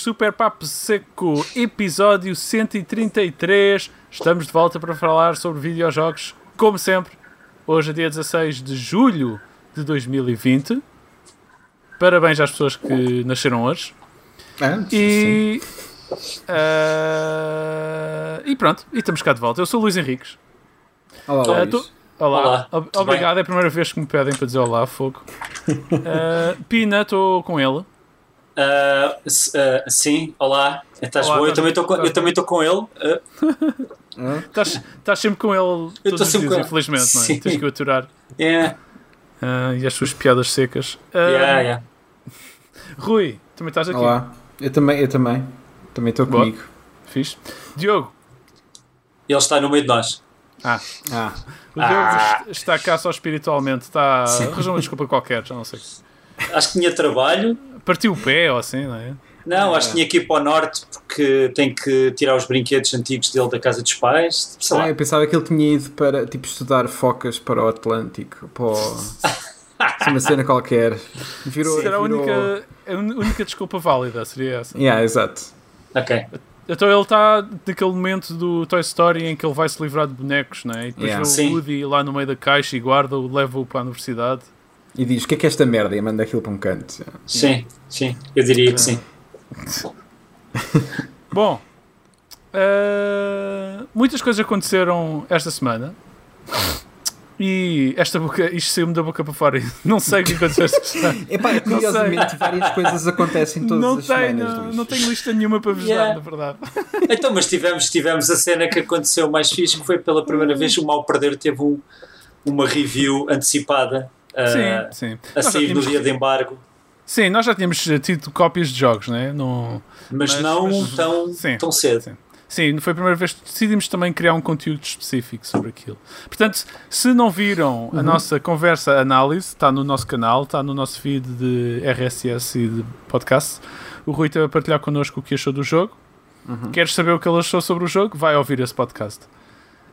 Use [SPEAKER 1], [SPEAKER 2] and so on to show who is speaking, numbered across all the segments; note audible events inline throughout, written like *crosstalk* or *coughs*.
[SPEAKER 1] Super Papo Seco, episódio 133. Estamos de volta para falar sobre videojogos, como sempre. Hoje é dia 16 de julho de 2020. Parabéns às pessoas que nasceram hoje.
[SPEAKER 2] Ah,
[SPEAKER 1] E. ah, e pronto, e estamos cá de volta. Eu sou o Luís Henriques.
[SPEAKER 2] Olá,
[SPEAKER 1] Ah,
[SPEAKER 2] Luís.
[SPEAKER 1] tu- Olá,
[SPEAKER 3] Olá,
[SPEAKER 1] obrigado. É a primeira vez que me pedem para dizer olá, fogo. Ah, Pina, estou com ele.
[SPEAKER 3] Ah, s- ah, sim, olá. Estás
[SPEAKER 1] Olá,
[SPEAKER 3] bom? Eu também estou com,
[SPEAKER 1] tá-
[SPEAKER 3] eu também estou com ele. Ah, *laughs*
[SPEAKER 1] Estás estás sempre com ele
[SPEAKER 3] Eu
[SPEAKER 1] todos
[SPEAKER 3] estou
[SPEAKER 1] os
[SPEAKER 3] sempre
[SPEAKER 1] dias,
[SPEAKER 3] com ele.
[SPEAKER 1] infelizmente, não é?
[SPEAKER 3] Sim.
[SPEAKER 1] Tens que o aturar.
[SPEAKER 3] yeah,
[SPEAKER 1] Ah, e as suas piadas secas. Ah,
[SPEAKER 3] yeah, yeah.
[SPEAKER 1] Rui, também estás aqui.
[SPEAKER 2] Olá. Eu também, eu também. Também estou
[SPEAKER 1] Boa.
[SPEAKER 2] comigo.
[SPEAKER 1] Fixe. Diogo.
[SPEAKER 3] Ele está no meio de nós.
[SPEAKER 2] Ah,
[SPEAKER 1] O Diogo
[SPEAKER 3] Ah.
[SPEAKER 1] est- está cá só espiritualmente. Está.
[SPEAKER 3] Sim.
[SPEAKER 1] Arranjou uma desculpa qualquer, já não sei.
[SPEAKER 3] Acho que tinha trabalho.
[SPEAKER 1] Partiu o pé ou assim, não é?
[SPEAKER 3] Não, acho que tinha que ir para o norte porque tem que tirar os brinquedos antigos dele da casa dos pais. Sei lá.
[SPEAKER 2] ah, eu pensava que ele tinha ido para tipo, estudar focas para o Atlântico. Para o... *laughs* Uma cena qualquer. Virou,
[SPEAKER 1] Será a
[SPEAKER 2] virou-
[SPEAKER 1] única, a única desculpa válida, seria essa.
[SPEAKER 2] Yeah, exato.
[SPEAKER 3] Ok.
[SPEAKER 1] Então ele está naquele momento do Toy Story em que ele vai se livrar de bonecos, não é? E depois
[SPEAKER 2] Yeah.
[SPEAKER 1] vê o. Woody lá no meio da caixa e guarda-o, leva-o para a universidade.
[SPEAKER 2] E diz: o que é que é esta merda? E manda aquilo para um canto.
[SPEAKER 3] Sim, sim. Eu diria que sim. *laughs*
[SPEAKER 1] Bom, eh, muitas coisas aconteceram esta semana. E esta boca, isto saiu-me da boca para fora. e *laughs* Não sei o que aconteceu esta *laughs* semana.
[SPEAKER 2] Epá, curiosamente, várias coisas acontecem todas
[SPEAKER 1] Não
[SPEAKER 2] as semanas,
[SPEAKER 1] tenho,
[SPEAKER 2] Luís.
[SPEAKER 1] não tenho lista nenhuma para vos
[SPEAKER 3] Yeah.
[SPEAKER 1] dar, na verdade.
[SPEAKER 3] Então, mas tivemos, tivemos a cena que aconteceu mais fixe, que foi pela primeira vez o Mal Perder teve um- uma review antecipada ah,
[SPEAKER 1] sim, sim.
[SPEAKER 3] a sair no
[SPEAKER 1] tínhamos-
[SPEAKER 3] dia de embargo.
[SPEAKER 1] Sim, nós já tínhamos eh, tido cópias de jogos, não é? No,
[SPEAKER 3] Mas,
[SPEAKER 1] Mas-
[SPEAKER 3] não
[SPEAKER 1] mas-
[SPEAKER 3] tão,
[SPEAKER 1] sim,
[SPEAKER 3] tão cedo.
[SPEAKER 1] sim. Sim, foi a primeira vez que decidimos também criar um conteúdo específico sobre aquilo. Portanto, se não viram a nossa conversa análise, está no nosso canal, está no nosso feed de RSS e de podcast. O Rui esteve a partilhar connosco o que achou do jogo. Queres saber o que ele achou sobre o jogo? Vai ouvir esse podcast.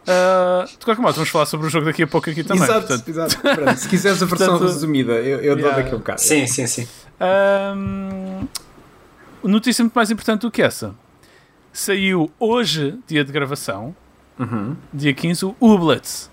[SPEAKER 1] Ah, de qualquer modo, vamos falar sobre o jogo daqui a pouco aqui também.
[SPEAKER 2] exato,
[SPEAKER 1] portanto,
[SPEAKER 2] exato. Pronto, se quiseres a versão
[SPEAKER 1] Portanto,
[SPEAKER 2] resumida, eu, eu dou
[SPEAKER 1] yeah.
[SPEAKER 2] daqui a um bocado.
[SPEAKER 3] Sim, sim, sim.
[SPEAKER 1] Ahm, notícia muito mais importante do que essa. Saiu hoje, dia de gravação,
[SPEAKER 2] Uhum.
[SPEAKER 1] dia 15, o Ublets.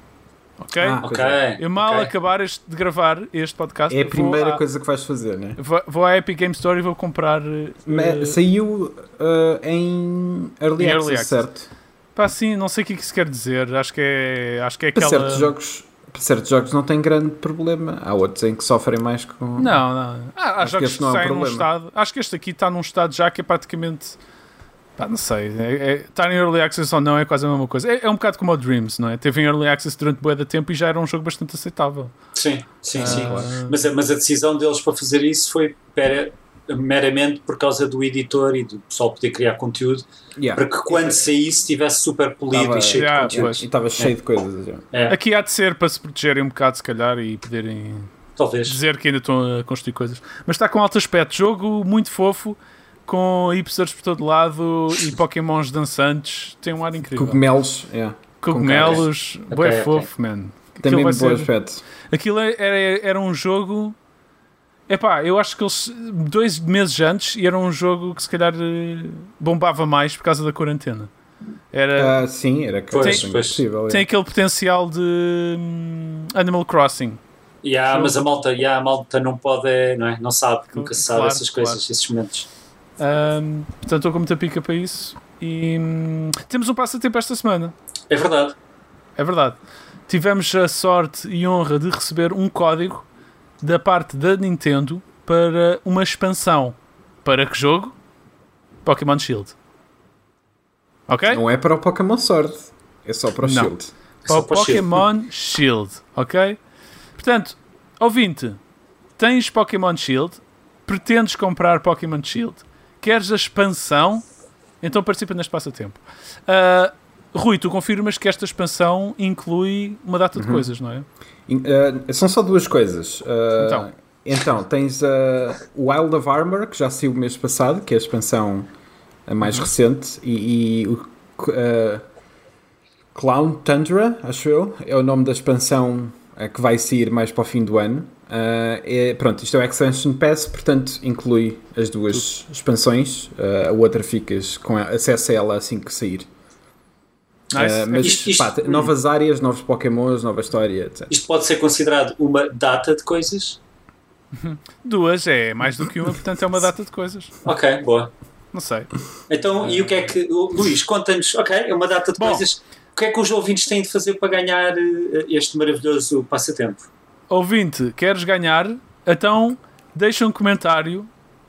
[SPEAKER 1] Ok?
[SPEAKER 2] Ah,
[SPEAKER 3] Ok.
[SPEAKER 1] Eu mal
[SPEAKER 3] ok.
[SPEAKER 1] acabar este- de gravar este podcast.
[SPEAKER 2] É a primeira
[SPEAKER 1] à,
[SPEAKER 2] coisa que vais fazer, né?
[SPEAKER 1] Vou, vou à Epic Game Store e vou comprar. eh,
[SPEAKER 2] Mas saiu uh, em Early
[SPEAKER 1] Em
[SPEAKER 2] Access,
[SPEAKER 1] Early Access.
[SPEAKER 2] certo?
[SPEAKER 1] Pá, sim, não sei o que é que isso quer dizer. Acho que é, acho que é
[SPEAKER 2] Para
[SPEAKER 1] aquela.
[SPEAKER 2] certos jogos, para certos jogos não tem grande problema. Há outros em que sofrem mais com.
[SPEAKER 1] Não, não. Ah, há
[SPEAKER 2] Acho que
[SPEAKER 1] jogos
[SPEAKER 2] este
[SPEAKER 1] que
[SPEAKER 2] não é um
[SPEAKER 1] saem num
[SPEAKER 2] problema.
[SPEAKER 1] estado. Acho que este aqui está num estado já que é praticamente. Pá, não sei. É, é, estar em Early Access ou não é quase a mesma coisa. É, é um bocado como o Dreams, não é? Teve em Early Access durante bué de tempo e já era um jogo bastante aceitável.
[SPEAKER 3] Sim, sim,
[SPEAKER 1] Ah,
[SPEAKER 3] sim.
[SPEAKER 1] claro.
[SPEAKER 3] Mas, a- mas a decisão deles para fazer isso foi pera- meramente por causa do editor e do pessoal poder criar conteúdo
[SPEAKER 2] Yeah.
[SPEAKER 3] para que quando saísse estivesse super polido
[SPEAKER 2] Tava-
[SPEAKER 3] e cheio
[SPEAKER 1] Yeah,
[SPEAKER 3] de conteúdo.
[SPEAKER 1] pois.
[SPEAKER 2] E estava cheio de coisas.
[SPEAKER 3] É,
[SPEAKER 1] Aqui há de ser para se protegerem um bocado, se calhar, e poderem
[SPEAKER 3] talvez.
[SPEAKER 1] dizer que ainda estão a construir coisas. Mas está com alto aspecto. Jogo muito fofo, com hipsters por todo lado e pokémons dançantes. Tem um ar incrível.
[SPEAKER 2] Cogumelos, yeah.
[SPEAKER 1] Cogumelos,
[SPEAKER 3] Ok,
[SPEAKER 1] bué
[SPEAKER 3] ok.
[SPEAKER 1] fofo, man.
[SPEAKER 2] tem
[SPEAKER 1] Aquilo
[SPEAKER 2] mesmo
[SPEAKER 1] vai
[SPEAKER 2] bom
[SPEAKER 1] ser-
[SPEAKER 2] aspecto.
[SPEAKER 1] Aquilo é, era, era um jogo. Epá, eu acho que eles. Dois meses antes, e era um jogo que se calhar eh, bombava mais por causa da quarentena. Era,
[SPEAKER 2] Ah, sim, era
[SPEAKER 3] Pois, pois.
[SPEAKER 2] possível.
[SPEAKER 1] tem aquele potencial de hum, Animal Crossing.
[SPEAKER 3] Yeah, mas a malta, yeah, a malta não pode, não é? Não sabe, nunca se sabe
[SPEAKER 1] Claro,
[SPEAKER 3] essas coisas, esses momentos.
[SPEAKER 1] Hum, portanto, estou com muita pica para isso. E hum, temos um passatempo esta semana.
[SPEAKER 3] É verdade.
[SPEAKER 1] É verdade. Tivemos a sorte e honra de receber um código da parte da Nintendo para uma expansão. Para que jogo? Pokémon Shield. Ok?
[SPEAKER 2] Não é para o Pokémon Sword, é só para o
[SPEAKER 1] Não.
[SPEAKER 2] Shield.
[SPEAKER 1] O
[SPEAKER 3] para o Shield.
[SPEAKER 1] Pokémon Shield. Ok? Portanto, ouvinte, tens Pokémon Shield, pretendes comprar Pokémon Shield, queres a expansão, então participa neste passatempo. Ah, Rui, tu confirmas que esta expansão inclui uma data
[SPEAKER 2] Uhum.
[SPEAKER 1] de coisas, não é?
[SPEAKER 2] Ah, são só duas coisas. Ah,
[SPEAKER 1] Então.
[SPEAKER 2] então, tens a Wild of Armor, que já saiu o mês passado, que é a expansão mais
[SPEAKER 1] Uhum.
[SPEAKER 2] recente, e, e o Clown Tundra, acho eu, é o nome da expansão uh, que vai sair mais para o fim do ano. Uh, é, pronto, isto é o Expansion Pass, portanto inclui as duas expansões. Uh, a outra ficas com acesso a ela assim que sair.
[SPEAKER 1] Nice.
[SPEAKER 2] Uh, mas
[SPEAKER 3] Isto- isto-
[SPEAKER 2] pá, te- novas áreas, novos Pokémons, nova história, etc.
[SPEAKER 3] Isto pode ser considerado uma data de coisas? *laughs*
[SPEAKER 1] Duas é mais do que uma, portanto é uma data de coisas.
[SPEAKER 3] Ok, boa.
[SPEAKER 1] Não sei.
[SPEAKER 3] Então, e o que é que. Luís, conta-nos. Ok, é uma data de
[SPEAKER 1] Bom.
[SPEAKER 3] coisas. O que é que os ouvintes têm de fazer para ganhar eh, este maravilhoso passatempo?
[SPEAKER 1] Ouvinte, queres ganhar? Então deixa um comentário.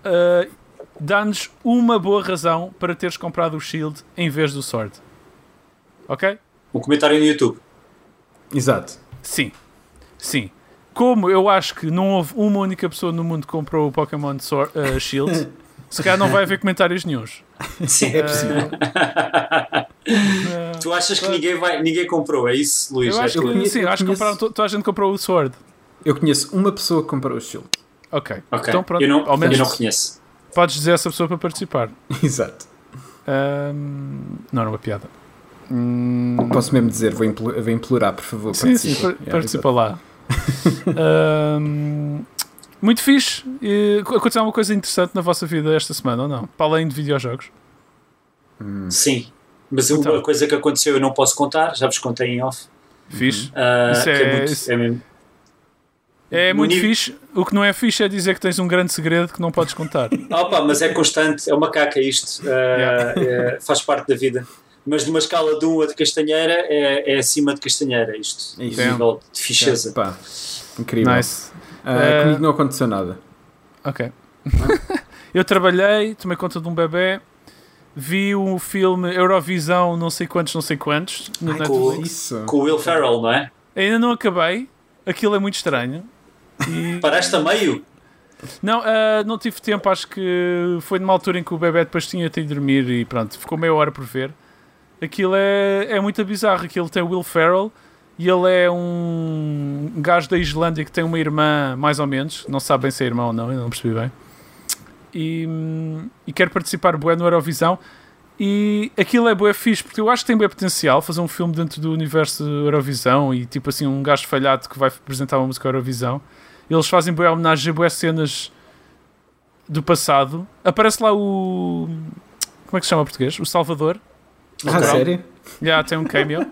[SPEAKER 1] uh, Dá-nos uma boa razão para teres comprado o Shield em vez do Sword. Ok?
[SPEAKER 3] Um comentário no YouTube.
[SPEAKER 2] Exato.
[SPEAKER 1] Sim. Sim. Como eu acho que não houve uma única pessoa no mundo que comprou o Pokémon Sword, uh, Shield, *laughs* se calhar não vai haver comentários nenhums.
[SPEAKER 3] Sim.
[SPEAKER 2] É possível. *laughs*
[SPEAKER 3] Tu achas que ninguém, vai, ninguém comprou? É isso, Luís?
[SPEAKER 1] Eu acho
[SPEAKER 2] eu
[SPEAKER 1] que
[SPEAKER 2] conhe-
[SPEAKER 1] sim,
[SPEAKER 2] eu
[SPEAKER 1] acho que compraram, to- toda a gente comprou o Sword.
[SPEAKER 2] Eu conheço uma pessoa que comprou o Shield.
[SPEAKER 1] Ok.
[SPEAKER 3] Ok.
[SPEAKER 1] Então pronto,
[SPEAKER 3] eu, não,
[SPEAKER 1] ao menos
[SPEAKER 3] eu não conheço.
[SPEAKER 1] podes dizer a essa pessoa para participar. *laughs*
[SPEAKER 2] Exato.
[SPEAKER 1] Não era uma piada. Hum,
[SPEAKER 2] Posso mesmo dizer, vou, implo- vou implorar, por favor.
[SPEAKER 1] sim, sim,
[SPEAKER 2] participe.
[SPEAKER 1] par-
[SPEAKER 2] Yeah,
[SPEAKER 1] participa lá. Ahm, *laughs* muito fixe. E aconteceu alguma coisa interessante na vossa vida esta semana ou não? Para além de videojogos?
[SPEAKER 3] Sim. Mas
[SPEAKER 1] Então.
[SPEAKER 3] uma coisa que aconteceu eu não posso contar, já vos contei em off.
[SPEAKER 1] Fixe.
[SPEAKER 3] ah,
[SPEAKER 1] Isso
[SPEAKER 3] que
[SPEAKER 1] é-
[SPEAKER 3] muito-
[SPEAKER 1] isso-
[SPEAKER 3] é mesmo-
[SPEAKER 1] É muito
[SPEAKER 3] nível-
[SPEAKER 1] fixe. O que não é fixe é dizer que tens um grande segredo que não podes contar. *laughs*
[SPEAKER 3] Opa, mas é constante, é uma caca isto, ah,
[SPEAKER 1] Yeah.
[SPEAKER 3] é- faz parte da vida. Mas numa escala de 1 a de castanheira é, é acima de castanheira isto,
[SPEAKER 2] É isso.
[SPEAKER 3] nível de ficheza.
[SPEAKER 2] Pá, incrível.
[SPEAKER 1] nice.
[SPEAKER 2] Ah,
[SPEAKER 1] Eh,
[SPEAKER 2] Comigo não aconteceu nada.
[SPEAKER 1] Ok. *laughs* eu trabalhei, tomei conta de um bebê, vi o filme Eurovisão não sei quantos, não sei quantos. no
[SPEAKER 2] Ai,
[SPEAKER 3] com-
[SPEAKER 2] Isso.
[SPEAKER 3] Com o Will Ferrell, não é?
[SPEAKER 1] Ainda não acabei. Aquilo é muito estranho. E- *laughs*
[SPEAKER 3] Paraste a meio?
[SPEAKER 1] Não, ah, não tive tempo, acho que foi numa altura em que o bebê depois tinha de ir dormir e pronto, ficou meia hora por ver. Aquilo é, é muito bizarro. Aquilo tem o Will Ferrell e ele é um gajo da Islândia que tem uma irmã, mais ou menos, não sabe bem se é irmã ou não, eu não percebi bem. E, e quer participar bué no Eurovisão. E aquilo é bué fixe, porque eu acho que tem bué potencial fazer um filme dentro do universo Eurovisão e tipo assim, um gajo falhado que vai apresentar uma música Eurovisão. Eles fazem bué homenagem a bué cenas do passado. Aparece lá o... Como é que se chama em português? O Salvador.
[SPEAKER 2] Ah, sério?
[SPEAKER 1] Já tem um cameo.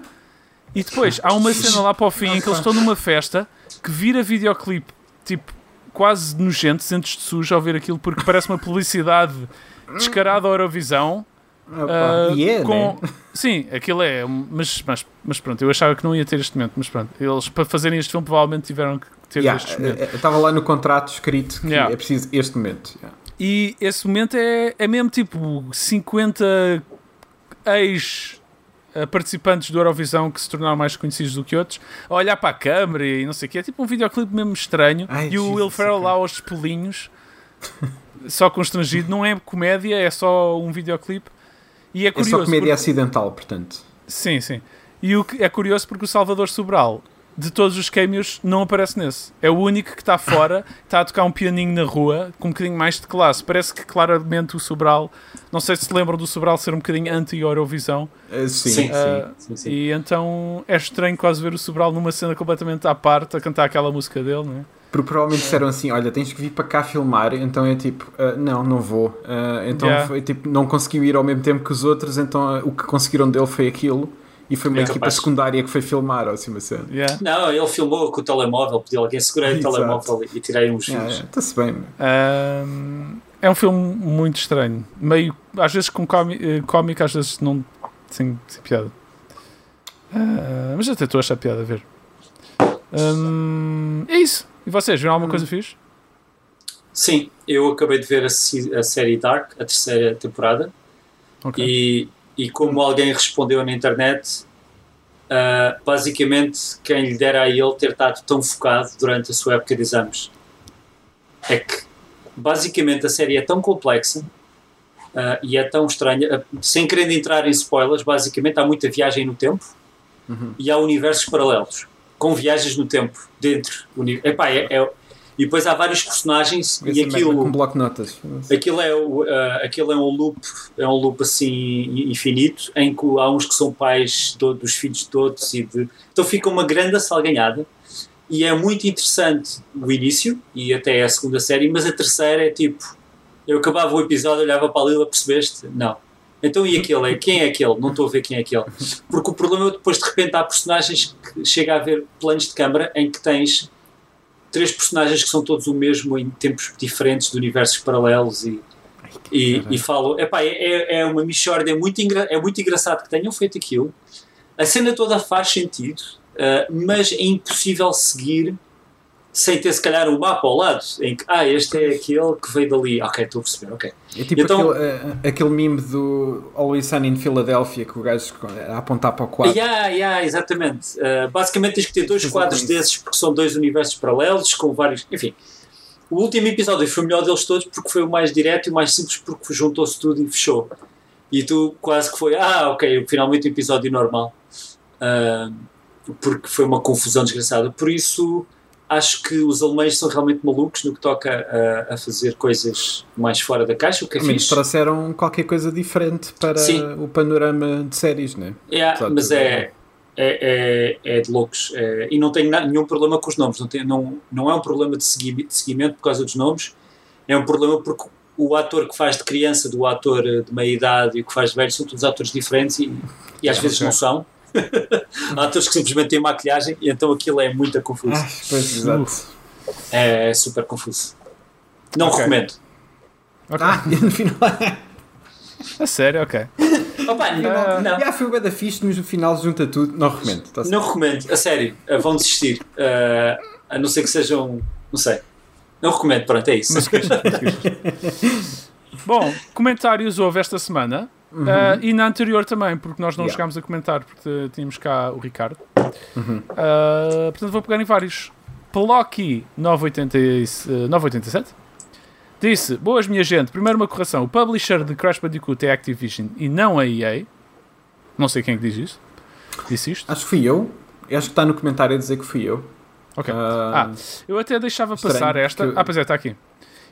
[SPEAKER 1] E depois há uma cena lá para o fim em que eles estão numa festa que vira videoclipe tipo quase nojentos, antes de sujo ao ver aquilo porque parece uma publicidade descarada ao Eurovisão.
[SPEAKER 2] Ah, pá.
[SPEAKER 1] ah,
[SPEAKER 2] E é,
[SPEAKER 1] com...
[SPEAKER 2] né?
[SPEAKER 1] Sim, aquilo é, mas, mas, mas pronto, eu achava que não ia ter este momento, mas pronto, eles para fazerem este filme provavelmente tiveram que ter
[SPEAKER 2] Yeah,
[SPEAKER 1] este momento.
[SPEAKER 2] eh, eh, Estava lá no contrato escrito que
[SPEAKER 1] Yeah.
[SPEAKER 2] é preciso este momento. Yeah.
[SPEAKER 1] E esse momento é, é mesmo tipo 50 ex eh, participantes do Eurovisão que se tornaram mais conhecidos do que outros a olhar para a câmera e não sei o que. É tipo um videoclipe mesmo estranho.
[SPEAKER 2] Ai,
[SPEAKER 1] e o Will Ferrell
[SPEAKER 2] ok.
[SPEAKER 1] lá aos espolinhos, *laughs* só constrangido. Não é comédia, é só um videoclipe. E é
[SPEAKER 2] É
[SPEAKER 1] curioso.
[SPEAKER 2] só comédia
[SPEAKER 1] porque-
[SPEAKER 2] acidental, portanto.
[SPEAKER 1] Sim, sim. E o que é curioso porque o Salvador Sobral, de todos os cameos, não aparece nesse. É o único que está fora, está a tocar um pianinho na rua, com um bocadinho mais de classe. Parece que claramente o Sobral, não sei se se lembram do Sobral ser um bocadinho anti-Eurovisão,
[SPEAKER 2] Eh, sim,
[SPEAKER 3] Sim.
[SPEAKER 2] sim.
[SPEAKER 1] Ah,
[SPEAKER 3] Sim, sim.
[SPEAKER 1] e então é estranho quase ver o Sobral numa cena completamente à parte, a cantar aquela música dele, não é?
[SPEAKER 2] Porque provavelmente disseram assim: olha, tens que vir para cá filmar. Então é tipo: ah, não, não vou. Ah, então
[SPEAKER 1] Yeah.
[SPEAKER 2] foi tipo: não conseguiu ir ao mesmo tempo que os outros. Então o que conseguiram dele foi aquilo. E foi uma
[SPEAKER 3] É
[SPEAKER 2] equipa
[SPEAKER 3] capaz.
[SPEAKER 2] secundária que foi filmar, ou assim, uma cena.
[SPEAKER 1] Yeah.
[SPEAKER 3] Não, ele filmou com o telemóvel, pediu alguém segurei o *laughs* telemóvel e tirei uns
[SPEAKER 2] yeah, Está-se bem.
[SPEAKER 1] Ahm, é um filme muito estranho. Meio, às vezes com eh, cómico, às vezes não sem, sem piada. Ah, mas até estou a achar piada a ver. Ahm, é isso. E vocês, viram alguma coisa fixe?
[SPEAKER 3] Sim, eu acabei de ver a, a série Dark, a terceira temporada,
[SPEAKER 1] Ok.
[SPEAKER 3] e, e como alguém respondeu na internet, ah, basicamente quem lhe dera a ele ter estado tão focado durante a sua época de exames é que basicamente a série é tão complexa ah, e é tão estranha, ah, sem querer entrar em spoilers, basicamente há muita viagem no tempo e há universos paralelos com viagens no tempo dentro. Epá, é, é- e depois há vários personagens e
[SPEAKER 2] Essa merda
[SPEAKER 3] aquilo
[SPEAKER 2] Com bloco notas.
[SPEAKER 3] Aquilo é, ah, aquilo é um loop, é um loop assim infinito, em que há uns que são pais de- dos filhos de todos e de, então fica uma grande assalganhada. E é muito interessante o início e até a segunda série, mas a terceira é tipo. Eu acabava o episódio, olhava para a Lila, percebeste? Não. Então e aquele? É, quem é aquele? Não estou a ver quem é aquele. Porque o problema é depois de repente há personagens que chega a haver planos de câmara em que tens três personagens que são todos o mesmo em tempos diferentes de universos paralelos e, e, e falo, epá, é, é uma mixórdia, é muito, engra, é muito engraçado que tenham feito aquilo. A cena toda faz sentido, uh, mas é impossível seguir sem ter se calhar um mapa ao lado, em que, ah, este é aquele que veio dali. Ok, estou a perceber, ok.
[SPEAKER 2] É tipo então, aquele, uh, aquele meme do Always Sunny in Philadelphia que o gajo a apontar para o quadro.
[SPEAKER 3] Yeah, yeah, exatamente. Uh, basicamente tens que ter dois quadros desses porque são dois universos paralelos com vários. Enfim. O último episódio foi o melhor deles todos porque foi o mais direto e o mais simples porque juntou-se tudo e fechou. E tu quase que foi, ah, ok, finalmente um episódio normal. Uh, porque foi uma confusão desgraçada. Por isso acho que os alemães são realmente malucos no que toca a, a fazer coisas mais fora da caixa. O que é
[SPEAKER 2] Eles trouxeram qualquer coisa diferente para Sim. o panorama de séries, não é?
[SPEAKER 3] Yeah, mas é, é, é, é, de loucos. É, e não tenho nenhum problema com os nomes. Não, tem, não, não é um problema de seguimento, de seguimento por causa dos nomes. É um problema porque o ator que faz de criança, do ator de meia idade e o que faz de velho são todos atores diferentes e, e às é, vezes não são. *laughs* Há atores que simplesmente têm maquilhagem e então aquilo é muito confuso. Ah,
[SPEAKER 2] pois, exato.
[SPEAKER 3] É, é super confuso. Não okay. recomendo.
[SPEAKER 2] Okay. Ah, no final.
[SPEAKER 1] A sério, ok.
[SPEAKER 3] Opa, não, não.
[SPEAKER 2] Yeah, foi o da fixe, mas no final junta tudo. Não recomendo.
[SPEAKER 3] Tá não recomendo, a sério. Uh, vão desistir. Uh, a não ser que sejam. Não sei. Não recomendo, pronto, é isso. Mas, *laughs*
[SPEAKER 1] Bom, comentários houve esta semana. Uhum. Uh, e na anterior também, porque nós não yeah. chegámos a comentar, porque tínhamos cá o Ricardo. Uhum. Uh, portanto, vou pegar em vários. Pelocky 987 disse: Boas, minha gente. Primeiro, uma correção. O publisher de Crash Bandicoot é Activision e não a EA. Não sei quem é que diz isso. Disse isto?
[SPEAKER 2] Acho que fui eu. Acho que está no comentário a dizer que fui eu.
[SPEAKER 1] Ok. Uh, ah, eu até deixava passar esta. Ah, pois é, está aqui.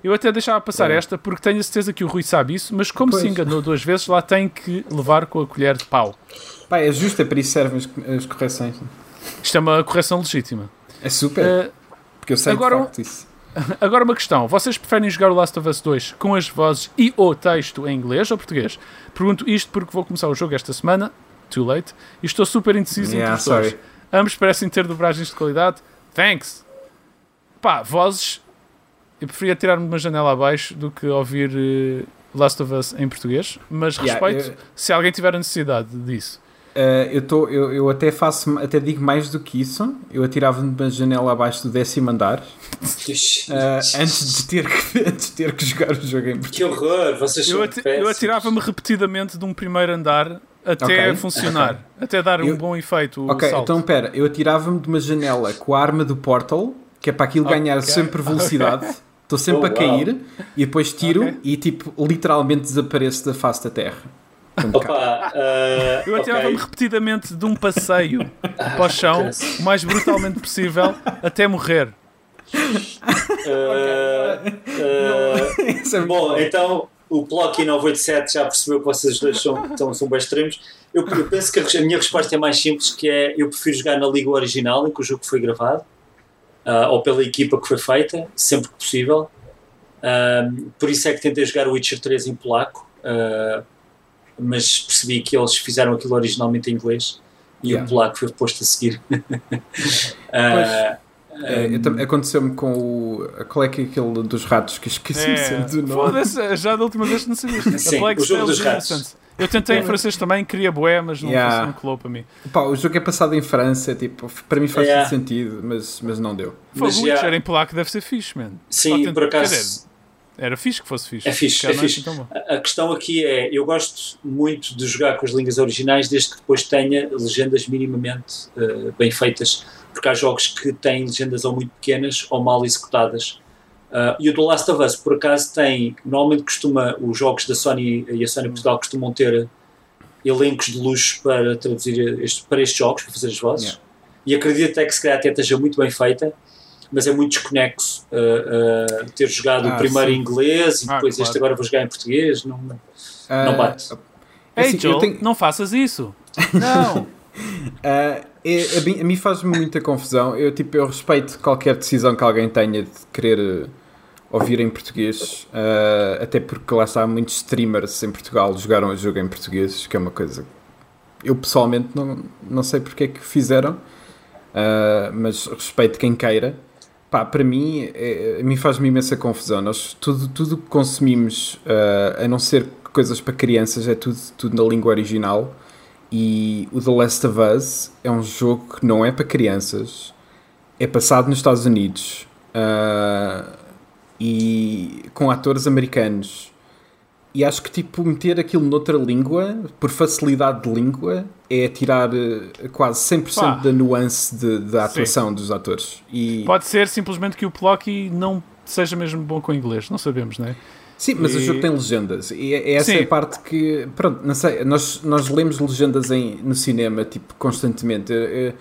[SPEAKER 1] Eu até deixava passar é. esta porque tenho a certeza que o Rui sabe isso, mas como pois. se enganou duas vezes, lá tem que levar com a colher de pau.
[SPEAKER 2] Pá, é justo, é para isso servem as, correções.
[SPEAKER 1] Isto é uma correção legítima.
[SPEAKER 2] É super. Uh, porque eu sei agora, de facto isso. *laughs*
[SPEAKER 1] Agora uma questão. Vocês preferem jogar o Last of Us 2 com as vozes e o texto em inglês ou português? Pergunto isto porque vou começar o jogo esta semana. Too late. E estou super indeciso yeah, entre os dois. Ambos parecem ter dobragens de qualidade. Thanks. Pá, vozes eu preferia tirar-me de uma janela abaixo do que ouvir uh, Last of Us em português, mas yeah, respeito eu, se alguém tiver a necessidade disso.
[SPEAKER 2] Uh, eu, tô, eu, eu até faço, até digo mais do que isso. Eu atirava-me de uma janela abaixo do décimo andar uh, antes, de ter que, *laughs* antes de ter que jogar o jogo em português.
[SPEAKER 3] Que horror! Vocês
[SPEAKER 1] eu,
[SPEAKER 3] ati
[SPEAKER 1] eu atirava-me repetidamente de um primeiro andar até okay. funcionar, okay. até dar eu, um bom efeito.
[SPEAKER 2] Ok,
[SPEAKER 1] salto.
[SPEAKER 2] então pera, eu atirava-me de uma janela com a arma do Portal, que é para aquilo okay. ganhar sempre *laughs* velocidade. Estou sempre oh, a cair wow. e depois tiro okay. e tipo literalmente desapareço da face da Terra.
[SPEAKER 3] Opa, uh,
[SPEAKER 1] eu atirava-me okay. repetidamente de um passeio *laughs* para o chão o mais brutalmente possível até morrer.
[SPEAKER 3] Uh, uh, *laughs* bom, então o Plocky 987 já percebeu que vocês dois são, são, são bem extremos. Eu, eu, penso que a minha resposta é mais simples, que é eu prefiro jogar na liga original em que o jogo foi gravado uh, ou pela equipa que foi feita, sempre que possível. Uh, por isso é que tentei jogar o Witcher 3 em polaco, uh, mas percebi que eles fizeram aquilo originalmente em inglês e yeah. o polaco foi posto a seguir. *laughs*
[SPEAKER 2] É, Aconteceu-me com o. Qual é que é aquele dos ratos que esqueci é, sempre do nome?
[SPEAKER 1] Já da última vez que não sabias.
[SPEAKER 3] Sim, o jogo dos ratos.
[SPEAKER 1] Eu tentei em francês também, queria boé, mas não, yeah. não colou para mim.
[SPEAKER 2] Pá, o jogo é passado em França, tipo, para mim faz yeah. sentido, mas, mas não deu.
[SPEAKER 1] Foi Witcher yeah. em polaco deve ser fixe, man.
[SPEAKER 3] Sim, por acaso.
[SPEAKER 1] era fixe que fosse fixe.
[SPEAKER 3] É fixe, é fixe. Assim a questão aqui é, eu gosto muito de jogar com as línguas originais desde que depois tenha legendas minimamente uh, bem feitas, porque há jogos que têm legendas ou muito pequenas ou mal executadas. Uh, e o The Last of Us, por acaso, tem. Normalmente costuma. Os jogos da Sony e a Sony Portugal costumam ter elencos de luxo para traduzir este, para estes jogos, para fazer as vozes. Yeah. E acredito até que se calhar até esteja muito bem feita, mas é muito desconexo uh, uh, ter jogado ah, o primeiro sim. em inglês e ah, depois claro. este agora vou jogar em português. Não, não bate.
[SPEAKER 1] Ei, assim, Joel, tenho... não faças isso. *laughs* Não.
[SPEAKER 2] Uh, é, a, mim faz-me muita confusão. Eu, tipo, eu respeito qualquer decisão que alguém tenha de querer ouvir em português, uh, até porque lá está muitos streamers em Portugal jogaram o jogo em português, que é uma coisa eu pessoalmente não, não sei porque é que fizeram, uh, mas respeito quem queira. Pá, para mim, é, mim faz-me imensa confusão. Nós, tudo, tudo que consumimos, uh, a não ser coisas para crianças, é tudo, tudo na língua original. E o The Last of Us é um jogo que não é para crianças, é passado nos Estados Unidos uh, e com atores americanos. E acho que tipo meter aquilo noutra língua, por facilidade de língua, é tirar uh, quase 100% Pá. da nuance de, da atuação Sim. dos atores. E...
[SPEAKER 1] Pode ser simplesmente que o Plocky não seja mesmo bom com inglês, não sabemos, não é?
[SPEAKER 2] Sim, mas e... o jogo tem legendas e é, é essa é a parte que, pronto, não sei, nós, nós lemos legendas em, no cinema, tipo, constantemente. É,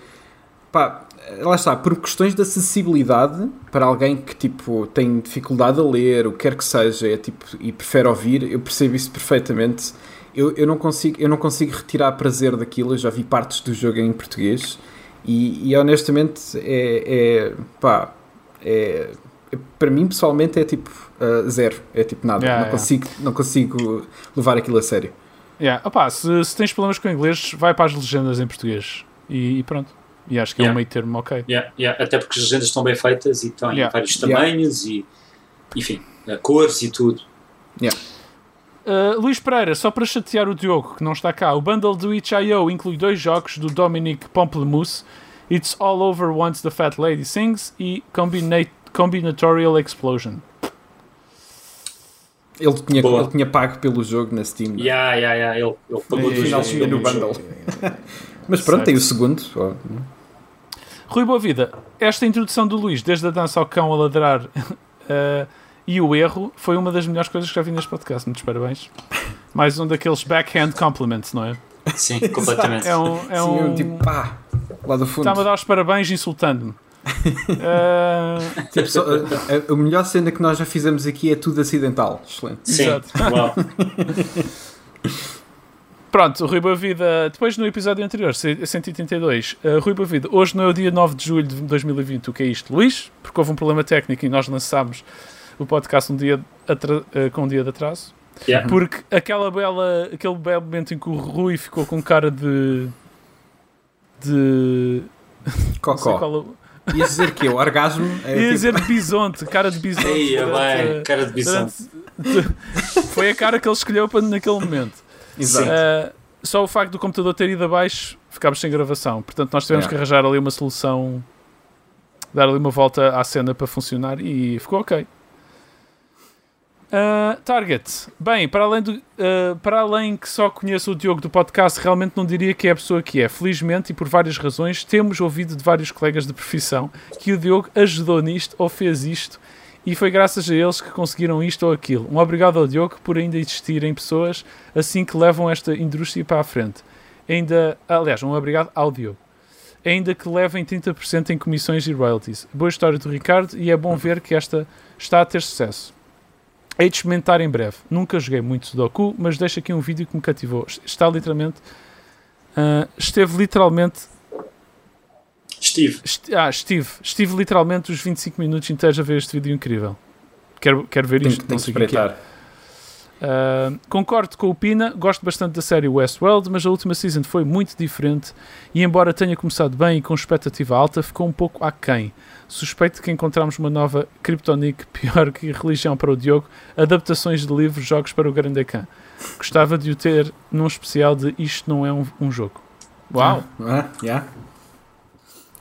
[SPEAKER 2] pá, lá está, por questões de acessibilidade, para alguém que, tipo, tem dificuldade a ler, o que quer que seja, é, tipo, e prefere ouvir, eu percebo isso perfeitamente. Eu, eu, não consigo, eu não consigo retirar prazer daquilo, eu já vi partes do jogo em português e, e honestamente é, é pá, é para mim pessoalmente é tipo uh, zero, é tipo nada, yeah, não, yeah. Consigo, não consigo levar aquilo a sério.
[SPEAKER 1] Yeah. Opa, se, se, tens problemas com o inglês, vai para as legendas em português e, e pronto. E acho que yeah. é um meio termo ok.
[SPEAKER 3] Até porque as legendas estão bem feitas e estão em vários tamanhos e enfim, cores e tudo.
[SPEAKER 1] Uh, Luís Pereira, só para chatear o Diogo, que não está cá, o bundle do itch.io inclui dois jogos do Dominic Pomplemousse, It's All Over Once the Fat Lady Sings e Combinate Combinatorial Explosion.
[SPEAKER 2] Ele tinha, ele tinha pago pelo jogo na Steam.
[SPEAKER 3] É? Yeah, yeah, yeah. Ele, ele pagou
[SPEAKER 2] no final no bundle. *laughs* Mas pronto, certo. tem o segundo.
[SPEAKER 1] Rui Boa Vida, esta introdução do Luís, desde a dança ao cão a ladrar uh, *laughs* e o erro, foi uma das melhores coisas que já vi neste podcast. Muitos parabéns. Mais um daqueles backhand compliments, não é?
[SPEAKER 3] Sim, completamente.
[SPEAKER 1] É um, é um...
[SPEAKER 2] Sim, tipo, pá, lá do fundo.
[SPEAKER 1] Está-me a dar os parabéns insultando-me
[SPEAKER 2] uh... *laughs* tipo, só, a, a, melhor cena que nós já fizemos aqui é tudo acidental. Excelente.
[SPEAKER 3] Sim. Exato. Uau. *laughs*
[SPEAKER 1] Pronto, Rui Boa Vida, depois no episódio anterior, 132, uh, Rui Boa Vida, hoje não é o dia 9 de julho de 2020, o que é isto, Luís? Porque houve um problema técnico e nós lançámos o podcast um dia uh, com um dia de atraso. Yeah. Porque aquela bela, aquele belo momento em que o Rui ficou com cara de. de. *laughs*
[SPEAKER 2] Cocó. Ia dizer que o orgasmo.
[SPEAKER 1] É Ia tipo... dizer de bisonte, cara de bisonte.
[SPEAKER 3] Ia bem, cara de bisonte. Durante... *laughs*
[SPEAKER 1] Foi a cara que ele escolheu para naquele momento.
[SPEAKER 2] Exato.
[SPEAKER 1] Uh, só o facto do computador ter ido abaixo, ficámos sem gravação. Portanto, nós tivemos que arranjar ali uma solução, dar ali uma volta à cena para funcionar e ficou ok. Uh, target. Bem, para além, do, uh, para além que só conheço o Diogo do podcast, realmente não diria que é a pessoa que é. Felizmente, e por várias razões, temos ouvido de vários colegas de profissão que o Diogo ajudou nisto ou fez isto e foi graças a eles que conseguiram isto ou aquilo. Um obrigado ao Diogo por ainda existirem pessoas assim que levam esta indústria para a frente. Ainda, aliás, um obrigado ao Diogo. Ainda que levem 30% em comissões e royalties. Boa história do Ricardo e é bom ver que esta está a ter sucesso. Hei de experimentar em breve. Nunca joguei muito Sudoku, mas deixo aqui um vídeo que me cativou. Está literalmente. Uh, esteve literalmente.
[SPEAKER 3] Steve.
[SPEAKER 1] Est ah, Steve. Estive literalmente os 25 minutos inteiros a ver este vídeo incrível. Quero, quero ver isto.
[SPEAKER 2] Tem, tem que é.
[SPEAKER 1] Uh, concordo com o Pina, gosto bastante da série Westworld, mas a última season foi muito diferente e, embora tenha começado bem e com expectativa alta, ficou um pouco aquém. Suspeito que encontramos uma nova Kryptonic *laughs* pior que religião para o Diogo, adaptações de livros, jogos para o Grande Ecrã. Gostava de o ter num especial de Isto Não É Um, um Jogo. Uau!
[SPEAKER 2] Ah, yeah.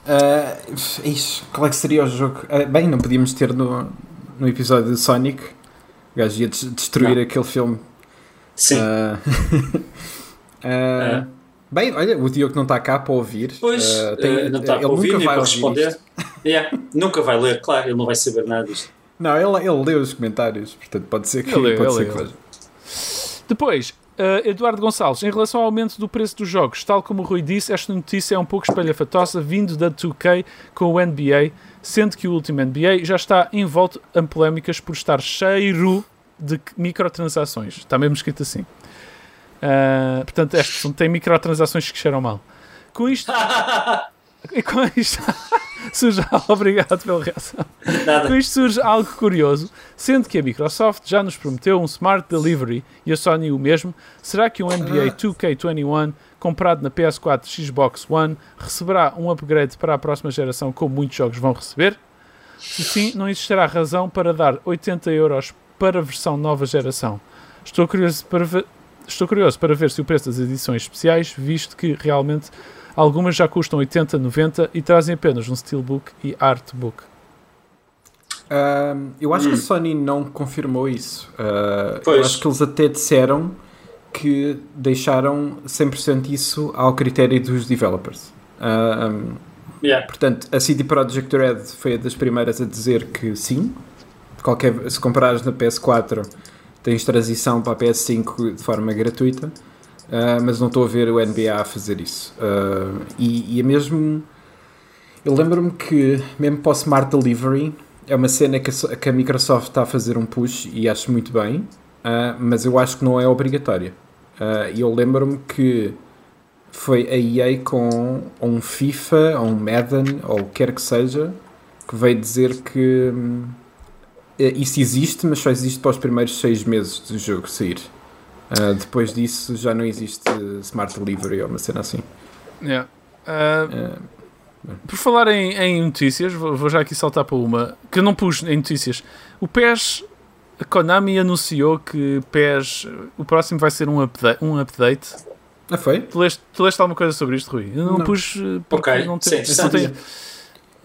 [SPEAKER 2] Uh, isso, qual é que seria o jogo? Uh, bem, não podíamos ter no, no episódio de Sonic. O gajo ia destruir não. aquele filme.
[SPEAKER 3] Sim. Uh, *laughs*
[SPEAKER 2] é. Bem, olha, o Diogo não está cá para ouvir.
[SPEAKER 3] Pois, uh, tem, não está para ouvir nem para responder. *laughs* Yeah, nunca vai ler, claro, ele não vai saber nada disto.
[SPEAKER 2] Não, ele, ele lê os comentários, portanto pode ser que, ele, pode ele, ser que
[SPEAKER 1] Depois, uh, Eduardo Gonçalves, em relação ao aumento do preço dos jogos, tal como o Rui disse, esta notícia é um pouco espalhafatosa vindo da 2K com o NBA, sendo que o último NBA já está envolto em polémicas por estar cheiro de microtransações. Está mesmo escrito assim. Uh, portanto, este tem microtransações que cheiram mal. Com isto. *laughs* com isto. *laughs* surge. *laughs* Obrigado pela reação.
[SPEAKER 3] Nada.
[SPEAKER 1] Com isto surge algo curioso, sendo que a Microsoft já nos prometeu um Smart Delivery e a Sony o mesmo. Será que um NBA 2K21 comprado na PS4 Xbox One receberá um upgrade para a próxima geração, como muitos jogos vão receber? Se sim, não existirá razão para dar 80 euros para a versão nova geração. Estou curioso para ver, estou curioso para ver se o preço das edições especiais, visto que realmente algumas já custam 80, 90 e trazem apenas um Steelbook e Artbook.
[SPEAKER 2] Eu acho que a Sony não confirmou isso. Ah, eu acho que eles até disseram que deixaram 100% isso ao critério dos developers. Ahm,
[SPEAKER 3] Yeah.
[SPEAKER 2] portanto, a CD Projekt Red foi das primeiras a dizer que sim. Qualquer, se comprares na PS4, tens transição para a PS5 de forma gratuita. Ah, mas não estou a ver o NBA a fazer isso. Ah, e, e é mesmo. Eu lembro-me que, mesmo para o Smart Delivery, é uma cena que a, que a Microsoft está a fazer um push e acho muito bem, ah, mas eu acho que não é obrigatória. E eu lembro-me que foi a EA com um FIFA, ou um Madden, ou o que quer que seja, que veio dizer que hum, eh, isso existe, mas só existe para os primeiros seis meses do jogo sair. Ah, depois disso já não existe Smart Delivery ou uma cena assim.
[SPEAKER 1] Yeah. Ah,
[SPEAKER 2] Ah,
[SPEAKER 1] por falar em, em notícias, vou, vou já aqui saltar para uma que eu não pus em notícias. O PES, a Konami anunciou que PES, o próximo vai ser um update. Um update.
[SPEAKER 2] ah, foi?
[SPEAKER 1] Tu, leste, tu leste alguma coisa sobre isto, Rui? Eu não,
[SPEAKER 2] Não.
[SPEAKER 1] pus eh, porque
[SPEAKER 3] Ok,
[SPEAKER 1] não tem,
[SPEAKER 3] interessante.
[SPEAKER 1] não tem-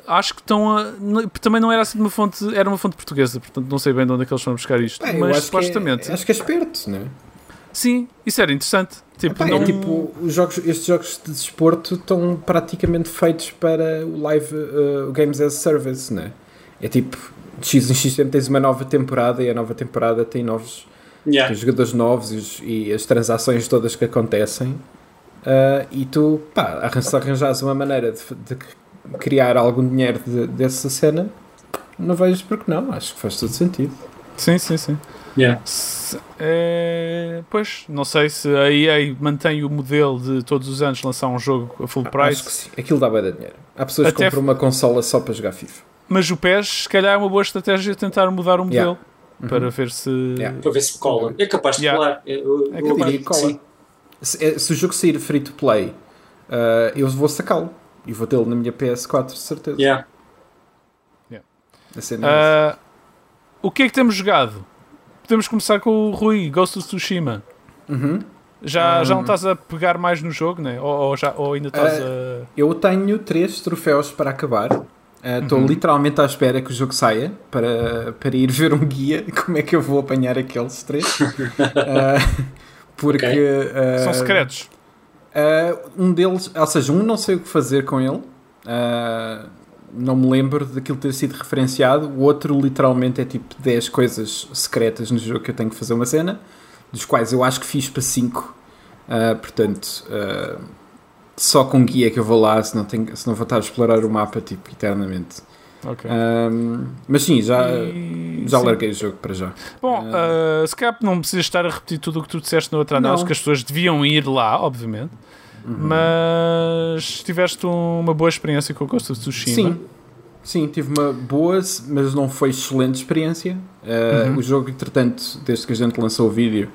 [SPEAKER 1] Acho que estão a. Também não era assim de uma fonte, era uma fonte portuguesa, portanto não sei bem de onde é que eles vão buscar isto.
[SPEAKER 2] Eu
[SPEAKER 1] mas
[SPEAKER 2] acho
[SPEAKER 1] supostamente.
[SPEAKER 2] Que é, acho que é esperto, não é?
[SPEAKER 1] Sim, isso era interessante. Tipo,
[SPEAKER 2] Epá,
[SPEAKER 1] não...
[SPEAKER 2] é tipo, os jogos, estes jogos de desporto estão praticamente feitos para o live uh, Games as a Service, né? É tipo, de X em X tempo tens uma nova temporada e a nova temporada tem novos
[SPEAKER 3] Yeah.
[SPEAKER 2] tem jogadores novos e, os- e as transações todas que acontecem. uh, e tu, pá, arran- se arranjares uma maneira de, de criar algum dinheiro de- dessa cena, não vejo porque não, acho que faz todo sentido.
[SPEAKER 1] Sim, sim, sim.
[SPEAKER 3] Yeah.
[SPEAKER 1] É, pois, não sei se a EA mantém o modelo de todos os anos lançar um jogo a full
[SPEAKER 2] Acho
[SPEAKER 1] price,
[SPEAKER 2] que sim, aquilo dá bem de dinheiro. Há pessoas que
[SPEAKER 1] Até
[SPEAKER 2] compram uma consola só para jogar FIFA.
[SPEAKER 1] mas o PES, se calhar, é uma boa estratégia tentar mudar o modelo
[SPEAKER 2] Uhum.
[SPEAKER 1] para ver se.
[SPEAKER 2] Yeah.
[SPEAKER 3] Para ver se cola. É capaz de
[SPEAKER 1] Yeah.
[SPEAKER 3] colar. Eu,
[SPEAKER 1] É
[SPEAKER 3] eu
[SPEAKER 1] capaz
[SPEAKER 3] acho
[SPEAKER 2] de
[SPEAKER 3] que
[SPEAKER 2] cola. Se, é- se o jogo sair free to play, uh, eu vou sacá-lo e vou tê-lo na minha PS4, de certeza.
[SPEAKER 3] Yeah.
[SPEAKER 2] A cena é essa.
[SPEAKER 1] Ah, o que é que temos jogado? Podemos começar com o Rui, Ghost of Tsushima.
[SPEAKER 2] Uhum.
[SPEAKER 1] Já, já não
[SPEAKER 2] Hum.
[SPEAKER 1] estás a pegar mais no jogo, né? ou, ou, já, ou ainda estás a.
[SPEAKER 2] Eu tenho três troféus para acabar. Uh, Estou
[SPEAKER 1] Uhum.
[SPEAKER 2] literalmente à espera que o jogo saia para, para ir *laughs* ver um guia como é que eu vou apanhar aqueles três. Uh, *laughs* porque
[SPEAKER 3] Ok.
[SPEAKER 2] uh,
[SPEAKER 1] São secretos.
[SPEAKER 2] Uh, um deles, ou seja, um não sei o que fazer com ele, uh, não me lembro daquilo ter sido referenciado. O outro, literalmente, é tipo 10 coisas secretas no jogo que eu tenho que fazer uma cena, dos quais eu acho que fiz para 5. Uh, portanto, uh, só com guia que eu vou lá, se não, tenho, vou estar a explorar o mapa tipo, eternamente.
[SPEAKER 1] Ok.
[SPEAKER 2] Um, mas sim, já,
[SPEAKER 1] E-
[SPEAKER 2] já
[SPEAKER 1] sim.
[SPEAKER 2] larguei o jogo para já.
[SPEAKER 1] Bom, ah, se calhar não precisas estar a repetir tudo o que tu disseste na outra análise, que as pessoas deviam ir lá, obviamente. Mas tiveste uma boa experiência com o Ghost of Tsushima.
[SPEAKER 2] Sim, sim, tive uma boa, mas não foi excelente experiência. Uh,
[SPEAKER 1] Uhum.
[SPEAKER 2] O jogo, entretanto, desde que a gente lançou o vídeo,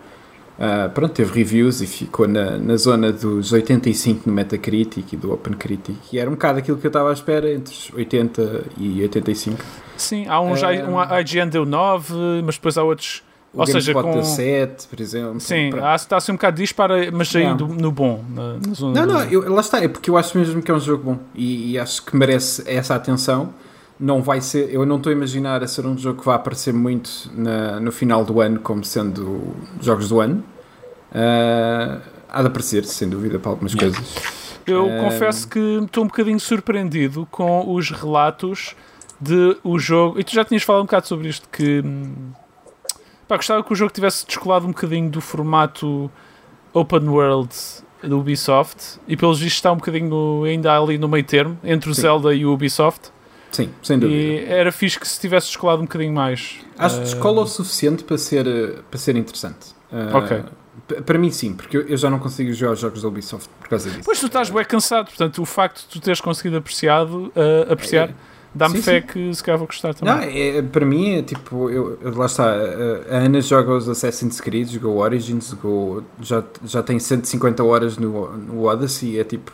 [SPEAKER 2] uh, pronto, teve reviews e ficou na, na zona dos 85 no Metacritic e do OpenCritic. E era um bocado aquilo que eu estava à espera, entre os 80 e 85.
[SPEAKER 1] Sim, há uns,
[SPEAKER 2] Ah.
[SPEAKER 1] um IGN deu 9, mas depois há outros.
[SPEAKER 2] O
[SPEAKER 1] Ou seja, com-
[SPEAKER 2] deu 7, por exemplo.
[SPEAKER 1] Sim, há, está assim um bocado dispara, mas do- no bom. Na, na zona
[SPEAKER 2] Não,
[SPEAKER 1] do-
[SPEAKER 2] não, eu- lá está, é porque eu acho mesmo que é um jogo bom e, e acho que merece essa atenção. Não vai ser, eu não estou a imaginar a ser um jogo que vai aparecer muito na- no final do ano, como sendo jogos do ano. Ah, há de aparecer, sem dúvida, para algumas
[SPEAKER 3] Yeah.
[SPEAKER 2] coisas.
[SPEAKER 1] Eu
[SPEAKER 2] Ah.
[SPEAKER 1] confesso que estou um bocadinho surpreendido com os relatos de o jogo. E tu já tinhas falado um bocado sobre isto que hum, pá, gostava que o jogo tivesse descolado um bocadinho do formato open world do Ubisoft e pelos vistos está um bocadinho ainda ali no meio termo entre o
[SPEAKER 2] Sim.
[SPEAKER 1] Zelda e o Ubisoft
[SPEAKER 2] Sim, sem dúvida.
[SPEAKER 1] e era fixe que se tivesse descolado um bocadinho mais.
[SPEAKER 2] Acho que
[SPEAKER 1] Ah,
[SPEAKER 2] descola o suficiente para ser, eh, para ser interessante. Ah,
[SPEAKER 1] Ok.
[SPEAKER 2] Para mim, sim, porque eu, eu já não consigo jogar os jogos da Ubisoft por causa disso.
[SPEAKER 1] Pois tu estás bem cansado, portanto, o facto de tu teres conseguido apreciado, uh, apreciar,
[SPEAKER 2] É.
[SPEAKER 1] dá-me fé
[SPEAKER 2] sim.
[SPEAKER 1] que se calhar vou gostar também.
[SPEAKER 2] Não, é, para mim é tipo, eu, lá está, a, Ana joga os Assassin's Creed, jogou Origins, jogou, já, já tem 150 horas no, no Odyssey, é tipo,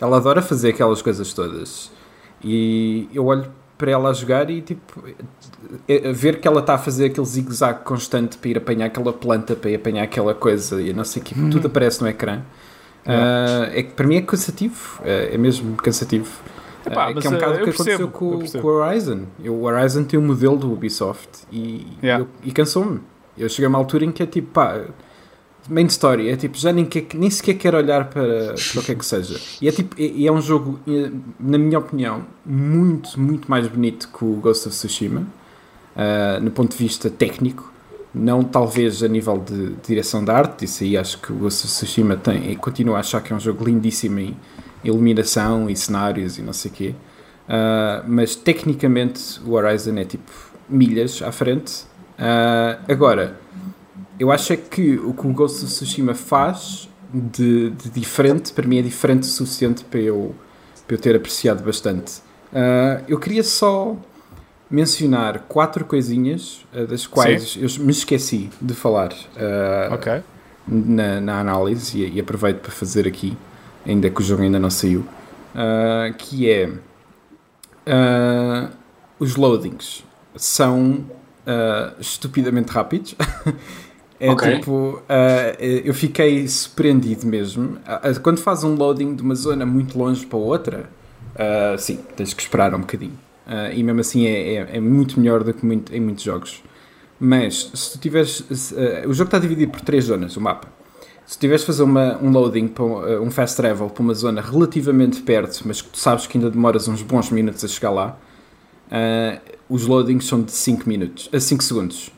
[SPEAKER 2] ela adora fazer aquelas coisas todas. E eu olho para ela a jogar e tipo, é- é ver que ela está a fazer aquele zigue-zague constante para ir apanhar aquela planta, para ir apanhar aquela coisa e não sei o que, tudo aparece no ecrã. Ah, é que para mim é cansativo, é, é mesmo cansativo.
[SPEAKER 1] Epá,
[SPEAKER 2] Ah, que é um bocado
[SPEAKER 1] eh,
[SPEAKER 2] o que
[SPEAKER 1] percebo,
[SPEAKER 2] aconteceu
[SPEAKER 1] eu
[SPEAKER 2] com, com o Horizon. Eu, o Horizon tem um modelo do Ubisoft e,
[SPEAKER 1] Yeah.
[SPEAKER 2] e cansou-me. Eu cheguei a uma altura em que é tipo, pá, main story, é tipo, já nem, quer, nem sequer quero olhar para, para o que é que seja. E é tipo, e e é um jogo, eh, na minha opinião, muito, muito mais bonito que o Ghost of Tsushima, ah, no ponto de vista técnico. Não talvez a nível de direção de arte, isso aí acho que o Ghost of Tsushima tem, e continuo a achar que é um jogo lindíssimo em iluminação e cenários e não sei o quê. Uh, mas tecnicamente o Horizon é tipo milhas à frente. Uh, agora, eu acho é que o que o Ghost of Tsushima faz de, de diferente, para mim é diferente o suficiente para eu, para eu ter apreciado bastante. Uh, eu queria só mencionar quatro coisinhas das quais eu me esqueci de falar uh,
[SPEAKER 1] Ok.
[SPEAKER 2] na, na análise e, e aproveito para fazer aqui, ainda que o jogo ainda não saiu, uh, que é uh, os loadings são uh, estupidamente rápidos. *laughs* é
[SPEAKER 3] Ok.
[SPEAKER 2] tipo, eu fiquei surpreendido mesmo. Quando faz um loading de uma zona muito longe para outra, sim, tens que esperar um bocadinho. E mesmo assim é, é, é muito melhor do que muito, em muitos jogos. Mas se tu tiveres. o jogo está dividido por três zonas, o mapa. Se tiveres de fazer uma, um loading, para, um- uh, um fast travel para uma zona relativamente perto, mas que tu sabes que ainda demoras uns bons minutos a chegar lá, uh, os loadings são de 5 minutos, a 5 segundos.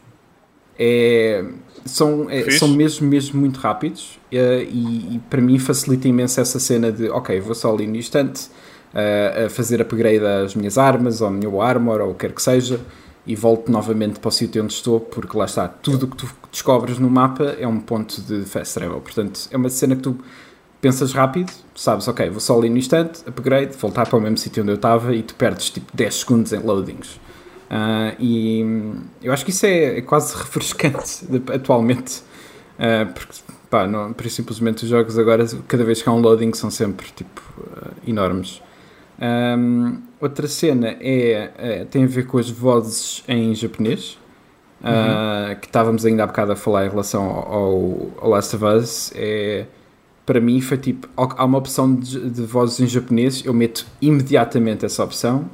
[SPEAKER 2] É, são, é- são mesmo, mesmo muito rápidos uh, e, e para mim facilita imenso essa cena de ok, vou só ali no instante uh, a fazer upgrade às minhas armas, ou ao meu armor, ou o que quer que seja, e volto novamente para o sítio onde estou, porque lá está, tudo o que tu descobres no mapa é um ponto de fast travel. Portanto, é uma cena que tu pensas rápido, sabes, ok, vou só ali no instante, upgrade, voltar para o mesmo sítio onde eu estava e tu perdes tipo 10 segundos em loadings. Ah, e eu acho que isso é, é quase *laughs* refrescante atualmente, Ah, porque pá, não, simplesmente os jogos agora, cada vez que há um loading, são sempre tipo ah, enormes. Um, outra cena é, é- tem a ver com as vozes em japonês, uh, que estávamos ainda há bocado a falar em relação ao, ao Last of Us. É, para mim foi tipo, há uma opção de, de vozes em japonês, eu meto imediatamente essa opção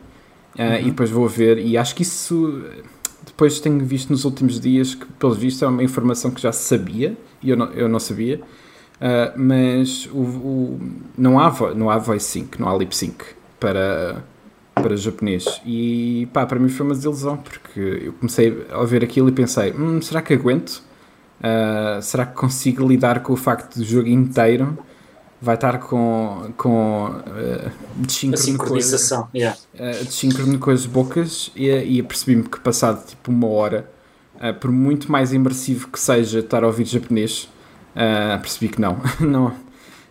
[SPEAKER 2] uh, e depois vou ver. E acho que isso, depois tenho visto nos últimos dias, que pelos vistos é uma informação que já sabia e eu não, eu não sabia. Uh, mas o, o- não, há, não há voice sync, não há lip sync para, para japonês. E pá, para mim foi uma desilusão, porque eu comecei a ouvir aquilo e pensei: hum, será que aguento? Uh, será que consigo lidar com o facto do jogo inteiro vai estar com, com uh,
[SPEAKER 3] A
[SPEAKER 2] desincrono com-
[SPEAKER 3] sincronização. Yeah.
[SPEAKER 2] uh, desincrono com as bocas e, e apercebi-me que passado tipo uma hora, uh, por muito mais imersivo que seja estar a ouvir japonês, uh, percebi que não. *laughs* não.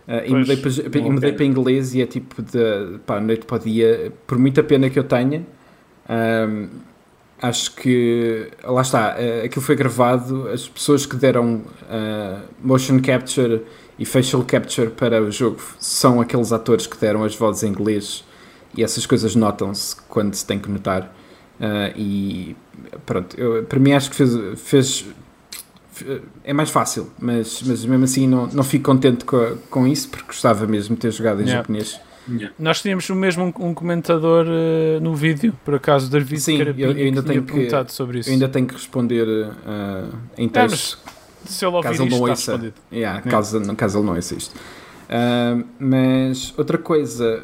[SPEAKER 2] Uh, e mudei, para, e mudei
[SPEAKER 1] pena.
[SPEAKER 2] para inglês e é tipo de pá, noite para o dia, por muita pena que eu tenha, um, acho que lá está, uh, aquilo foi gravado, as pessoas que deram uh, motion capture e facial capture para o jogo são aqueles atores que deram as vozes em inglês e essas coisas notam-se quando se tem que notar. Uh, e pronto, eu, para mim acho que fez, fez- é mais fácil, mas, mas mesmo assim não, não fico contente com, com isso porque gostava mesmo de ter jogado em
[SPEAKER 1] Yeah.
[SPEAKER 2] japonês.
[SPEAKER 3] Yeah.
[SPEAKER 1] Nós tínhamos o mesmo um, um comentador eh, no vídeo, por acaso, David
[SPEAKER 2] Sim, eu- eu ainda tenho que-
[SPEAKER 1] perguntado sobre isso.
[SPEAKER 2] Eu ainda tenho que responder uh, em
[SPEAKER 1] mas
[SPEAKER 2] texto.
[SPEAKER 1] Se ele ouvir
[SPEAKER 2] caso ele
[SPEAKER 1] isto,
[SPEAKER 2] não
[SPEAKER 1] está
[SPEAKER 2] ouça. Yeah,
[SPEAKER 1] Yeah.
[SPEAKER 2] caso, caso ele não ouça isto. Ah, mas outra coisa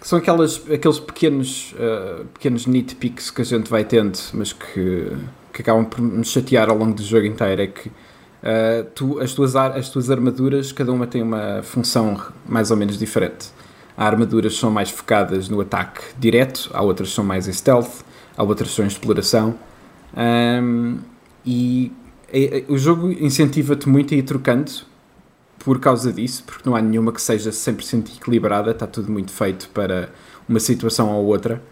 [SPEAKER 2] que são aquelas, aqueles pequenos, pequenos nitpicks que a gente vai tendo, mas que, que acabam por me chatear ao longo do jogo inteiro é que ah, tu, as, tuas, as tuas armaduras, cada uma tem uma função mais ou menos diferente. Há armaduras que são mais focadas no ataque direto, há outras que são mais em stealth, há outras que são em exploração. Ahm, e o jogo incentiva-te muito a ir trocando por causa disso, porque não há nenhuma que seja 100% equilibrada, está tudo muito feito para uma situação ou outra.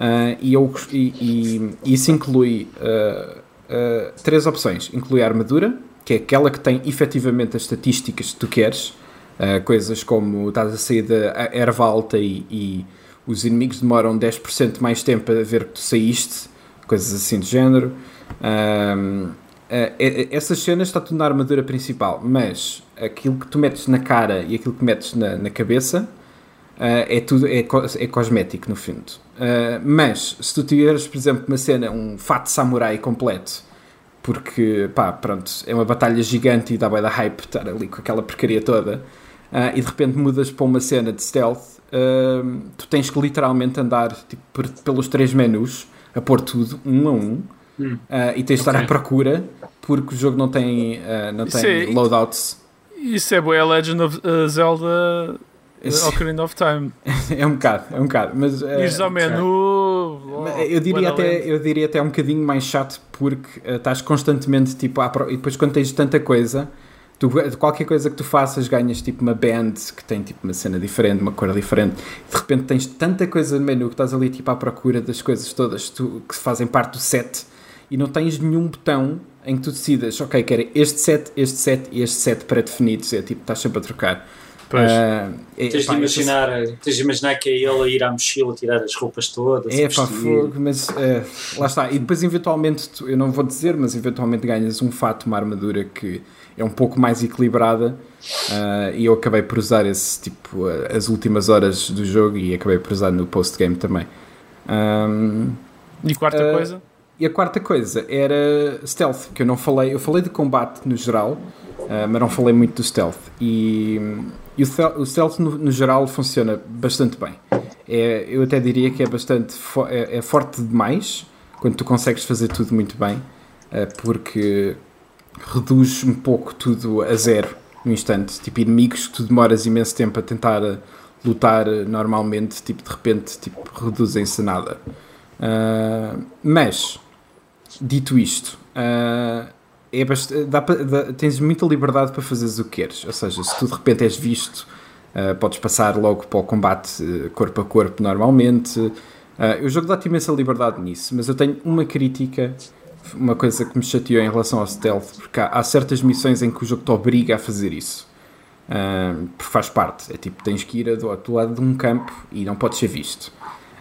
[SPEAKER 2] Ah, e, eu, e, e isso inclui ah, três opções: inclui a armadura, que é aquela que tem efetivamente as estatísticas que tu queres, coisas como estás a sair da erva alta e, e os inimigos demoram 10% mais tempo a ver que tu saíste, coisas assim do género. Essas cenas está tudo na armadura principal, mas aquilo que tu metes na cara e aquilo que metes na, na cabeça é tudo é, é cosmético no fundo. Eh, mas se tu tiveres, por exemplo, uma cena, um fato samurai completo, porque pá, pronto, é uma batalha gigante e dá bem da hype estar ali com aquela porcaria toda, ah, e de repente mudas para uma cena de stealth, tu tens que literalmente andar tipo, pelos três menus a pôr tudo um a um.
[SPEAKER 3] Hum.
[SPEAKER 2] ah, e tens de estar
[SPEAKER 3] Ok.
[SPEAKER 2] à procura porque o jogo não tem, ah, não
[SPEAKER 1] Isso
[SPEAKER 2] tem
[SPEAKER 1] é-
[SPEAKER 2] loadouts.
[SPEAKER 1] Isso é boa, Legend of uh, Zelda
[SPEAKER 2] Esse-
[SPEAKER 1] uh, Ocarina of Time.
[SPEAKER 2] é um bocado, é um bocado. Mas, ah,
[SPEAKER 1] Ires ao
[SPEAKER 3] ok.
[SPEAKER 1] menu. oh,
[SPEAKER 2] eu, diria até, eu diria até um bocadinho mais chato porque ah, estás constantemente tipo à pro... e depois quando tens tanta coisa tu, qualquer coisa que tu faças ganhas tipo uma band que tem tipo uma cena diferente, uma cor diferente de repente tens tanta coisa no menu que estás ali tipo à procura das coisas todas que tu- que fazem parte do set e não tens nenhum botão em que tu decidas, ok, quero este set, este set e este set pré-definidos, é tipo, estás sempre a trocar.
[SPEAKER 1] Pois.
[SPEAKER 2] É,
[SPEAKER 3] Tens de, imaginar, tens de imaginar que é ele a ir à mochila tirar as roupas todas.
[SPEAKER 2] É pá, fogo, mas eh, lá está. E depois, eventualmente, tu- eu não vou dizer, mas eventualmente ganhas um fato, uma armadura que é um pouco mais equilibrada. ah, e eu acabei por usar esse tipo, as últimas horas do jogo e acabei por usar no post-game também. Ahm,
[SPEAKER 1] E quarta coisa?
[SPEAKER 2] e a quarta coisa era stealth, que eu não falei. Eu falei de combate no geral, ah, mas não falei muito do stealth. E, e o, stealth no, no geral funciona bastante bem. É, eu até diria que é bastante fo- é, é forte demais quando tu consegues fazer tudo muito bem, ah, porque reduz um pouco tudo a zero no instante. Tipo, inimigos que tu demoras imenso tempo a tentar ah, lutar ah, normalmente, tipo, de repente, tipo, reduzem-se a nada. Ah, mas, dito isto, ah, é bast- dá pa- dá- tens muita liberdade para fazeres o que queres. Ou seja, se tu de repente és visto, ah, podes passar logo para o combate eh, corpo a corpo normalmente. Ah, o jogo dá-te imensa liberdade nisso, mas eu tenho uma crítica, uma coisa que me chateou em relação ao stealth, porque há, há certas missões em que o jogo te obriga a fazer isso. Ah, porque faz parte. É tipo, tens que ir do outro lado de um campo e não podes ser visto.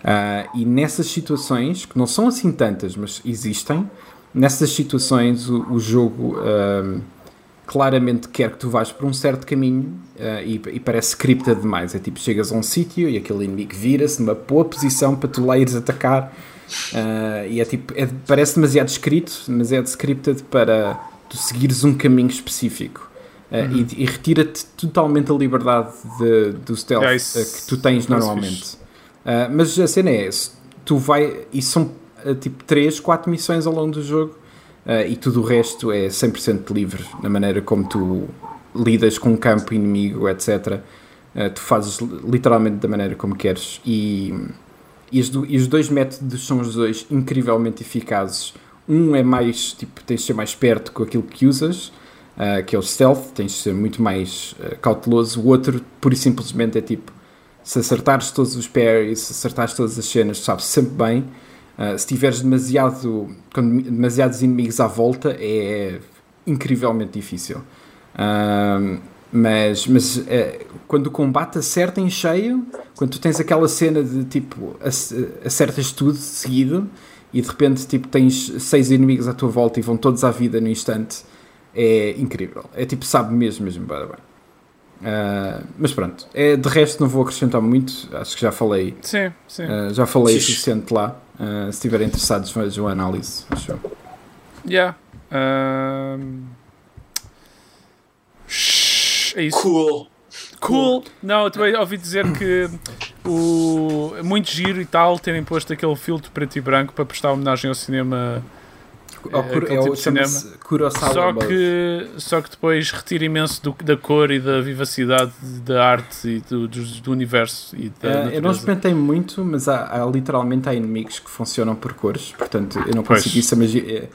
[SPEAKER 2] Ah, e nessas situações, que não são assim tantas, mas existem, nessas situações o, o jogo ah, claramente quer que tu vás por um certo caminho ah, e, e parece scripted demais. É tipo, chegas a um sítio e aquele inimigo vira-se numa boa posição para tu lá ires atacar. ah, e é tipo, é- parece demasiado escrito, mas é scripted para tu seguires um caminho específico. Ah, e, e retira-te totalmente a liberdade de- do stealth
[SPEAKER 1] É,
[SPEAKER 2] que tu tens normalmente. Uh, mas a cena é essa, tu vai, e são uh, tipo 3, 4 missões ao longo do jogo uh, e tudo o resto é 100% livre na maneira como tu lidas com um campo inimigo, etc. Uh, tu fazes li- literalmente da maneira como queres e, e, os, do- e os dois métodos são os dois incrivelmente eficazes. Um é mais, tipo, tens de ser mais perto com aquilo que usas, uh, que é o stealth, tens de ser muito mais cauteloso. O outro, pura e simplesmente, é tipo, se acertares todos os parries, se acertares todas as cenas, sabes sempre bem. Uh, se tiveres demasiado, com demasiados inimigos à volta, é incrivelmente difícil. Um, mas mas eh, quando o combate acerta em cheio, quando tu tens aquela cena de tipo ac- acertas tudo seguido e de repente tipo tens seis inimigos à tua volta e vão todos à vida no instante, é incrível. É tipo, sabe mesmo, mesmo bem. bem. Uh, mas pronto, é, de resto não vou acrescentar muito, acho que já falei,
[SPEAKER 1] Sim, sim.
[SPEAKER 2] uh, já falei o suficiente lá. Uh, se estiverem interessados, vejam a análise. Acho. eu.
[SPEAKER 1] Yeah. Um... É isso.
[SPEAKER 3] Cool.
[SPEAKER 1] Cool! Não, eu também ouvi dizer que o... é muito giro e tal terem posto aquele filtro preto e branco para prestar homenagem ao cinema
[SPEAKER 2] É, é, é
[SPEAKER 1] tipo
[SPEAKER 2] o
[SPEAKER 1] de cinema.
[SPEAKER 2] chama-se Kurosawa
[SPEAKER 1] Só que, só que depois retira imenso do- da cor e da vivacidade da arte e do, do, do universo e da
[SPEAKER 2] Eh, eu não experimentei muito, mas há, há literalmente há inimigos que funcionam por cores, portanto eu não
[SPEAKER 1] Pois.
[SPEAKER 2] consegui isso, mas eh, eh,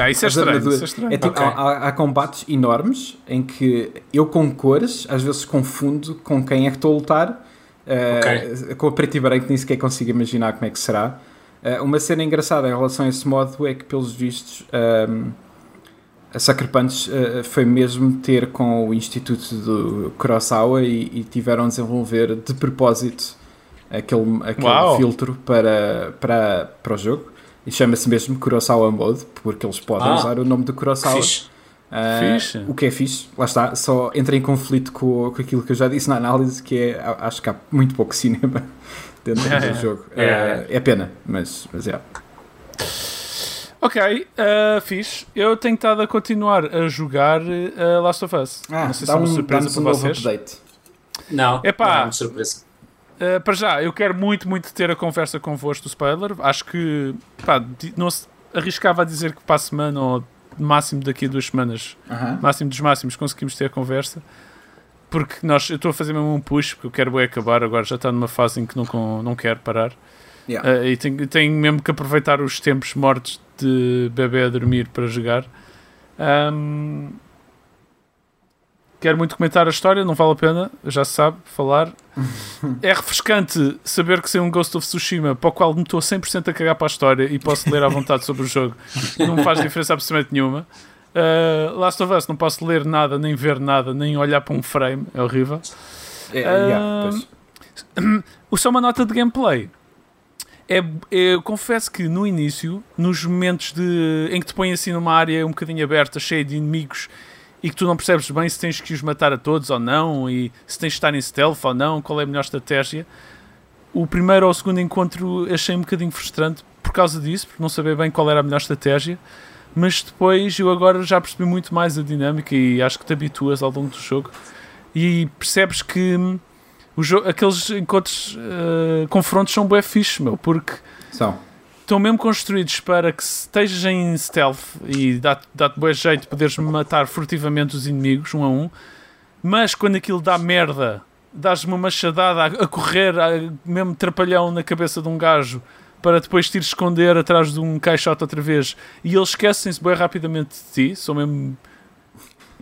[SPEAKER 1] Ah, isso é
[SPEAKER 2] as
[SPEAKER 1] estranho,
[SPEAKER 2] armaduras-
[SPEAKER 1] isso é estranho.
[SPEAKER 2] é tipo,
[SPEAKER 3] Ok.
[SPEAKER 2] há, há- combates enormes em que eu com cores às vezes confundo com quem é que estou a lutar. eh, Com a preto e branco nem sequer consigo imaginar como é que será. Eh, uma cena engraçada em relação a esse modo é que, pelos vistos, ehm, a Sucker Punch eh, foi mesmo ter com o Instituto do Kurosawa e, e tiveram a desenvolver de propósito aquele, aquele
[SPEAKER 1] Uau.
[SPEAKER 2] filtro para, para, para o jogo. E chama-se mesmo Kurosawa Mode, porque eles podem
[SPEAKER 3] Ah.
[SPEAKER 2] usar o nome do Kurosawa.
[SPEAKER 3] Fixe.
[SPEAKER 2] Ah,
[SPEAKER 1] Fixe.
[SPEAKER 2] O que é fixe, lá está, só entra em conflito com, com aquilo que eu já disse na análise, que é, acho que há muito pouco cinema *laughs* dentro do
[SPEAKER 1] yeah.
[SPEAKER 2] jogo.
[SPEAKER 3] Yeah,
[SPEAKER 2] Ah, é pena, mas, mas é.
[SPEAKER 1] Ok, uh, fixe. Eu tenho estado a continuar a jogar uh, Last of Us. não sei se é uma surpresa para
[SPEAKER 2] um novo
[SPEAKER 1] vocês.
[SPEAKER 2] update.
[SPEAKER 3] Não,
[SPEAKER 1] Epá.
[SPEAKER 3] não é uma surpresa.
[SPEAKER 1] Uh, para já, eu quero muito, muito ter a conversa convosco do spoiler. Acho que pá, não se arriscava a dizer que para a semana ou máximo daqui a duas semanas,
[SPEAKER 2] Aham.
[SPEAKER 1] máximo dos máximos, conseguimos ter a conversa. Porque nós, eu estou a fazer mesmo um push, porque eu quero bem acabar agora, já está numa fase em que não, não quero parar.
[SPEAKER 2] Yeah.
[SPEAKER 1] Uh, e tenho, tenho mesmo que aproveitar os tempos mortos de bebê a dormir para jogar. Um, quero muito comentar a história, não vale a pena, já se sabe falar. *laughs* é refrescante saber que sei um Ghost of Tsushima para o qual me estou 100% a cagar para a história e posso ler à vontade sobre o jogo. Não me faz diferença absolutamente nenhuma. Uh, Last of Us, não posso ler nada, nem ver nada, nem olhar para um frame, é horrível.
[SPEAKER 2] É, yeah,
[SPEAKER 1] Ah,
[SPEAKER 2] pois. *clears throat*
[SPEAKER 1] O só uma nota de gameplay. É, é- eu confesso que no início, nos momentos de, em que te põem assim numa área um bocadinho aberta, cheia de inimigos, e que tu não percebes bem se tens que os matar a todos ou não, e se tens de estar em stealth ou não, qual é a melhor estratégia. O primeiro ou o segundo encontro achei um bocadinho frustrante por causa disso, por não saber bem qual era a melhor estratégia. Mas depois eu agora já percebi muito mais a dinâmica e acho que te habituas ao longo do jogo e percebes que hum, o jo- aqueles encontros, eh, confrontos são bué fixe, meu, porque
[SPEAKER 2] São.
[SPEAKER 1] Estão mesmo construídos para que estejas em stealth e dá-te dá bué jeito de poderes matar furtivamente os inimigos, um a um, mas quando aquilo dá merda, dás uma machadada a, a correr, a- mesmo trapalhão na cabeça de um gajo, para depois te ir esconder atrás de um caixote outra vez, e eles esquecem-se bem rapidamente de ti, são mesmo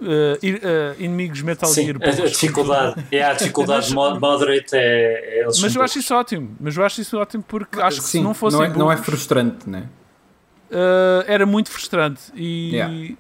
[SPEAKER 1] eh, inimigos Metal
[SPEAKER 3] Sim,
[SPEAKER 1] Gear.
[SPEAKER 3] a, dificuldade. É a dificuldade *laughs* moderate. É, é,
[SPEAKER 1] Mas eu acho isso ótimo, mas eu acho isso ótimo porque acho que
[SPEAKER 2] Sim,
[SPEAKER 1] se não fossem
[SPEAKER 2] não é, não é frustrante, né?
[SPEAKER 1] Uh, era muito frustrante e
[SPEAKER 2] Yeah.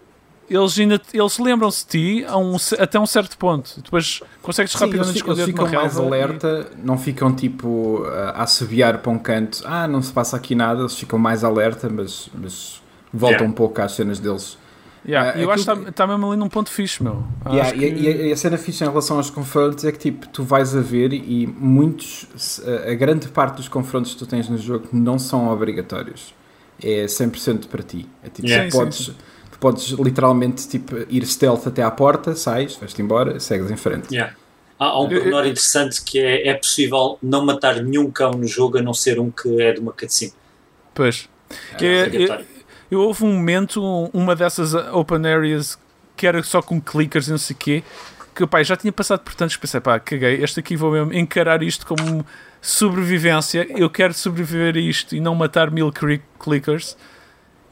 [SPEAKER 1] eles ainda eles lembram-se de ti a um até um certo ponto. Depois consegues
[SPEAKER 2] Sim,
[SPEAKER 1] rapidamente
[SPEAKER 2] eles, fi- eles
[SPEAKER 1] esconder
[SPEAKER 2] ficam mais
[SPEAKER 1] relva e-
[SPEAKER 2] alerta, não ficam tipo a assobiar para um canto, ah, não se passa aqui nada, eles ficam mais alerta, mas, mas voltam
[SPEAKER 3] Yeah.
[SPEAKER 2] um pouco às cenas deles.
[SPEAKER 1] Yeah,
[SPEAKER 2] Ah,
[SPEAKER 1] eu acho que está tá mesmo ali num ponto fixe, meu.
[SPEAKER 2] Yeah, e,
[SPEAKER 1] que-
[SPEAKER 2] e a- e a cena fixe em relação aos confrontos é que tipo, tu vais a ver e muitos, se- a grande parte dos confrontos que tu tens no jogo não são obrigatórios. É 100% para ti. É tipo,
[SPEAKER 3] Yeah.
[SPEAKER 2] tu,
[SPEAKER 1] Sim,
[SPEAKER 2] podes, tu podes literalmente tipo, ir stealth até à porta, sais, vais-te embora, segues em frente.
[SPEAKER 3] Yeah. Há, há um pormenor interessante que é, é possível não matar nenhum cão no jogo a não ser um que é de uma cutscene.
[SPEAKER 1] Pois. Que
[SPEAKER 3] É
[SPEAKER 1] é-
[SPEAKER 3] obrigatório.
[SPEAKER 1] Eu houve um momento, uma dessas open areas que era só com clickers e não sei o quê, que pá, já tinha passado por tantos, pensei, pá, caguei, este aqui vou mesmo encarar isto como sobrevivência, eu quero sobreviver a isto e não matar mil clickers.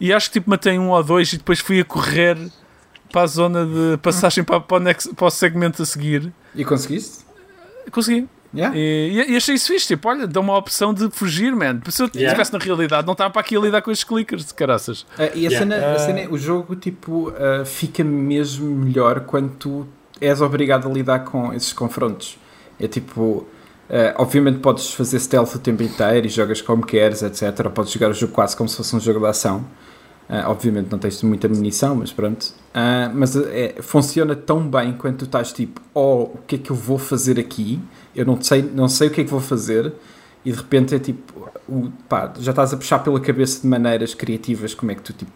[SPEAKER 1] E acho que tipo matei um ou dois e depois fui a correr para a zona de passagem para, para, o, next- para o segmento a seguir.
[SPEAKER 2] E conseguiste?
[SPEAKER 1] Consegui.
[SPEAKER 2] Yeah.
[SPEAKER 1] E, e achei isso fixe, tipo, olha, dá uma opção de fugir, man. Se eu
[SPEAKER 3] Yeah.
[SPEAKER 1] estivesse na realidade, não estava para aqui a lidar com estes clickers de caraças.
[SPEAKER 2] Ah, e a
[SPEAKER 3] Yeah.
[SPEAKER 2] cena, a
[SPEAKER 1] Ah.
[SPEAKER 2] cena é, o jogo tipo, ah, fica mesmo melhor quando tu és obrigado a lidar com esses confrontos. É tipo, ah, obviamente podes fazer stealth o tempo inteiro e jogas como queres, etc. Ou podes jogar o jogo quase como se fosse um jogo de ação. Ah, obviamente não tens muita munição, mas pronto. Ah, mas é, funciona tão bem quando tu estás tipo, oh, o que é que eu vou fazer aqui? Eu não sei, não sei o que é que vou fazer. E de repente é tipo, o- pá, já estás a puxar pela cabeça de maneiras criativas como é que tu tipo,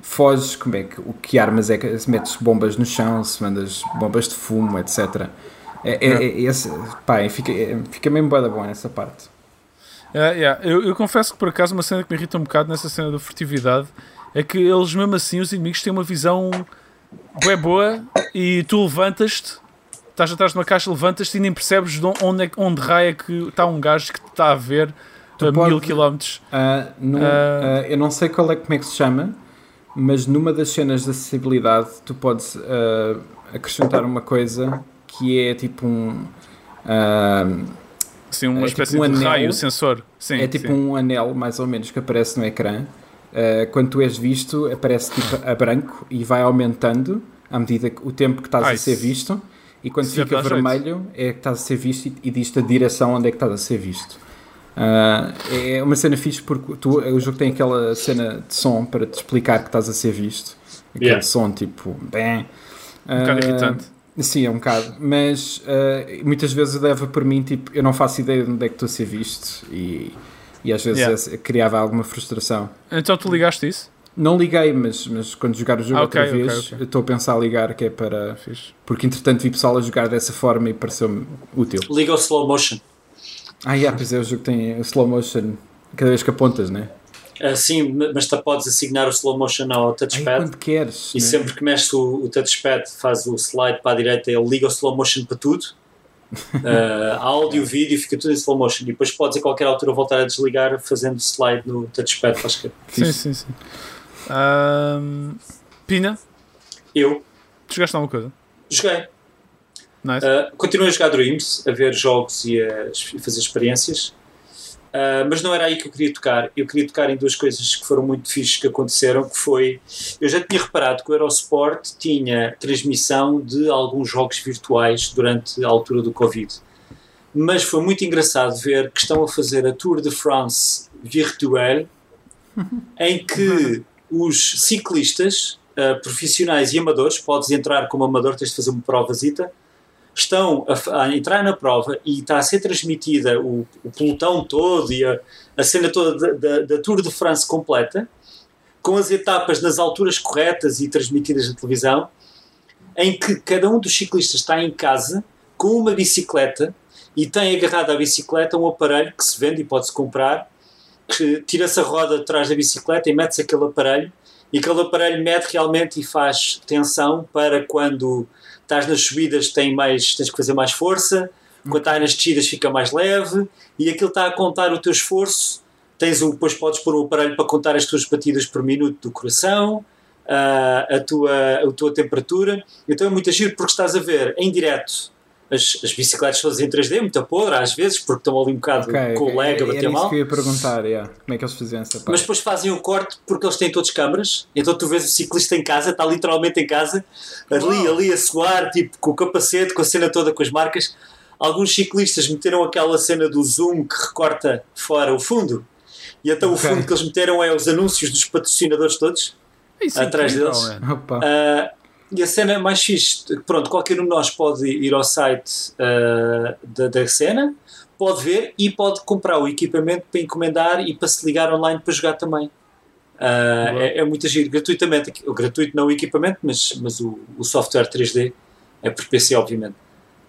[SPEAKER 2] foges, como é que, o que armas é que se metes bombas no chão, se mandas bombas de fumo, etc. É, é, é, esse, pá, é, fica, é, fica mesmo bué da bom nessa parte.
[SPEAKER 1] É, yeah. eu, eu confesso que por acaso uma cena que me irrita um bocado nessa cena da furtividade é que eles mesmo assim, os inimigos têm uma visão bué boa e tu levantas-te, estás atrás de uma caixa, levantas-te e nem percebes de onde, é, onde raio é que está um gajo que te está a ver a
[SPEAKER 2] pode-
[SPEAKER 1] mil quilómetros.
[SPEAKER 2] Ah, num-
[SPEAKER 1] Ah.
[SPEAKER 2] ah, eu não sei qual é, como é que se chama, mas numa das cenas de acessibilidade tu podes acrescentar uma coisa que é tipo um.
[SPEAKER 1] Assim, uma
[SPEAKER 2] É
[SPEAKER 1] espécie
[SPEAKER 2] tipo um
[SPEAKER 1] de
[SPEAKER 2] anel.
[SPEAKER 1] raio sensor. Sim,
[SPEAKER 2] é tipo
[SPEAKER 1] sim.
[SPEAKER 2] um anel, mais ou menos, que aparece no ecrã. Quando tu és visto, aparece tipo a branco e vai aumentando à medida que o tempo que estás
[SPEAKER 1] Ah,
[SPEAKER 2] a ser visto. E quando
[SPEAKER 1] já
[SPEAKER 2] fica
[SPEAKER 1] jeito.
[SPEAKER 2] vermelho, é que estás a ser visto e, e diz-te a direção onde é que estás a ser visto. Ah, é uma cena fixe porque tu, o jogo tem aquela cena de som para te explicar que estás a ser visto. Aquele
[SPEAKER 3] Yeah.
[SPEAKER 2] som tipo. Bem,
[SPEAKER 1] Um bocado irritante.
[SPEAKER 2] Sim, é um bocado. Mas ah, muitas vezes leva por mim, tipo, eu não faço ideia de onde é que estou a ser visto e, e às vezes
[SPEAKER 1] Yeah.
[SPEAKER 2] eh, criava alguma frustração.
[SPEAKER 1] Então tu ligaste isso?
[SPEAKER 2] Não liguei, mas, mas quando jogar o jogo
[SPEAKER 1] Ah,
[SPEAKER 2] outra vez,
[SPEAKER 1] ok.
[SPEAKER 2] eu estou a pensar a ligar que é para.
[SPEAKER 1] Fixe.
[SPEAKER 2] Porque entretanto vi pessoal a jogar dessa forma e pareceu-me útil.
[SPEAKER 3] Liga o slow motion.
[SPEAKER 2] Ah, yeah, pois é, o jogo tem o slow motion cada vez que apontas, né?
[SPEAKER 3] Ah, sim, mas tu podes assignar o slow motion ao
[SPEAKER 2] Aí
[SPEAKER 3] touchpad.
[SPEAKER 2] quando queres.
[SPEAKER 3] E
[SPEAKER 2] né?
[SPEAKER 3] sempre que mexes o, o touchpad, faz o slide para a direita, ele liga o slow motion para tudo. *laughs* Ah, áudio, vídeo, fica tudo em slow motion. E depois podes a qualquer altura voltar a desligar fazendo slide no touchpad. Faz que
[SPEAKER 1] Sim, sim, sim. Ahm, Pina,
[SPEAKER 3] eu
[SPEAKER 1] tu jogaste alguma coisa?
[SPEAKER 3] joguei.
[SPEAKER 1] Nice.
[SPEAKER 3] Uh, continuei a jogar Dreams, a ver jogos e a fazer experiências. Uh, mas não era aí que eu queria tocar. Eu queria tocar em duas coisas que foram muito fixes que aconteceram, que foi... Eu já tinha reparado que o Eurosport tinha transmissão de alguns jogos virtuais durante a altura do Covid. Mas foi muito engraçado ver que estão a fazer a Tour de France virtual, em que os ciclistas uh, profissionais e amadores, podes entrar como amador, tens de fazer uma provazita, estão a, a entrar na prova e está a ser transmitida o, o pelotão todo e a, a cena toda da, da, da Tour de France completa, com as etapas nas alturas corretas e transmitidas na televisão, em que cada um dos ciclistas está em casa com uma bicicleta e tem agarrado à bicicleta um aparelho que se vende e pode-se comprar, que tira-se a roda de trás da bicicleta e mete-se aquele aparelho e aquele aparelho mede realmente e faz tensão para quando estás nas subidas tem mais, tens que fazer mais força, quando estás nas descidas fica mais leve e aquilo está a contar o teu esforço. Tens o, depois podes pôr o aparelho para contar as tuas batidas por minuto do coração, ah, a, tua, a tua temperatura. Então é muito agir porque estás a ver em direto as, as bicicletas todas em 3D, muito podre às vezes, porque estão ali um bocado
[SPEAKER 2] Ok,
[SPEAKER 3] com
[SPEAKER 2] ok.
[SPEAKER 3] o leg a bater
[SPEAKER 2] isso
[SPEAKER 3] mal.
[SPEAKER 2] que eu ia perguntar, yeah. como é que eles faziam essa parte?
[SPEAKER 3] Mas depois fazem o corte porque eles têm todos câmaras. Então tu vês o ciclista em casa, está literalmente em casa, ali, ali a suar, tipo, com o capacete, com a cena toda, com as marcas. Alguns ciclistas meteram aquela cena do zoom que recorta fora o fundo. E então
[SPEAKER 2] Ok.
[SPEAKER 3] o fundo que eles meteram é os anúncios dos patrocinadores todos.
[SPEAKER 1] Isso é
[SPEAKER 3] atrás
[SPEAKER 1] incrível,
[SPEAKER 3] deles. E a cena mais fixe. Pronto, qualquer um de nós pode ir ao site ah, da, da cena, pode ver e pode comprar o equipamento para encomendar e para se ligar online para jogar também.
[SPEAKER 1] Boa.
[SPEAKER 3] é, é muito giro, gratuitamente. O gratuito não o equipamento, mas, mas o, o software 3D é por PC, obviamente.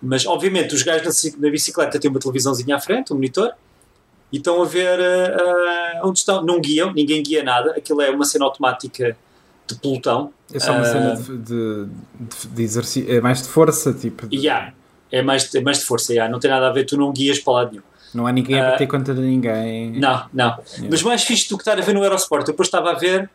[SPEAKER 3] Mas, obviamente, os gajos na, na bicicleta têm uma televisãozinha à frente, um monitor, e estão a ver ah, ah, onde estão. Não guiam, ninguém guia nada. Aquilo é uma cena automática de pelotão.
[SPEAKER 2] É só uma
[SPEAKER 3] Ah,
[SPEAKER 2] cena de, de, de, de exercício, é mais de força, tipo. de-
[SPEAKER 3] E yeah, é, mais, é mais de força, yeah, não tem nada a ver, tu não guias para lado nenhum.
[SPEAKER 2] Não há ninguém a
[SPEAKER 3] Ah,
[SPEAKER 2] bater contra ninguém.
[SPEAKER 3] Não, não. Mas mais fixe do que estar a ver no Eurosport, eu depois estava a ver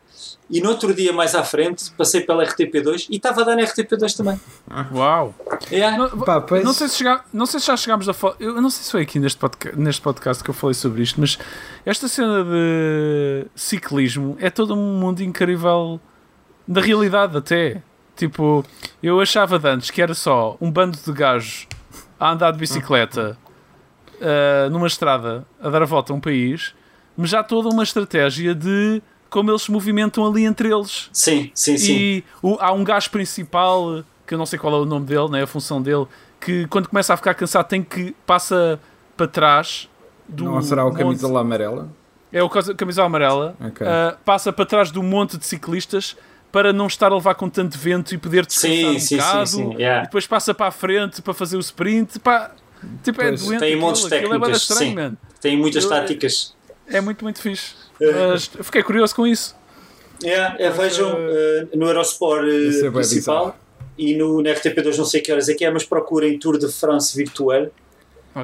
[SPEAKER 3] e no outro dia mais à frente passei pela RTP2 e estava a dar na RTP2 também. *laughs*
[SPEAKER 1] Uau!
[SPEAKER 3] Yeah.
[SPEAKER 1] Não,
[SPEAKER 2] Pá, pois-
[SPEAKER 1] não sei se chega- não sei se já chegámos a falar. Eu não sei se foi aqui neste, podca neste podcast que eu falei sobre isto, mas esta cena de ciclismo é todo um mundo incrível da realidade, até. Tipo, eu achava de antes que era só um bando de gajos a andar de bicicleta ah, numa estrada a dar a volta a um país, mas já toda uma estratégia de como eles se movimentam ali entre eles.
[SPEAKER 3] Sim, sim, sim.
[SPEAKER 1] E o- há um gajo principal, que eu não sei qual é o nome dele, né, a função dele, que quando começa a ficar cansado tem que passa para trás do
[SPEAKER 2] Não será o
[SPEAKER 1] monte-
[SPEAKER 2] camisola amarela?
[SPEAKER 1] É o camisola amarela.
[SPEAKER 2] Ok.
[SPEAKER 1] ah, passa para trás do monte de ciclistas para não estar a levar com tanto vento e poder descansar
[SPEAKER 3] Sim,
[SPEAKER 1] um
[SPEAKER 3] sim,
[SPEAKER 1] bocado.
[SPEAKER 3] sim, sim, yeah.
[SPEAKER 1] E depois passa para a frente para fazer o sprint. Pá, tipo, é
[SPEAKER 2] Pois.
[SPEAKER 1] doente.
[SPEAKER 3] Tem
[SPEAKER 1] aquilo,
[SPEAKER 3] montes
[SPEAKER 1] é
[SPEAKER 3] técnicas,
[SPEAKER 1] estranho,
[SPEAKER 3] sim. Tem muitas
[SPEAKER 1] Eu-
[SPEAKER 3] táticas.
[SPEAKER 1] É muito, muito fixe.
[SPEAKER 3] É.
[SPEAKER 1] Mas fiquei curioso com isso.
[SPEAKER 3] Yeah, é, vejam uh, no Eurosport
[SPEAKER 2] é
[SPEAKER 3] uh, principal e no, na RTP2 não sei que horas é que é, mas procurem Tour de France Virtual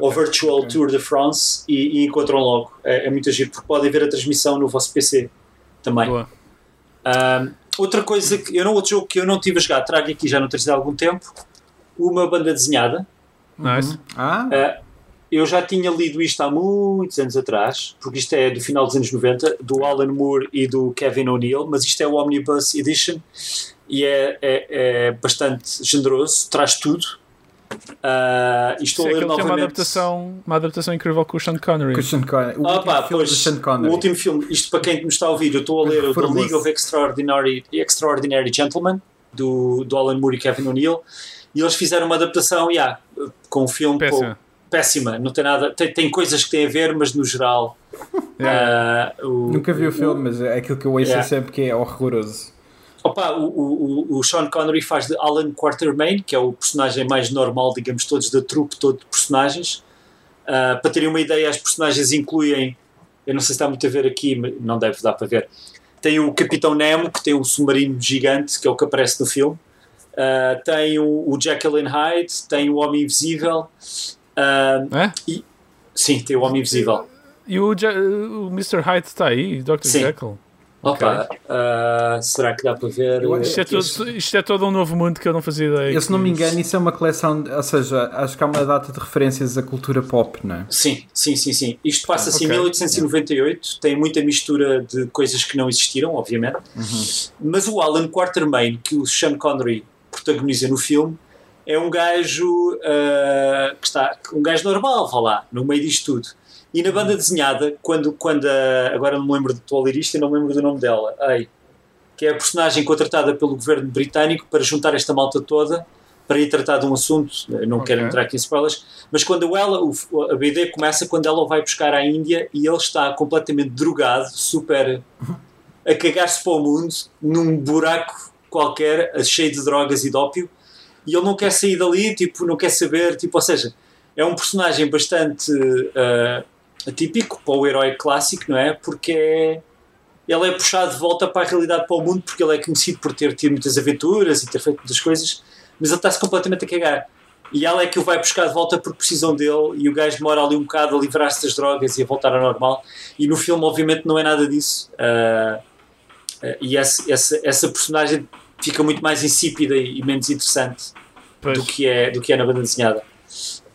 [SPEAKER 3] ou Virtual
[SPEAKER 1] ok.
[SPEAKER 3] Tour de France e, e encontram logo. É, é muito giro, porque podem ver a transmissão no vosso PC também.
[SPEAKER 1] Boa.
[SPEAKER 3] Outra coisa que eu não, outro jogo que eu não tive a jogar, trago aqui já não tenho há algum tempo, uma banda desenhada.
[SPEAKER 1] Nice.
[SPEAKER 2] Ah,
[SPEAKER 3] Ah, eu já tinha lido isto há muitos anos atrás, porque isto é do final dos anos 90, do Alan Moore e do Kevin O'Neill, mas isto é o Omnibus Edition e é, é, é bastante generoso, traz tudo. E estou
[SPEAKER 1] Isso é
[SPEAKER 3] a ler
[SPEAKER 1] que tem uma
[SPEAKER 3] novamente.
[SPEAKER 1] adaptação, uma adaptação incrível com o Sean Connery.
[SPEAKER 2] com o Sean Connery. O
[SPEAKER 3] Ah,
[SPEAKER 2] último
[SPEAKER 3] pá, pois,
[SPEAKER 2] Sean
[SPEAKER 3] o
[SPEAKER 2] Connery.
[SPEAKER 3] último filme, isto para quem nos está a ouvir, eu estou a ler o The. League of Extraordinary, Extraordinary Gentlemen, do, do Alan Moore e Kevin O'Neill, e eles fizeram uma adaptação, yeah, com um filme pô,
[SPEAKER 1] Péssima.
[SPEAKER 3] péssima, não tem nada, tem, tem coisas que têm a ver, mas no geral. ah, o-
[SPEAKER 2] Nunca vi o filme, mas é aquilo que eu ouço
[SPEAKER 3] Yeah.
[SPEAKER 2] é sempre que é horroroso.
[SPEAKER 3] Opa, o, o, o- Sean Connery faz de Alan Quatermain, que é o personagem mais normal, digamos, todos da trupe, todo de personagens. Ah, para terem uma ideia, as personagens incluem, eu não sei se está muito a ver aqui, mas não deve dar para ver. Tem o Capitão Nemo, que tem um submarino gigante, que é o que aparece no filme. Ah, tem o, o and Hyde, tem o Homem Invisível. Ah,
[SPEAKER 1] É?
[SPEAKER 3] sim, tem o Homem Invisível.
[SPEAKER 1] E o, Ja- o Mr. Hyde está aí, Dr.
[SPEAKER 3] Sim.
[SPEAKER 1] Jekyll.
[SPEAKER 3] Opa, ah, será que dá para ver?
[SPEAKER 1] Isto é,
[SPEAKER 3] Aqui este-
[SPEAKER 1] todo, isto é todo um novo mundo que eu não fazia ideia.
[SPEAKER 2] Eu, se não me engano, isso é uma coleção, ou seja, acho que há uma data de referências à cultura pop, não é?
[SPEAKER 3] Sim, sim, sim, sim. Isto passa-se
[SPEAKER 1] Ok.
[SPEAKER 3] em 1898, tem muita mistura de coisas que não existiram, obviamente. Mas o Alan Quatermain, que o Sean Connery protagoniza no filme, é um gajo ah, que está um gajo normal, vá lá, no meio disto tudo. E na banda desenhada, quando, quando a- agora não me lembro isto e não me lembro do nome dela, ai, que é a personagem contratada pelo governo britânico para juntar esta malta toda para ir tratar de um assunto, não quero
[SPEAKER 1] Ok.
[SPEAKER 3] entrar aqui em spoilers, mas quando ela, o- a BD começa quando ela o vai buscar à Índia e ele está completamente drogado, super a cagar-se para o mundo, num buraco qualquer, cheio de drogas e de ópio, e ele não quer sair dali, tipo, não quer saber, tipo, ou seja, é um personagem bastante ah, atípico para o herói clássico, não é? Porque é, ele é puxado de volta para a realidade, para o mundo, porque ele é conhecido por ter tido muitas aventuras e ter feito muitas coisas, mas ele está-se completamente a cagar. E ela é que o vai buscar de volta porque precisam dele, e o gajo demora ali um bocado a livrar-se das drogas e a voltar ao normal. E no filme, obviamente, não é nada disso. Ah, ah, e essa, essa, essa personagem fica muito mais insípida e, e menos interessante
[SPEAKER 1] Pois.
[SPEAKER 3] do que é, do que é na banda desenhada.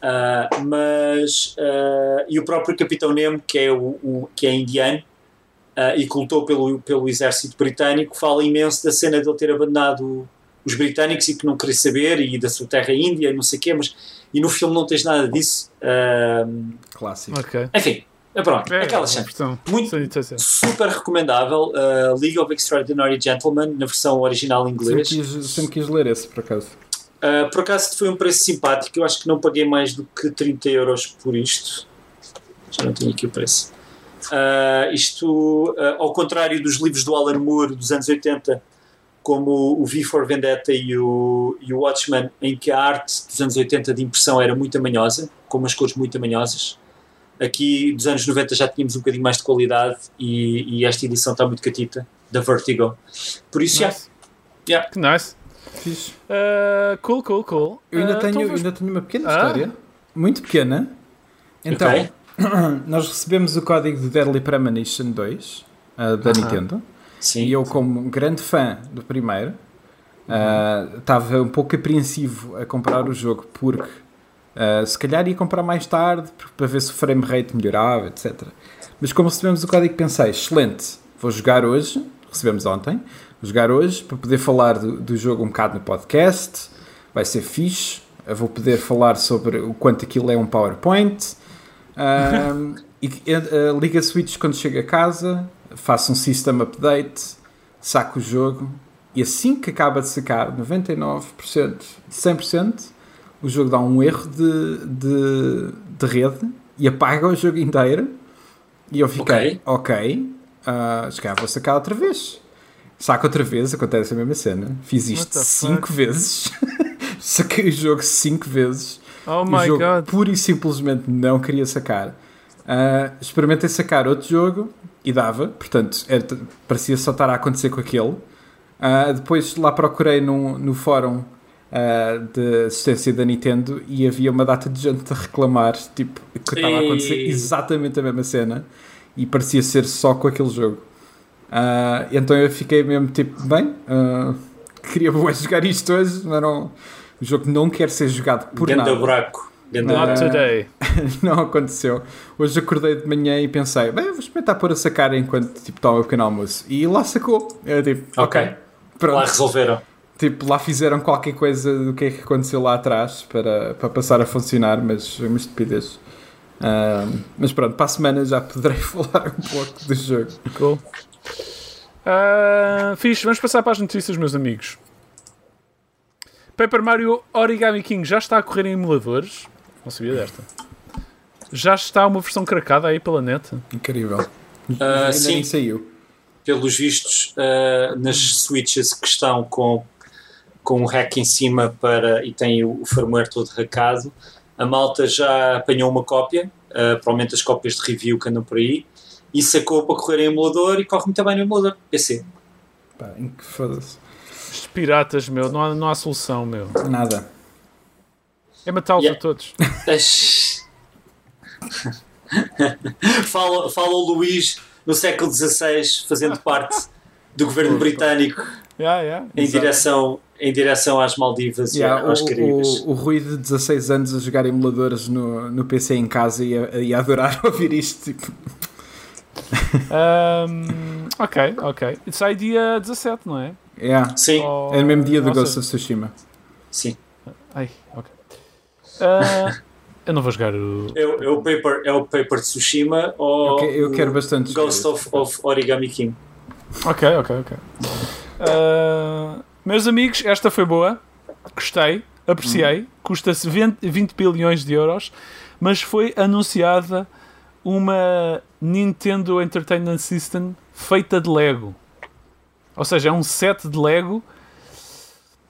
[SPEAKER 3] Ah, mas ah, e o próprio Capitão Nemo, que é, o, o- que é indiano ah, e que lutou pelo, pelo exército britânico, fala imenso da cena de ele ter abandonado os britânicos e que não queria saber e da sua terra índia e não sei o quê, mas e no filme não tens nada disso.
[SPEAKER 2] Clássico.
[SPEAKER 1] Ok.
[SPEAKER 3] enfim, é pronto,
[SPEAKER 1] É,
[SPEAKER 3] aquela
[SPEAKER 1] uma
[SPEAKER 3] cena.
[SPEAKER 1] versão.
[SPEAKER 3] Muito-. Super recomendável, ah, League of Extraordinary Gentlemen, na versão original em
[SPEAKER 2] Sempre
[SPEAKER 3] inglês.
[SPEAKER 2] quis, sempre quis ler esse, por acaso.
[SPEAKER 3] Uh, por acaso foi um preço simpático, eu acho que não paguei mais do que 30 euros por isto. Já não tenho aqui o preço. Uh, isto, uh, ao contrário dos livros do Alan Moore dos anos 80, como o V for Vendetta e o, e o Watchmen, em que a arte dos anos 80 de impressão era muito manhosa, com umas cores muito manhosas. Aqui, dos anos 90, já tínhamos um bocadinho mais de qualidade e, e esta edição está muito catita, da Vertigo. Por isso, já.
[SPEAKER 1] Nice.
[SPEAKER 3] Yeah.
[SPEAKER 1] Que nice.
[SPEAKER 2] Fixe.
[SPEAKER 1] Uh, cool, cool, cool.
[SPEAKER 2] Eu ainda,
[SPEAKER 1] Uh,
[SPEAKER 2] tenho,
[SPEAKER 1] então
[SPEAKER 2] ainda tenho uma pequena
[SPEAKER 1] Ah.
[SPEAKER 2] história, muito pequena. Então,
[SPEAKER 3] Ok. *coughs*
[SPEAKER 2] nós recebemos o código de Deadly Premonition 2 uh, da
[SPEAKER 1] Aham.
[SPEAKER 2] Nintendo.
[SPEAKER 3] Sim.
[SPEAKER 2] E eu, como grande fã do primeiro, ah, estava um pouco apreensivo a comprar o jogo porque ah, se calhar ia comprar mais tarde para ver se o frame rate melhorava, etc. Mas como recebemos o código, pensei: excelente, vou jogar hoje. Recebemos ontem, jogar hoje para poder falar do, do jogo um bocado no podcast. Vai ser fixe. Eu vou poder falar sobre o quanto aquilo é um PowerPoint. Um, *laughs* e uh, liga a Switch quando chega a casa, faço um system update, saco o jogo e assim que acaba de sacar 99%, 100%, o jogo dá um erro de, de, de rede e apaga o jogo inteiro. E eu fiquei, ok, uh, se calhar vou sacar outra vez. Saco outra vez, acontece a mesma cena. Fiz isto
[SPEAKER 1] the
[SPEAKER 2] 5 vezes. *laughs* Saquei o jogo 5 vezes
[SPEAKER 1] Oh
[SPEAKER 2] o
[SPEAKER 1] my
[SPEAKER 2] jogo
[SPEAKER 1] god.
[SPEAKER 2] pura e simplesmente não queria sacar. Ah, experimentei sacar outro jogo e dava, portanto, era, parecia só estar a acontecer com aquele. Uh, depois lá procurei no, no fórum uh, de assistência da Nintendo e havia uma data de gente a reclamar tipo, que estava a acontecer exatamente a mesma cena e parecia ser só com aquele jogo. Uh, então eu fiquei mesmo tipo, bem, queria *laughs* jogar isto hoje, mas não, o jogo não quer ser jogado por Ganda nada.
[SPEAKER 3] buraco.
[SPEAKER 1] Not today. *laughs*
[SPEAKER 2] não aconteceu. Hoje acordei de manhã e pensei, bem, vou experimentar pôr a sacar enquanto tipo, toma o pequeno almoço. E lá sacou. Eu tipo, ok. okay.
[SPEAKER 3] Pronto. Lá resolveram.
[SPEAKER 2] Tipo, lá fizeram qualquer coisa do que é que aconteceu lá atrás para, para passar a funcionar, mas uma estupidez. Uh, mas pronto, para a semana já poderei *laughs* falar um pouco do jogo.
[SPEAKER 1] Cool. Uh, fixe, vamos passar para as notícias, meus amigos. Paper Mario Origami King já está a correr em emuladores. Não sabia desta. Já está uma versão cracada aí pela net.
[SPEAKER 2] Incrível.
[SPEAKER 3] Uh, sim. nem saiu. Pelos vistos, uh, nas switches que estão com, com um hack em cima para, e tem o, o firmware todo hackado, a malta já apanhou uma cópia, uh, provavelmente as cópias de review que andam por aí, e sacou para correr em emulador e corre muito bem no emulador PC.
[SPEAKER 2] Pá, que foda-se.
[SPEAKER 1] Estes piratas, meu, não há, não há solução, meu.
[SPEAKER 2] Nada.
[SPEAKER 1] É matá-los yeah. a todos. *laughs*
[SPEAKER 3] fala, fala o Luís no século XVI, fazendo *laughs* parte do governo britânico
[SPEAKER 1] yeah, yeah,
[SPEAKER 3] em, direção, em direção às Maldivas yeah, e aos Caribes.
[SPEAKER 2] O, o, Rui de 16 anos a jogar emuladores no, no PC em casa e a, e a adorar *laughs* ouvir isto. Tipo.
[SPEAKER 1] Um, ok, ok. Sai dia 17, não é?
[SPEAKER 2] Yeah.
[SPEAKER 3] Sim.
[SPEAKER 2] Ou... É no mesmo dia do Ghost of Tsushima.
[SPEAKER 3] Sim.
[SPEAKER 1] Ai, ok. Uh, *laughs* eu não vou jogar o.
[SPEAKER 3] É, é, o paper, é o Paper de Tsushima ou.
[SPEAKER 2] Okay, eu quero bastante.
[SPEAKER 3] Ghost of, of, Origami King.
[SPEAKER 1] Ok, ok, ok. Uh, meus amigos, esta foi boa. Gostei, apreciei. Hum. Custa-se 20, 20 bilhões de euros, mas foi anunciada uma Nintendo Entertainment System feita de Lego. Ou seja, é um set de Lego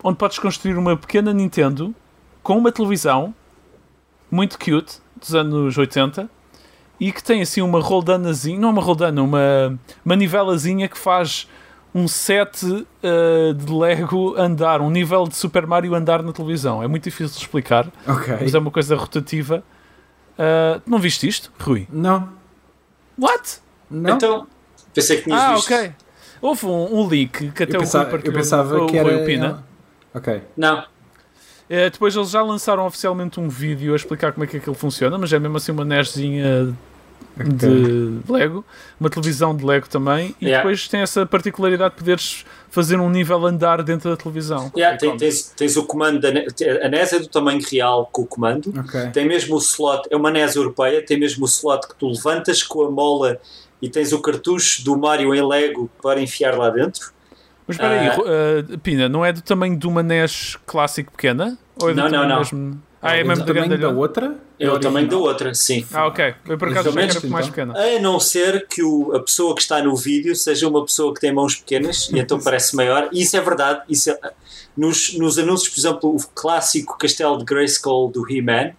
[SPEAKER 1] onde podes construir uma pequena Nintendo com uma televisão muito cute dos anos 80 e que tem assim uma roldanazinha, não uma roldana, uma manivelazinha que faz um set uh, de Lego andar, um nível de Super Mario andar na televisão. É muito difícil de explicar,
[SPEAKER 2] okay.
[SPEAKER 1] mas é uma coisa rotativa. Uh, não viste isto, Rui?
[SPEAKER 2] Não.
[SPEAKER 1] What?
[SPEAKER 3] Não. Então, pensei que tinhas
[SPEAKER 1] ah,
[SPEAKER 3] visto.
[SPEAKER 1] Ah, ok. Houve um, um, leak que até
[SPEAKER 2] eu pensava, o Rui partilhou. Eu pensava o, que era... O Pina. Ok.
[SPEAKER 3] Não.
[SPEAKER 1] É, depois eles já lançaram oficialmente um vídeo a explicar como é que aquilo funciona, mas é mesmo assim uma NESzinha okay. de Lego, uma televisão de Lego também, e yeah. depois tem essa particularidade de poderes fazer um nível andar dentro da televisão.
[SPEAKER 3] Yeah, tem, tens, tens, o comando, da a NES é do tamanho real com o comando,
[SPEAKER 2] okay.
[SPEAKER 3] tem mesmo o slot, é uma NES europeia, tem mesmo o slot que tu levantas com a mola e tens o cartucho do Mario em Lego para enfiar lá dentro.
[SPEAKER 1] Mas espera aí, uh, Pina, não é do tamanho de uma NES clássico pequena? Ou é
[SPEAKER 3] não, não, não.
[SPEAKER 1] Mesmo... Ah, é, mesmo
[SPEAKER 2] do tamanho da outra?
[SPEAKER 3] É o tamanho da outra, sim.
[SPEAKER 1] Ah, ok. Eu por acaso achei que era mais pequena.
[SPEAKER 3] A não ser que o, a pessoa que está no vídeo seja uma pessoa que tem mãos pequenas e então parece maior. E isso é verdade. Isso é, nos, nos anúncios, por exemplo, o clássico castelo de Grayskull do He-Man,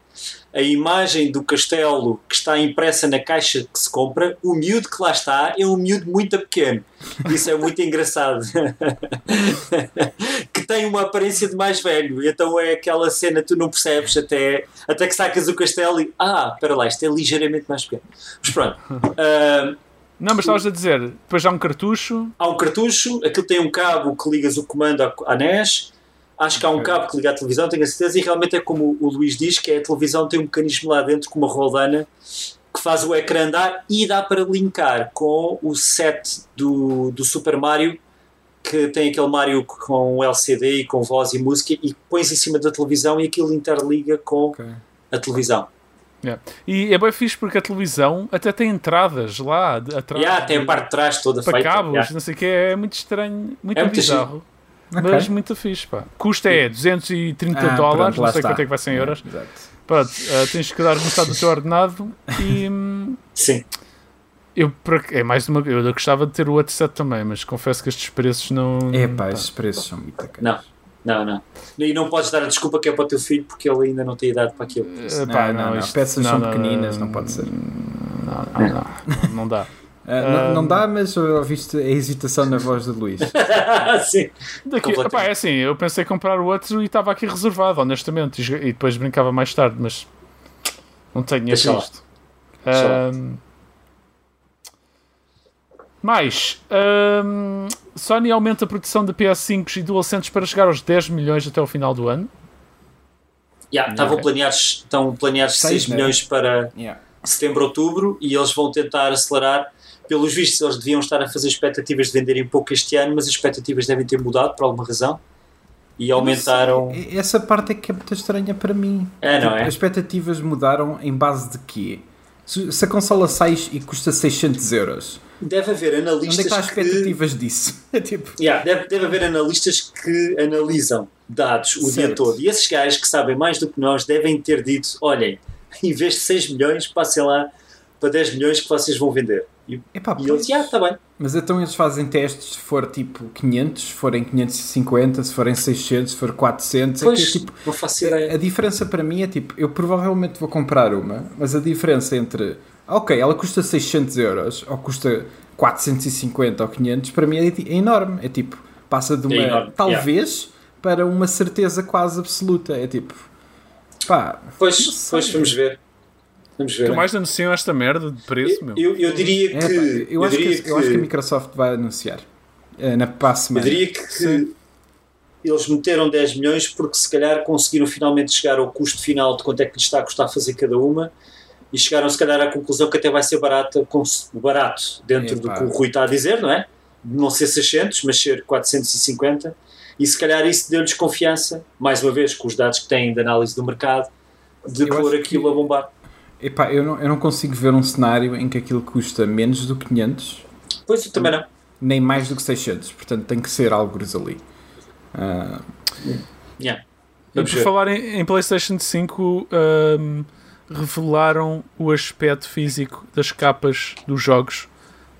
[SPEAKER 3] a imagem do castelo que está impressa na caixa que se compra, o miúdo que lá está é um miúdo muito pequeno. Isso é muito *laughs* engraçado. *laughs* que tem uma aparência de mais velho. Então é aquela cena que tu não percebes até, até que sacas o castelo e ah, espera lá, isto é ligeiramente mais pequeno. Mas pronto. Uh,
[SPEAKER 1] não, mas estavas a dizer, depois há um cartucho.
[SPEAKER 3] Há um cartucho, aquilo tem um cabo que ligas o comando à NES Acho que há um cabo que liga à televisão, tenho a certeza, e realmente é como o Luís diz, que é a televisão tem um mecanismo lá dentro com uma roldana que faz o ecrã andar e dá para linkar com o set do, do Super Mario, que tem aquele Mario com LCD e com voz e música, e pões em cima da televisão e aquilo interliga com okay. a televisão.
[SPEAKER 1] Yeah. E é bem fixe porque a televisão até tem entradas lá atrás.
[SPEAKER 3] Yeah, tem a parte de trás toda
[SPEAKER 1] para
[SPEAKER 3] feita.
[SPEAKER 1] cabos,
[SPEAKER 3] yeah.
[SPEAKER 1] não sei o que, é muito estranho, muito é bizarro. Okay. Mas muito fixe, pá. Custa é 230 ah, dólares, pronto, não sei está. quanto é que vai ser em euros. É, Pronto, uh, tens que dar metade do teu ordenado e. *laughs* Hum,
[SPEAKER 3] Sim.
[SPEAKER 1] Eu, é mais uma Eu gostava de ter o outro set também, mas confesso que estes preços não.
[SPEAKER 2] É pá, estes preços são muito caros.
[SPEAKER 3] Não. Não, não. E não podes dar a desculpa que é para o teu filho porque ele ainda não tem idade para aquilo.
[SPEAKER 2] Pá, não, não, não, Isto, peças não, são pequeninas, não pode ser.
[SPEAKER 1] Não, não, não, não dá.
[SPEAKER 2] Ah, não- não dá, mas ouviste a hesitação na voz de Luís. *laughs*
[SPEAKER 3] Sim.
[SPEAKER 1] Daqui, epá, é assim, eu pensei em comprar o outro e estava aqui reservado, honestamente. E, depois brincava mais tarde, mas não tenho
[SPEAKER 3] lá.
[SPEAKER 1] Ahm, mais, ahm, Sony aumenta a produção de PS5 e DualSense para chegar aos 10 milhões até o final do ano.
[SPEAKER 3] Yeah, estavam
[SPEAKER 1] Ok.
[SPEAKER 3] planeados, estão planeados
[SPEAKER 2] Seis,
[SPEAKER 3] 6
[SPEAKER 2] né?
[SPEAKER 3] milhões para
[SPEAKER 2] Yeah.
[SPEAKER 3] setembro, outubro e eles vão tentar acelerar. Pelos vistos, eles deviam estar a fazer expectativas de venderem pouco este ano, mas as expectativas devem ter mudado por alguma razão e aumentaram.
[SPEAKER 2] Sei, Essa parte é que é muito estranha para mim.
[SPEAKER 3] É, não
[SPEAKER 2] Tipo,
[SPEAKER 3] é?
[SPEAKER 2] As expectativas mudaram em base de quê? Se, se a consola sai e custa 600 euros,
[SPEAKER 3] Deve haver
[SPEAKER 2] onde é que
[SPEAKER 3] analistas
[SPEAKER 2] está as
[SPEAKER 3] que.
[SPEAKER 2] expectativas disso? *laughs* É tipo,
[SPEAKER 3] Yeah, deve, deve haver analistas que analisam dados o dia
[SPEAKER 2] Certo.
[SPEAKER 3] todo. E esses gajos que sabem mais do que nós devem ter dito: olhem, *laughs* em vez de 6 milhões, passem lá para 10 milhões que vocês vão vender. E,
[SPEAKER 2] epá,
[SPEAKER 3] e eles, já, está bem.
[SPEAKER 2] Mas então eles fazem testes se for tipo 500, se forem 550, se forem 600, se for 400. É que,
[SPEAKER 3] Pois,
[SPEAKER 2] tipo,
[SPEAKER 3] não faço ideia.
[SPEAKER 2] a diferença para mim é tipo, eu provavelmente vou comprar uma, mas a diferença entre, ok, ela custa 600 euros ou custa 450 ou 500, para mim é, é enorme. É tipo, passa de uma
[SPEAKER 3] É
[SPEAKER 2] talvez para uma certeza quase absoluta. É tipo, pá,
[SPEAKER 3] Pois, pois vamos ver. Vamos ver.
[SPEAKER 1] Que mais anunciam esta merda de preço, meu.
[SPEAKER 3] Eu, eu diria que.
[SPEAKER 2] é, pá, eu,
[SPEAKER 3] eu,
[SPEAKER 2] acho
[SPEAKER 3] diria
[SPEAKER 2] que, eu acho que a Microsoft vai anunciar eh, na para a
[SPEAKER 3] eu diria que
[SPEAKER 1] Sim.
[SPEAKER 3] eles meteram 10 milhões porque se calhar conseguiram finalmente chegar ao custo final de quanto é que lhes está a custar fazer cada uma e chegaram se calhar à conclusão que até vai ser barata, barato dentro do
[SPEAKER 2] Epá.
[SPEAKER 3] que o Rui está a dizer, não é? De Não ser 600, mas ser 450 e se calhar isso deu-lhes confiança, mais uma vez com os dados que têm de análise do mercado, de
[SPEAKER 2] Eu
[SPEAKER 3] pôr aquilo
[SPEAKER 2] que-
[SPEAKER 3] a bombar.
[SPEAKER 2] Epá, eu não, eu não consigo ver um cenário em que aquilo custa menos do que 500,
[SPEAKER 3] Pois eu também não.
[SPEAKER 2] nem mais do que 600. Portanto, tem que ser algures ali. Ah,
[SPEAKER 3] Yeah.
[SPEAKER 1] E
[SPEAKER 3] Vamos
[SPEAKER 1] por
[SPEAKER 3] ver.
[SPEAKER 1] falar em, em PlayStation 5, ahm, revelaram o aspecto físico das capas dos jogos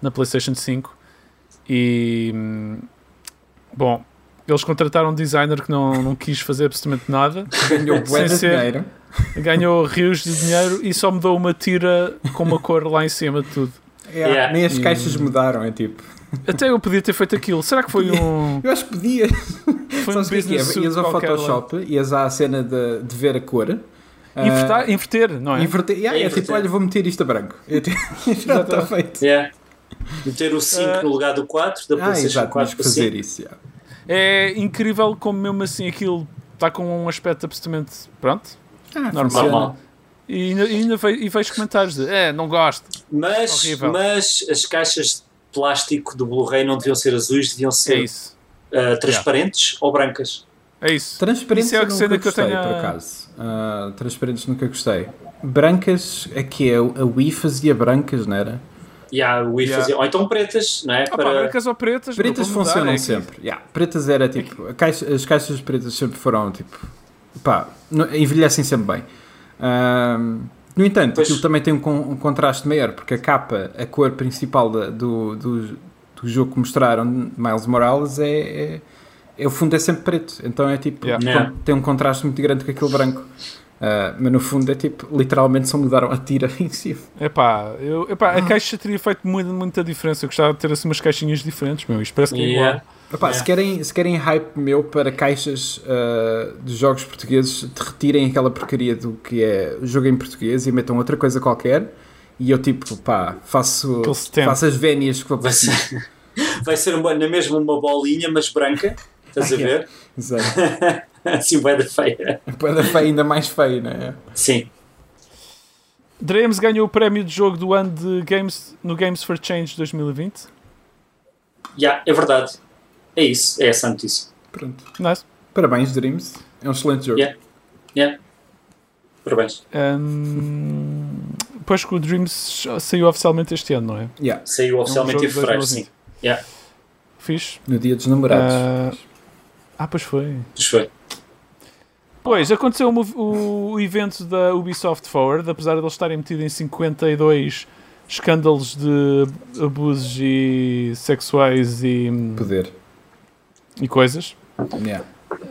[SPEAKER 1] na PlayStation 5. E hum, bom, eles contrataram um designer que não, não quis fazer absolutamente nada, *laughs*
[SPEAKER 2] ganhou
[SPEAKER 1] Sem ser-
[SPEAKER 2] dinheiro.
[SPEAKER 1] Ganhou rios de dinheiro e só mudou uma tira com uma cor lá em cima de tudo.
[SPEAKER 2] Yeah,
[SPEAKER 3] Yeah.
[SPEAKER 2] Nem as
[SPEAKER 1] E-
[SPEAKER 2] caixas mudaram, é tipo.
[SPEAKER 1] Até eu podia ter feito aquilo. Será que foi um,
[SPEAKER 2] Eu acho que podia.
[SPEAKER 1] foi um
[SPEAKER 2] é
[SPEAKER 1] business
[SPEAKER 2] é? Ias ao
[SPEAKER 1] qualquer lá?
[SPEAKER 2] Photoshop, ias à cena de, de ver a cor. ah,
[SPEAKER 1] Invertar- inverter, não é?
[SPEAKER 2] inverter. Yeah,
[SPEAKER 3] É
[SPEAKER 2] é tipo, olha, vou meter isto a branco. É *laughs* Já está feito.
[SPEAKER 3] Yeah. Meter o 5
[SPEAKER 1] Ah.
[SPEAKER 3] no lugar do 4, da
[SPEAKER 2] Ah,
[SPEAKER 3] PlayStation
[SPEAKER 2] exato, tinhas
[SPEAKER 3] 4
[SPEAKER 2] que
[SPEAKER 3] para
[SPEAKER 2] fazer
[SPEAKER 3] 5.
[SPEAKER 2] isso. yeah.
[SPEAKER 1] É incrível como mesmo assim aquilo está com um aspecto absolutamente pronto.
[SPEAKER 2] Ah,
[SPEAKER 1] Normal. E ainda, e ainda ve- e vejo comentários de é, não gosto.
[SPEAKER 3] Mas,
[SPEAKER 1] Horrível.
[SPEAKER 3] mas as caixas de plástico do Blu-ray não deviam ser azuis, deviam
[SPEAKER 1] É
[SPEAKER 3] ser
[SPEAKER 1] isso.
[SPEAKER 3] ah, transparentes ou brancas.
[SPEAKER 1] É isso.
[SPEAKER 2] Transparentes
[SPEAKER 1] Isso é a
[SPEAKER 2] eu nunca
[SPEAKER 1] que eu
[SPEAKER 2] gostei,
[SPEAKER 1] tenho a-
[SPEAKER 2] por acaso. Ah, transparentes nunca gostei. Brancas, aqui é a Wii fazia brancas, não era?
[SPEAKER 3] E Wii
[SPEAKER 1] Yeah.
[SPEAKER 3] fazia- Ou então pretas, não é?
[SPEAKER 1] Ah,
[SPEAKER 3] Para...
[SPEAKER 1] brancas ou pretas.
[SPEAKER 2] Pretas
[SPEAKER 1] vou mudar,
[SPEAKER 2] funcionam
[SPEAKER 1] é que-
[SPEAKER 2] sempre. Yeah, Pretas era tipo. a caixa- as caixas pretas sempre foram tipo. Pá, envelhecem sempre bem. No entanto,
[SPEAKER 3] Pois.
[SPEAKER 2] aquilo também tem um, um contraste maior, porque a capa, a cor principal da- do, do, do jogo que mostraram, Miles Morales, é, é, é- O fundo é sempre preto. Então é tipo.
[SPEAKER 1] Yeah.
[SPEAKER 3] Yeah.
[SPEAKER 2] tem um contraste muito grande com aquele branco. Ah, mas no fundo é tipo. Literalmente só mudaram a tira *laughs* em si.
[SPEAKER 1] Epá, eu, epá,
[SPEAKER 2] Ah.
[SPEAKER 1] a caixa teria feito muita, muita diferença. Eu gostava de ter assim umas caixinhas diferentes, meu. Isto parece que é
[SPEAKER 3] Yeah.
[SPEAKER 1] igual.
[SPEAKER 2] Epá,
[SPEAKER 3] Yeah.
[SPEAKER 2] se, querem, se querem hype meu para caixas ah, de jogos portugueses, te retirem aquela porcaria do que é o jogo em português e metam outra coisa qualquer. E eu, tipo, pá, faço, faço as vénias que vou
[SPEAKER 3] Vai ser, *laughs* vai ser uma, na mesma uma bolinha, mas branca. Estás a ver?
[SPEAKER 2] Exato. *laughs*
[SPEAKER 3] assim, vai da feia.
[SPEAKER 2] Para feio, ainda mais feio, não é?
[SPEAKER 3] Sim.
[SPEAKER 1] Dreams ganhou o prémio de jogo do ano de games, no Games for Change 2020.
[SPEAKER 3] Yeah, é verdade. É isso. É essa a notícia.
[SPEAKER 2] Pronto.
[SPEAKER 1] Nice.
[SPEAKER 2] Parabéns, Dreams. É um excelente jogo.
[SPEAKER 3] Yeah. Yeah. Parabéns.
[SPEAKER 1] Hum, pois que o Dreams saiu oficialmente este ano, não é?
[SPEAKER 2] Yeah,
[SPEAKER 3] Saiu oficialmente
[SPEAKER 1] É um
[SPEAKER 3] em fevereiro,
[SPEAKER 1] 2020.
[SPEAKER 3] sim. Yeah.
[SPEAKER 1] Fixe.
[SPEAKER 2] no dia dos namorados.
[SPEAKER 1] Ah, ah, pois foi.
[SPEAKER 3] Pois foi.
[SPEAKER 1] Pois, aconteceu o, o evento da Ubisoft Forward, apesar de eles estarem metidos em 52 escândalos de abusos e sexuais e,
[SPEAKER 2] Poder.
[SPEAKER 1] E coisas.
[SPEAKER 2] Yeah.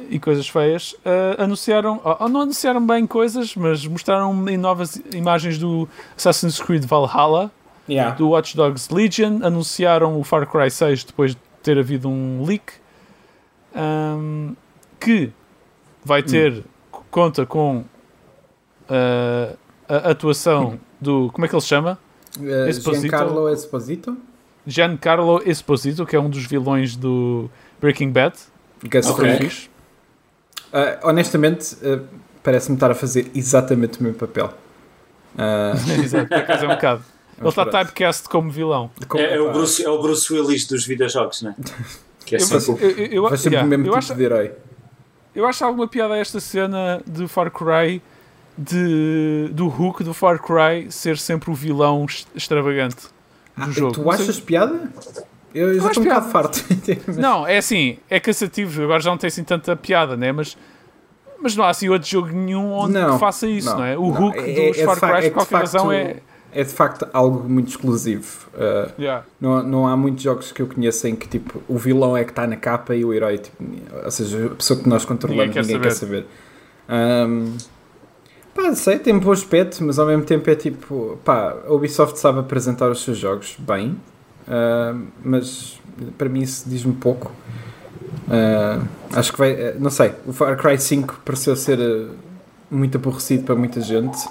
[SPEAKER 1] e coisas feias, ah, anunciaram, ou, ou não anunciaram bem coisas, mas mostraram em novas imagens do Assassin's Creed Valhalla
[SPEAKER 2] Yeah.
[SPEAKER 1] do Watch Dogs Legion, anunciaram o Far Cry 6 depois de ter havido um leak, ahm, que vai ter, conta com ah, a atuação do, como é que ele se chama?
[SPEAKER 2] Uh,
[SPEAKER 1] Esposito.
[SPEAKER 2] Giancarlo Esposito?
[SPEAKER 1] Giancarlo Esposito, que é um dos vilões do Breaking Bad.
[SPEAKER 2] Guest
[SPEAKER 3] Ok.
[SPEAKER 2] Freak.
[SPEAKER 1] Fixe.
[SPEAKER 2] Uh, honestamente, uh, parece-me estar a fazer exatamente o mesmo papel. Uh, *laughs*
[SPEAKER 1] Exato, por acaso é um bocado. Ele está typecast como vilão.
[SPEAKER 2] Como-
[SPEAKER 3] É, é o Bruce, é o Bruce Willis dos videojogos, né? *laughs* Que é
[SPEAKER 1] Eu,
[SPEAKER 3] sempre
[SPEAKER 1] eu, eu, eu,
[SPEAKER 2] Vai sempre
[SPEAKER 1] yeah,
[SPEAKER 2] o mesmo
[SPEAKER 1] eu
[SPEAKER 2] tipo
[SPEAKER 1] acho,
[SPEAKER 2] de herói.
[SPEAKER 1] eu acho alguma piada a esta cena de Far Cry de, do Hook do Far Cry ser sempre o vilão extravagante do jogo.
[SPEAKER 2] Tu
[SPEAKER 1] Não
[SPEAKER 2] achas piada? Eu, eu já estou um bocado farto. *laughs*
[SPEAKER 1] Não, é assim, é cansativo, agora já não tem assim tanta piada, né? Mas, mas não há assim outro jogo nenhum onde
[SPEAKER 2] Não,
[SPEAKER 1] faça isso, não,
[SPEAKER 2] não,
[SPEAKER 1] é? O Hook
[SPEAKER 2] é-
[SPEAKER 1] dos
[SPEAKER 2] é
[SPEAKER 1] Far
[SPEAKER 2] fa-
[SPEAKER 1] Cry,
[SPEAKER 2] é
[SPEAKER 1] por qualquer razão, é.
[SPEAKER 2] É de facto algo muito exclusivo. Uh,
[SPEAKER 1] Yeah.
[SPEAKER 2] não, não há muitos jogos que eu conheço em que tipo, o vilão é que está na capa e o herói, tipo, ou seja, a pessoa que nós controlamos,
[SPEAKER 1] Ninguém
[SPEAKER 2] ninguém
[SPEAKER 1] quer
[SPEAKER 2] quer saber. Um, pá, sei, tem um bom aspecto, mas ao mesmo tempo é tipo, pá, a Ubisoft sabe apresentar os seus jogos bem, uh, mas para mim isso diz-me pouco. Uh, acho que vai, uh, não sei, o Far Cry 5 pareceu ser muito aborrecido para muita gente.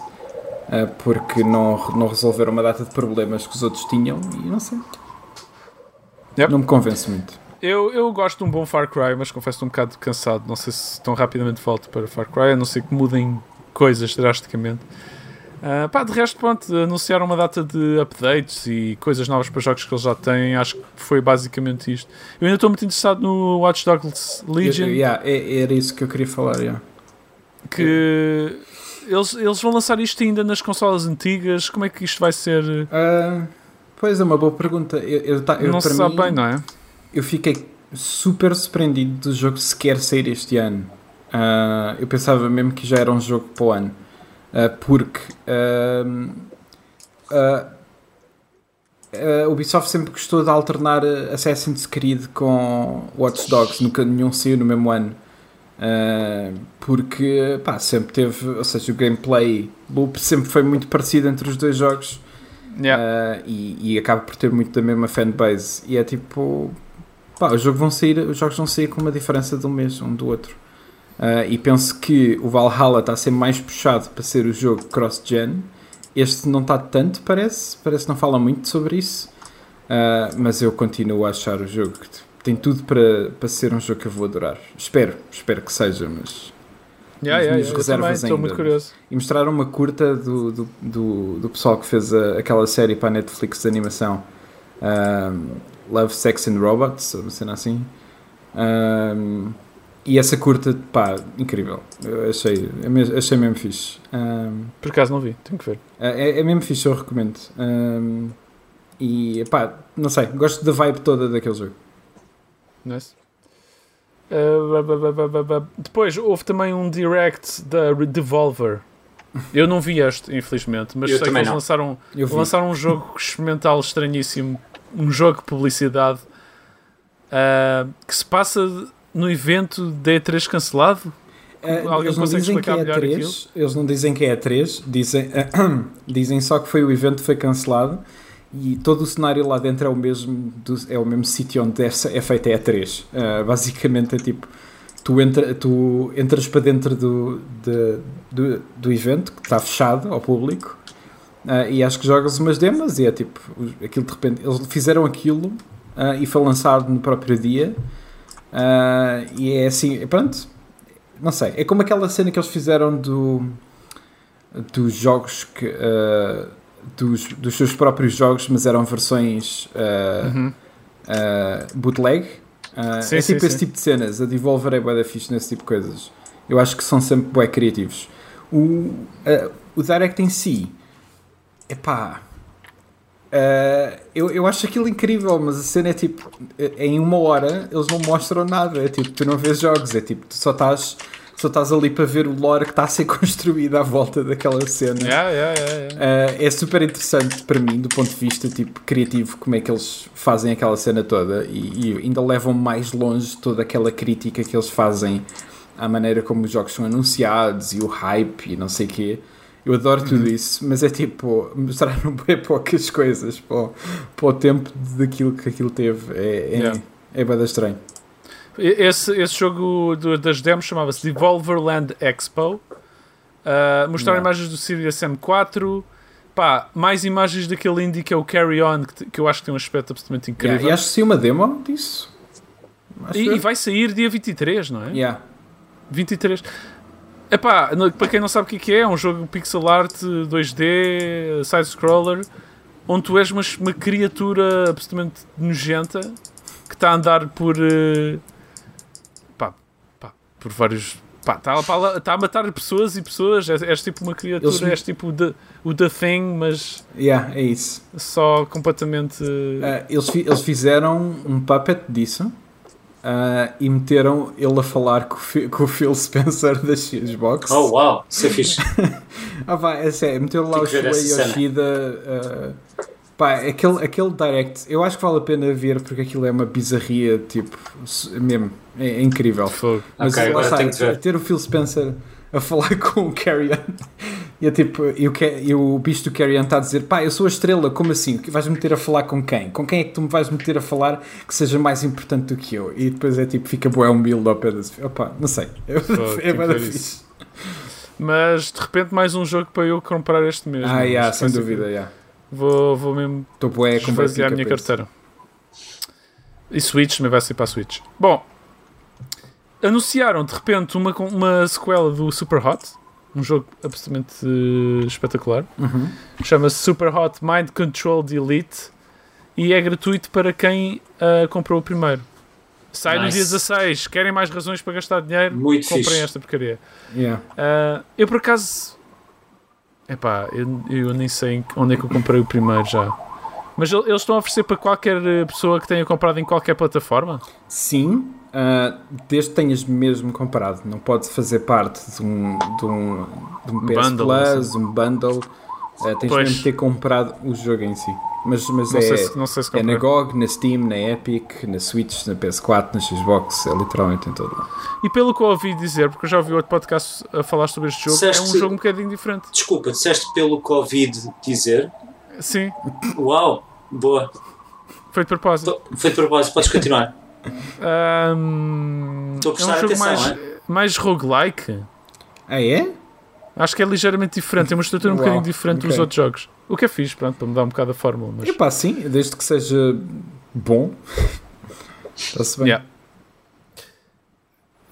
[SPEAKER 2] Uh, porque não, não resolveram uma data de problemas que os outros tinham e não sei.
[SPEAKER 1] Yep.
[SPEAKER 2] Não me convence muito.
[SPEAKER 1] Eu, eu gosto de um bom Far Cry, mas confesso um bocado cansado. Não sei se tão rapidamente volto para Far Cry, a não ser que mudem coisas drasticamente. Ah, pá, de resto, pronto, anunciaram uma data de updates e coisas novas para jogos que eles já têm. Acho que foi basicamente isto. Eu ainda estou muito interessado no Watch Dogs Legion,
[SPEAKER 2] yeah, é- era isso que eu queria falar. yeah.
[SPEAKER 1] que eles, eles vão lançar isto ainda nas consolas antigas. Como é que isto vai ser?
[SPEAKER 2] Ah, pois é, uma boa pergunta. Eu, eu, eu,
[SPEAKER 1] não se sabe
[SPEAKER 2] mim,
[SPEAKER 1] bem, não é?
[SPEAKER 2] eu fiquei super surpreendido do jogo sequer sair este ano. Ah, eu pensava mesmo que já era um jogo para o ano. Ah, porque ahm, ah, a Ubisoft sempre gostou de alternar Assassin's Creed com Watch Dogs, nunca nenhum saiu no mesmo ano. Uh, porque pá, sempre teve, ou seja, o gameplay loop sempre foi muito parecido entre os dois jogos
[SPEAKER 1] Yeah.
[SPEAKER 2] uh, e, e acaba por ter muito da mesma fanbase. E é tipo, pá, vão sair, os jogos vão sair com uma diferença de um mês um do outro. Uh, e penso que o Valhalla está a ser mais puxado para ser o jogo cross-gen. Este não está tanto, parece. Parece que não fala muito sobre isso. Uh, mas eu continuo a achar o jogo que tem tudo para, para ser um jogo que eu vou adorar. Espero, espero que seja, mas.
[SPEAKER 1] Yeah, yeah, yeah,
[SPEAKER 2] reservas
[SPEAKER 1] também
[SPEAKER 2] ainda,
[SPEAKER 1] muito curioso.
[SPEAKER 2] E mostraram uma curta do, do, do, do pessoal que fez a- aquela série para a Netflix de animação um, Love, Sex and Robots, uma cena assim. Um, e essa curta, pá, incrível. Eu achei, é achei mesmo fixe. Um,
[SPEAKER 1] Por acaso não vi, tenho que ver.
[SPEAKER 2] é, é mesmo fixe, eu recomendo. Um, e pá, não sei, gosto da vibe toda daquele jogo.
[SPEAKER 1] Nice. Uh, Depois houve também um direct da Devolver. *laughs* Eu não vi este, infelizmente, mas
[SPEAKER 3] Eu
[SPEAKER 1] sei que eles
[SPEAKER 3] não.
[SPEAKER 1] lançaram, lançaram um jogo experimental estranhíssimo, um jogo de publicidade uh, que se passa no evento da E3 cancelado.
[SPEAKER 2] Eh,
[SPEAKER 1] Alguém
[SPEAKER 2] eles não
[SPEAKER 1] consegue
[SPEAKER 2] dizem que é
[SPEAKER 1] melhor
[SPEAKER 2] 3, eles não dizem que é 3, dizem, *clears throat* dizem só que foi o evento que foi cancelado e todo o cenário lá dentro é o mesmo do- é o mesmo sítio onde é, é feita a E3. Eh, basicamente é tipo tu, entra, tu entras para dentro do, de- do, do evento que está fechado ao público eh, e acho que jogas umas demos e é tipo aquilo de repente eles fizeram aquilo eh, e foi lançado no próprio dia eh, e é assim, pronto não sei, é como aquela cena que eles fizeram do dos jogos que uh, dos, dos seus próprios jogos, mas eram versões uh,
[SPEAKER 1] Uhum.
[SPEAKER 2] uh, bootleg. Uh,
[SPEAKER 1] Sim,
[SPEAKER 2] é
[SPEAKER 1] sim,
[SPEAKER 2] tipo esse
[SPEAKER 1] sim.
[SPEAKER 2] tipo de cenas. A Devolver é bué da fixe nesse tipo de coisas. Eu acho que são sempre bué criativos. O, uh, o Direct em si, epá, uh, eu, eu acho aquilo incrível, mas a cena é tipo, em uma hora eles não mostram nada. É tipo, tu não vês jogos, é tipo, tu só estás, só estás ali para ver o lore que está a ser *laughs* construído à volta daquela cena.
[SPEAKER 1] Yeah, yeah, yeah, yeah.
[SPEAKER 2] Uh, é super interessante para mim, do ponto de vista tipo, criativo, como é que eles fazem aquela cena toda e, e ainda levam mais longe toda aquela crítica que eles fazem à maneira como os jogos são anunciados e o hype e não sei o quê. Eu adoro tudo isso, mas é tipo, mostraram *laughs* bem poucas coisas para o, para o tempo daquilo que aquilo teve. É, é,
[SPEAKER 1] Yeah.
[SPEAKER 2] é bada estranho.
[SPEAKER 1] Esse, esse jogo do- das demos chamava-se Devolver Land Expo. Uh, mostraram
[SPEAKER 2] Yeah.
[SPEAKER 1] imagens do Sirius M4. Pá, mais imagens daquele indie que é o Carry On, que, que eu acho que tem um aspecto absolutamente incrível.
[SPEAKER 2] Yeah, e acho que saiu uma demo disso.
[SPEAKER 1] E, e vai sair dia 23, não é?
[SPEAKER 2] Yeah.
[SPEAKER 1] 23. Epá, para quem não sabe o que é que é, é um jogo pixel art 2D, side-scroller, onde tu és uma, uma criatura absolutamente nojenta que está a andar por. eh, pá, pá, por vários. Pá, está a, tá a matar pessoas e pessoas. És, és tipo uma criatura,
[SPEAKER 2] Eles-
[SPEAKER 1] és tipo o The, o The Thing, mas
[SPEAKER 2] Yeah, é isso.
[SPEAKER 1] só completamente.
[SPEAKER 2] Ah, eles, fi- eles fizeram um puppet disso ah, e meteram ele a falar com com o Phil Spencer da Xbox.
[SPEAKER 3] Oh, uau, isso é fixe. *laughs*
[SPEAKER 2] Ah, pá, é sério, meteram lá
[SPEAKER 3] Tenho
[SPEAKER 2] o
[SPEAKER 3] que ver
[SPEAKER 2] Shuei. Yoshida. ah, pá, aquele, aquele direct, eu acho que vale a pena ver porque aquilo é uma bizarria, tipo, mesmo, é, é incrível.
[SPEAKER 1] Fogo.
[SPEAKER 2] Mas
[SPEAKER 3] Ok,
[SPEAKER 2] lá está, ter o Phil Spencer a falar *laughs* com o Carrion e, é tipo, e, o, Ca- e o bicho do Carrion está a dizer: pá, eu sou a estrela, como assim? Que Vais-me meter a falar com quem? Com quem é que tu me vais meter a falar que seja mais importante do que eu? E depois é tipo, fica bué um build ao pé desse. Opá, não sei. *laughs* É fixe.
[SPEAKER 1] isso. Mas de repente mais um jogo para eu comprar este mês.
[SPEAKER 2] Ah,
[SPEAKER 1] é?
[SPEAKER 2] yeah, sem dúvida, yeah.
[SPEAKER 1] Vou, vou mesmo
[SPEAKER 2] Estou bué
[SPEAKER 1] esvaziar a minha carteira. E Switch também vai ser para a Switch. Bom, anunciaram de repente uma, uma sequela do Super Hot, um jogo absolutamente eh, espetacular.
[SPEAKER 2] Uhum.
[SPEAKER 1] Chama-se Super Hot Mind Control Delete e é gratuito para quem ah, comprou o primeiro. Sai no
[SPEAKER 3] Nice.
[SPEAKER 1] dia 16. Querem mais razões para gastar dinheiro?
[SPEAKER 3] Muito
[SPEAKER 1] Comprem
[SPEAKER 3] fixe.
[SPEAKER 1] esta porcaria.
[SPEAKER 2] Yeah.
[SPEAKER 1] Ah, eu por acaso. Epá, eu, eu nem sei onde é que eu comprei o primeiro já. Mas el- eles estão a oferecer para qualquer pessoa que tenha comprado em qualquer plataforma?
[SPEAKER 2] Sim, ah, desde que tenhas mesmo comprado. Não pode fazer parte de um, de um, de um PS
[SPEAKER 1] bundle,
[SPEAKER 2] Plus, um bundle. Ah, tens
[SPEAKER 1] Pois.
[SPEAKER 2] mesmo de ter comprado o jogo em si. Mas, mas
[SPEAKER 1] Não,
[SPEAKER 2] é,
[SPEAKER 1] sei se, não sei se
[SPEAKER 2] é na GOG, na Steam, na Epic, na Switch, na PS4, na Xbox. É literalmente em todo lado.
[SPEAKER 1] E pelo que eu ouvi dizer, porque eu já ouvi outro podcast a falar sobre este jogo, é
[SPEAKER 3] Disseste-
[SPEAKER 1] um jogo um bocadinho diferente.
[SPEAKER 3] Desculpa, disseste pelo Covid dizer.
[SPEAKER 1] Sim,
[SPEAKER 3] Uau, boa.
[SPEAKER 1] foi de propósito.
[SPEAKER 3] Foi de propósito, podes continuar. Estou a
[SPEAKER 1] é
[SPEAKER 3] prestar
[SPEAKER 1] um jogo
[SPEAKER 3] atenção,
[SPEAKER 1] mais,
[SPEAKER 3] é?
[SPEAKER 1] mais roguelike.
[SPEAKER 2] Ah, é?
[SPEAKER 1] Acho que é ligeiramente diferente. Tem uma estrutura um
[SPEAKER 2] Uau,
[SPEAKER 1] bocadinho diferente dos
[SPEAKER 2] ok.
[SPEAKER 1] outros jogos. O que é fixe, pronto, para mudar um bocado a fórmula. Mas...
[SPEAKER 2] Epá, sim, desde que seja bom. *laughs* Está-se bem.
[SPEAKER 1] Yeah.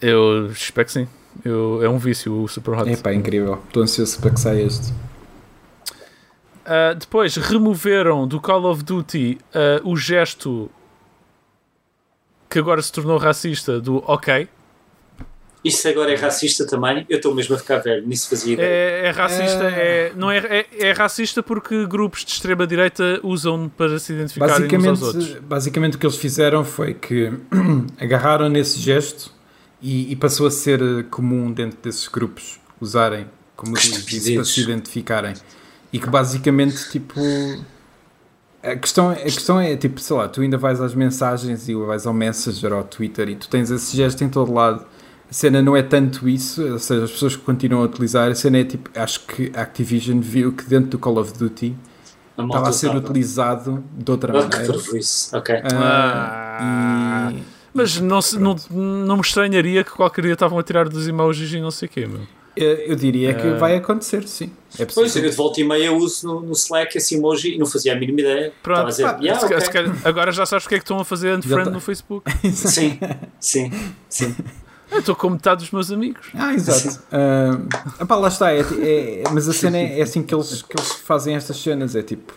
[SPEAKER 1] Eu espero que sim. Eu, é um vício o Super Hot.
[SPEAKER 2] Epá, incrível. Estou ansioso para que saia este.
[SPEAKER 1] Uh, depois removeram do Call of Duty uh, o gesto que agora se tornou racista do ok.
[SPEAKER 3] Isso agora é racista também? Eu estou mesmo a ficar velho, nisso fazia ideia.
[SPEAKER 1] É, é racista,
[SPEAKER 2] É.
[SPEAKER 1] é, não é, é, é racista porque grupos de extrema-direita usam para se identificarem uns aos outros.
[SPEAKER 2] Basicamente, o que eles fizeram foi que *clears throat* agarraram nesse gesto e, e passou a ser comum dentro desses grupos usarem como isso para se identificarem e que basicamente tipo a questão, a questão é tipo, sei lá, tu ainda vais às mensagens e vais ao Messenger ou ao Twitter e tu tens esse gesto em todo lado. A cena não é tanto isso, ou seja, as pessoas que continuam a utilizar, a cena é tipo, acho que a Activision viu que dentro do Call of Duty
[SPEAKER 3] A
[SPEAKER 2] estava a ser utilizado de outra
[SPEAKER 3] Ah, que
[SPEAKER 2] maneira.
[SPEAKER 3] parvoíce. Ok.
[SPEAKER 2] Ah,
[SPEAKER 1] Ah.
[SPEAKER 2] e-
[SPEAKER 1] Mas não, se- não, não me estranharia que qualquer dia estavam a tirar dos emojis e não sei o quê, meu.
[SPEAKER 2] Eu, eu diria que
[SPEAKER 1] Ah.
[SPEAKER 2] vai acontecer, sim. É
[SPEAKER 3] Pois, eu
[SPEAKER 2] possível.
[SPEAKER 3] de volta e meia uso no, no Slack esse emoji e não fazia a mínima ideia.
[SPEAKER 1] Pronto.
[SPEAKER 3] Dizer,
[SPEAKER 2] Pá,
[SPEAKER 3] yeah,
[SPEAKER 1] Se ca-
[SPEAKER 3] ok.
[SPEAKER 1] se calhar- agora já sabes porque é que estão a fazer unfriend
[SPEAKER 2] tá.
[SPEAKER 1] no Facebook. *laughs*
[SPEAKER 3] Sim, sim, sim.
[SPEAKER 1] Eu estou com metade dos meus amigos.
[SPEAKER 2] Ah, exato. Ah, epá, lá está. É, é- mas a cena é, é assim que eles, que eles fazem estas cenas. É tipo,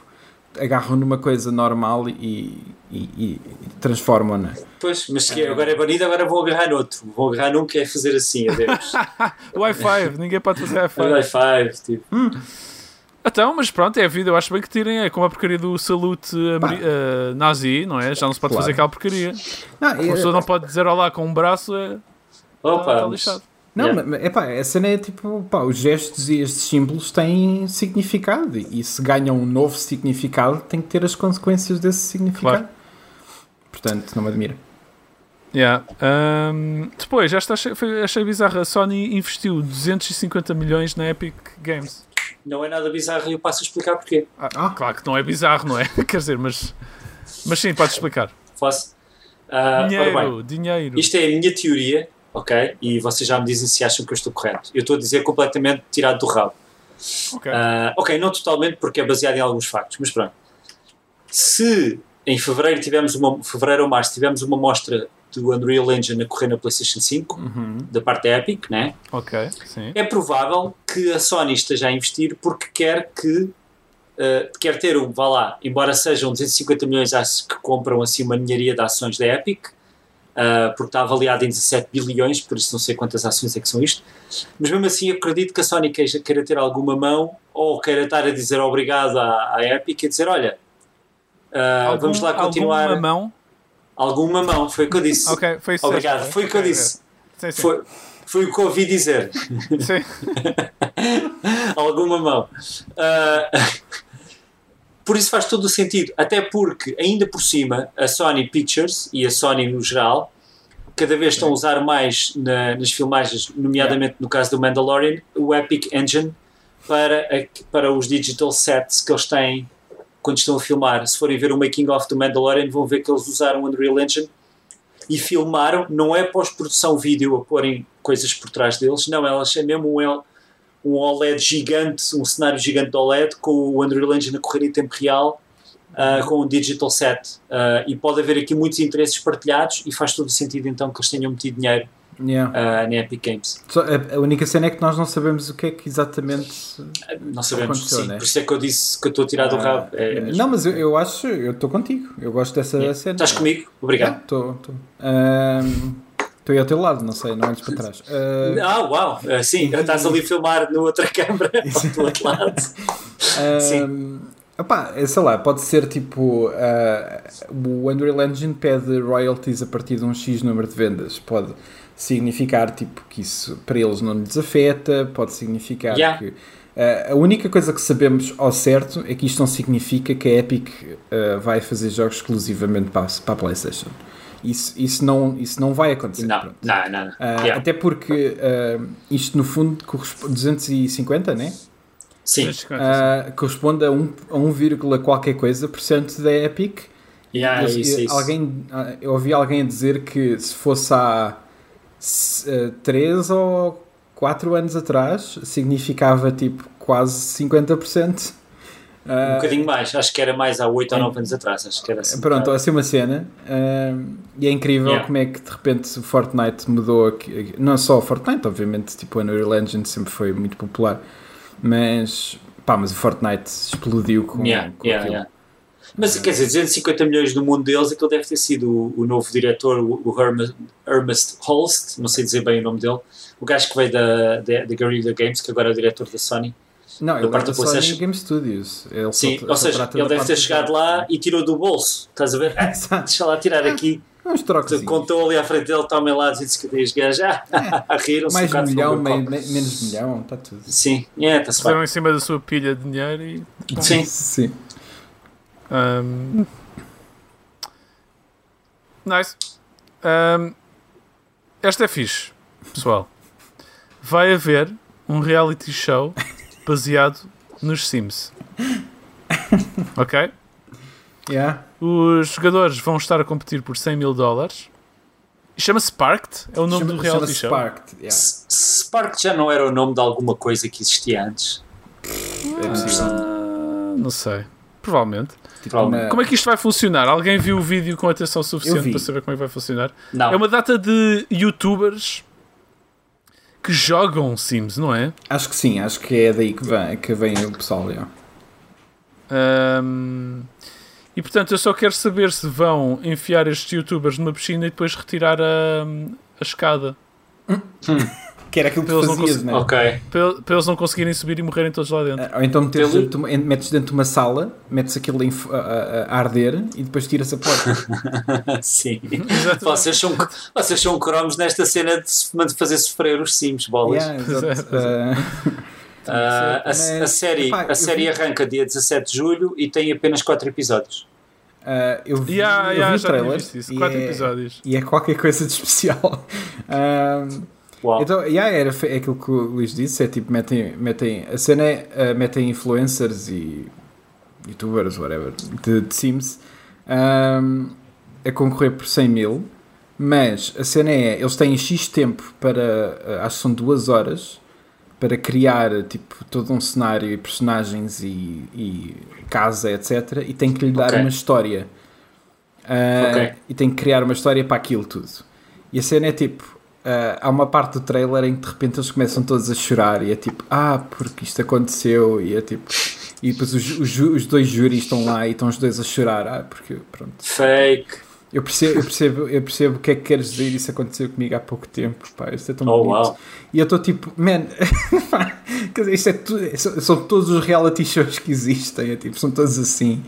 [SPEAKER 2] agarram numa coisa normal e, e, e transformam-na.
[SPEAKER 3] Pois, mas que agora é banido, agora vou agarrar noutro. Vou agarrar num que é fazer assim, adeus. *laughs*
[SPEAKER 1] O i5, ninguém pode fazer i5.
[SPEAKER 3] High five, tipo.
[SPEAKER 1] Então, mas pronto, é a vida, eu acho bem que tirem. É como a porcaria do salute eh, nazi, não é? Já não se pode
[SPEAKER 2] Claro.
[SPEAKER 1] fazer aquela porcaria.
[SPEAKER 2] Ah,
[SPEAKER 1] Uma pessoa
[SPEAKER 2] é,
[SPEAKER 1] não pode dizer olá com um braço, é,
[SPEAKER 3] Opa,
[SPEAKER 1] tá
[SPEAKER 3] mas-
[SPEAKER 1] lixado.
[SPEAKER 2] Não,
[SPEAKER 3] Yeah.
[SPEAKER 2] mas epá, a cena é tipo, pá, os gestos e estes símbolos têm significado. E se ganham um novo significado, tem que ter as consequências desse significado.
[SPEAKER 1] Claro.
[SPEAKER 2] Portanto, não me admira.
[SPEAKER 1] Yeah. Ahm, depois, esta achei, achei bizarra. A Sony investiu 250 milhões na Epic Games.
[SPEAKER 3] Não é nada bizarro e eu passo a explicar porquê.
[SPEAKER 1] Ah,
[SPEAKER 2] Ah.
[SPEAKER 1] Claro que não é bizarro, não é? *laughs* Quer dizer, mas, mas sim, podes explicar.
[SPEAKER 3] Posso? Ah, ora bem,
[SPEAKER 1] dinheiro, dinheiro.
[SPEAKER 3] Isto é a minha teoria, ok? E vocês já me dizem se acham que eu estou correto. Eu estou a dizer completamente tirado do rabo.
[SPEAKER 1] Ok.
[SPEAKER 3] Ah, ok, não totalmente, porque é baseado em alguns factos, mas pronto. Se em fevereiro tivemos uma fevereiro ou março tivemos uma mostra do Unreal Engine a correr na PlayStation 5,
[SPEAKER 2] Uhum.
[SPEAKER 3] da parte da Epic, né?
[SPEAKER 1] Ok, sim.
[SPEAKER 3] é provável que a Sony esteja a investir porque quer que eh, quer ter um, vá lá, embora sejam 250 milhões que compram assim uma ninharia de ações da Epic, eh, porque está avaliado em 17 bilhões, por isso não sei quantas ações é que são isto, mas mesmo assim acredito que a Sony queira, ter alguma mão ou queira estar a dizer obrigado à, à Epic e dizer, olha, eh,
[SPEAKER 1] Algum-
[SPEAKER 3] vamos lá continuar
[SPEAKER 1] Alguma mão?
[SPEAKER 3] alguma mão, foi o que eu disse.
[SPEAKER 1] Ok, foi isso.
[SPEAKER 3] Obrigado,
[SPEAKER 1] ok.
[SPEAKER 3] foi o que eu disse.
[SPEAKER 1] Sim, sim.
[SPEAKER 3] Foi, foi o que eu ouvi dizer.
[SPEAKER 1] Sim. *laughs*
[SPEAKER 3] alguma mão. Ah, por isso faz todo o sentido, até porque, ainda por cima, a Sony Pictures e a Sony no geral, cada vez estão a usar mais na- nas filmagens, nomeadamente no caso do Mandalorian, o Epic Engine para, a- para os digital sets que eles têm quando estão a filmar. Se forem ver o making of do Mandalorian, vão ver que eles usaram o Unreal Engine e filmaram, não é pós-produção vídeo a porem coisas por trás deles, não, elas é mesmo um, um OLED gigante, um cenário gigante de OLED com o Unreal Engine a correr em tempo real, ah, com um digital set. Ah, e pode haver aqui muitos interesses partilhados e faz todo o sentido então que eles tenham metido dinheiro
[SPEAKER 2] Yeah.
[SPEAKER 3] ah, na Epic Games.
[SPEAKER 2] Só- a, única cena é que nós não sabemos o que é que exatamente.
[SPEAKER 3] Não sabemos, sim,
[SPEAKER 2] né?
[SPEAKER 3] por isso é que eu disse que eu estou a tirar do rabo. É, mesmo.
[SPEAKER 2] não, mas eu, eu acho, eu estou contigo. Eu gosto dessa cena.
[SPEAKER 3] Estás comigo? Obrigado.
[SPEAKER 2] Estou. Estou aí ao teu lado, não sei, não olhes para trás. Ah,
[SPEAKER 3] Ah, uau! Ah, sim, estás ali a filmar na outra câmara *laughs* do outro lado. Sim.
[SPEAKER 2] ah, opá, é, sei lá, pode ser tipo. ah, o Unreal Engine pede royalties a partir de um X número de vendas. Pode significar tipo que isso para eles não lhes afeta, pode significar
[SPEAKER 3] Yeah.
[SPEAKER 2] que. ah, a única coisa que sabemos ao certo é que isto não significa que a Epic ah, vai fazer jogos exclusivamente para, para a PlayStation. Isso, isso, não, isso não vai acontecer.
[SPEAKER 3] Não,
[SPEAKER 2] pronto.
[SPEAKER 3] não, não. não.
[SPEAKER 2] Ah,
[SPEAKER 3] Yeah.
[SPEAKER 2] Até porque ah, isto no fundo corresponde 250, né?
[SPEAKER 3] Sim,
[SPEAKER 1] eu
[SPEAKER 2] Ah, corresponde a 1, a 1, vírgula qualquer coisa por cento da Epic.
[SPEAKER 3] yeah, é
[SPEAKER 2] E-
[SPEAKER 3] isso, é
[SPEAKER 2] e
[SPEAKER 3] isso.
[SPEAKER 2] Alguém, eu ouvi alguém a dizer que se fosse há 3 ou 4 anos atrás, significava tipo quase 50%.
[SPEAKER 3] Um
[SPEAKER 2] Ah,
[SPEAKER 3] bocadinho mais, acho que era mais há 8 ou 9 anos atrás. Acho que era assim.
[SPEAKER 2] Pronto, assim uma cena. ah, e é incrível
[SPEAKER 3] Yeah.
[SPEAKER 2] como é que de repente o Fortnite mudou aqui. Não só o Fortnite, obviamente, tipo, a Unreal Engine sempre foi muito popular. Mas, pá, mas o Fortnite explodiu com,
[SPEAKER 3] Yeah,
[SPEAKER 2] com
[SPEAKER 3] yeah,
[SPEAKER 2] aquilo.
[SPEAKER 3] Mas quer dizer, 250 milhões no mundo deles, aquele deve ter sido o, o novo diretor, o, o Hermes, Ernest Holst, não sei dizer bem o nome dele, o gajo que veio da, da, da Guerrilla Games, que agora é o diretor da Sony.
[SPEAKER 2] Não, ele
[SPEAKER 3] da
[SPEAKER 2] só em Game Studios. Ele
[SPEAKER 3] Sim,
[SPEAKER 2] só-
[SPEAKER 3] ou seja, ele deve ter chegado
[SPEAKER 2] jogos.
[SPEAKER 3] lá e tirou do bolso, estás a ver? *laughs*
[SPEAKER 2] Exato.
[SPEAKER 3] deixa lá tirar aqui.
[SPEAKER 2] Uns trocos.
[SPEAKER 3] Contou ali à frente dele, tomem lá 250 os gajos, ah, riram-se um
[SPEAKER 2] Mais
[SPEAKER 3] bocado,
[SPEAKER 2] milhão, meio, menos milhão, está tudo.
[SPEAKER 3] Sim, é, está-se bem.
[SPEAKER 1] em cima da sua pilha de dinheiro e.
[SPEAKER 3] Sim,
[SPEAKER 2] Sim.
[SPEAKER 1] Um, nice. Um, esta é fixe, pessoal. Vai haver um reality show baseado nos Sims. *laughs* Ok?
[SPEAKER 2] Yeah.
[SPEAKER 1] Os jogadores vão estar a competir por 100 mil dólares. Chama-se Parked, é o nome
[SPEAKER 2] Chama-
[SPEAKER 1] do reality show.
[SPEAKER 2] Sparked. Yeah.
[SPEAKER 3] S- Spark já não era o nome de alguma coisa que existia antes.
[SPEAKER 2] É possível.
[SPEAKER 1] Ah, não sei. Provavelmente.
[SPEAKER 2] Tipo
[SPEAKER 3] Provavelmente.
[SPEAKER 2] uma-
[SPEAKER 1] Como é que isto vai funcionar? Alguém viu o vídeo com atenção suficiente para saber como é que vai funcionar?
[SPEAKER 3] Não,
[SPEAKER 1] É uma data de youtubers que jogam Sims, não é?
[SPEAKER 2] Acho que sim, acho que é daí que vem, que vem o pessoal. Yeah.
[SPEAKER 1] Ahm, e portanto eu só quero saber se vão enfiar estes youtubers numa piscina e depois retirar a, a escada.
[SPEAKER 2] Que era aquilo que
[SPEAKER 1] não
[SPEAKER 2] fazias,
[SPEAKER 1] conseguem-
[SPEAKER 2] né?
[SPEAKER 3] ok.
[SPEAKER 1] Para, para eles não conseguirem subir e morrerem todos lá dentro.
[SPEAKER 2] Ou então metes
[SPEAKER 3] Pelo-
[SPEAKER 2] dentro, de uma- en- metes dentro de uma sala, metes aquilo a, a- a arder e depois tiras a porta. *laughs*
[SPEAKER 3] Sim. *laughs*
[SPEAKER 1] Exatamente.
[SPEAKER 3] Vocês são, vocês são cromos nesta cena de fazer sofrer os sims, bolas.
[SPEAKER 2] Yeah, Ah, *laughs*
[SPEAKER 3] Ah, a,
[SPEAKER 2] Mas,
[SPEAKER 3] a série,
[SPEAKER 2] epá,
[SPEAKER 3] a série
[SPEAKER 2] vi-
[SPEAKER 3] arranca dia 17 de julho e tem apenas 4 episódios.
[SPEAKER 2] ah, eu vi,
[SPEAKER 1] Yeah,
[SPEAKER 2] eu
[SPEAKER 1] yeah,
[SPEAKER 2] vi o trailer
[SPEAKER 1] isso.
[SPEAKER 2] e
[SPEAKER 1] Quatro
[SPEAKER 2] é-
[SPEAKER 1] episódios.
[SPEAKER 2] e é qualquer coisa de especial. Ah,
[SPEAKER 3] Uau.
[SPEAKER 2] Então, yeah, era, é aquilo que o Luís disse, é tipo, metem, metem a cena é, uh, metem influencers e youtubers, whatever, de, de Sims um, a concorrer por 100 mil, mas a cena é, eles têm X tempo para, uh, acho que são duas horas, para criar tipo todo um cenário e personagens e, e casa, etc. E tem que lhe dar
[SPEAKER 3] Ok.
[SPEAKER 2] uma história. Uh,
[SPEAKER 3] Ok.
[SPEAKER 2] E tem que criar uma história para aquilo tudo. E a cena é tipo: uh, há uma parte do trailer em que de repente eles começam todos a chorar. E é tipo: ah, porque isto aconteceu. E é tipo. E depois os, os, os dois júris estão lá e estão os dois a chorar. Ah, porque pronto.
[SPEAKER 3] Fake.
[SPEAKER 2] Eu percebo, eu percebo, eu percebo o que é que queres dizer. Isso aconteceu comigo há pouco tempo. Pá, isto é tão
[SPEAKER 3] Oh,
[SPEAKER 2] bonito.
[SPEAKER 3] uau.
[SPEAKER 2] E eu estou tipo, man, *laughs* quer dizer, isto é tudo, são, são todos os reality shows que existem, é tipo, são todos assim.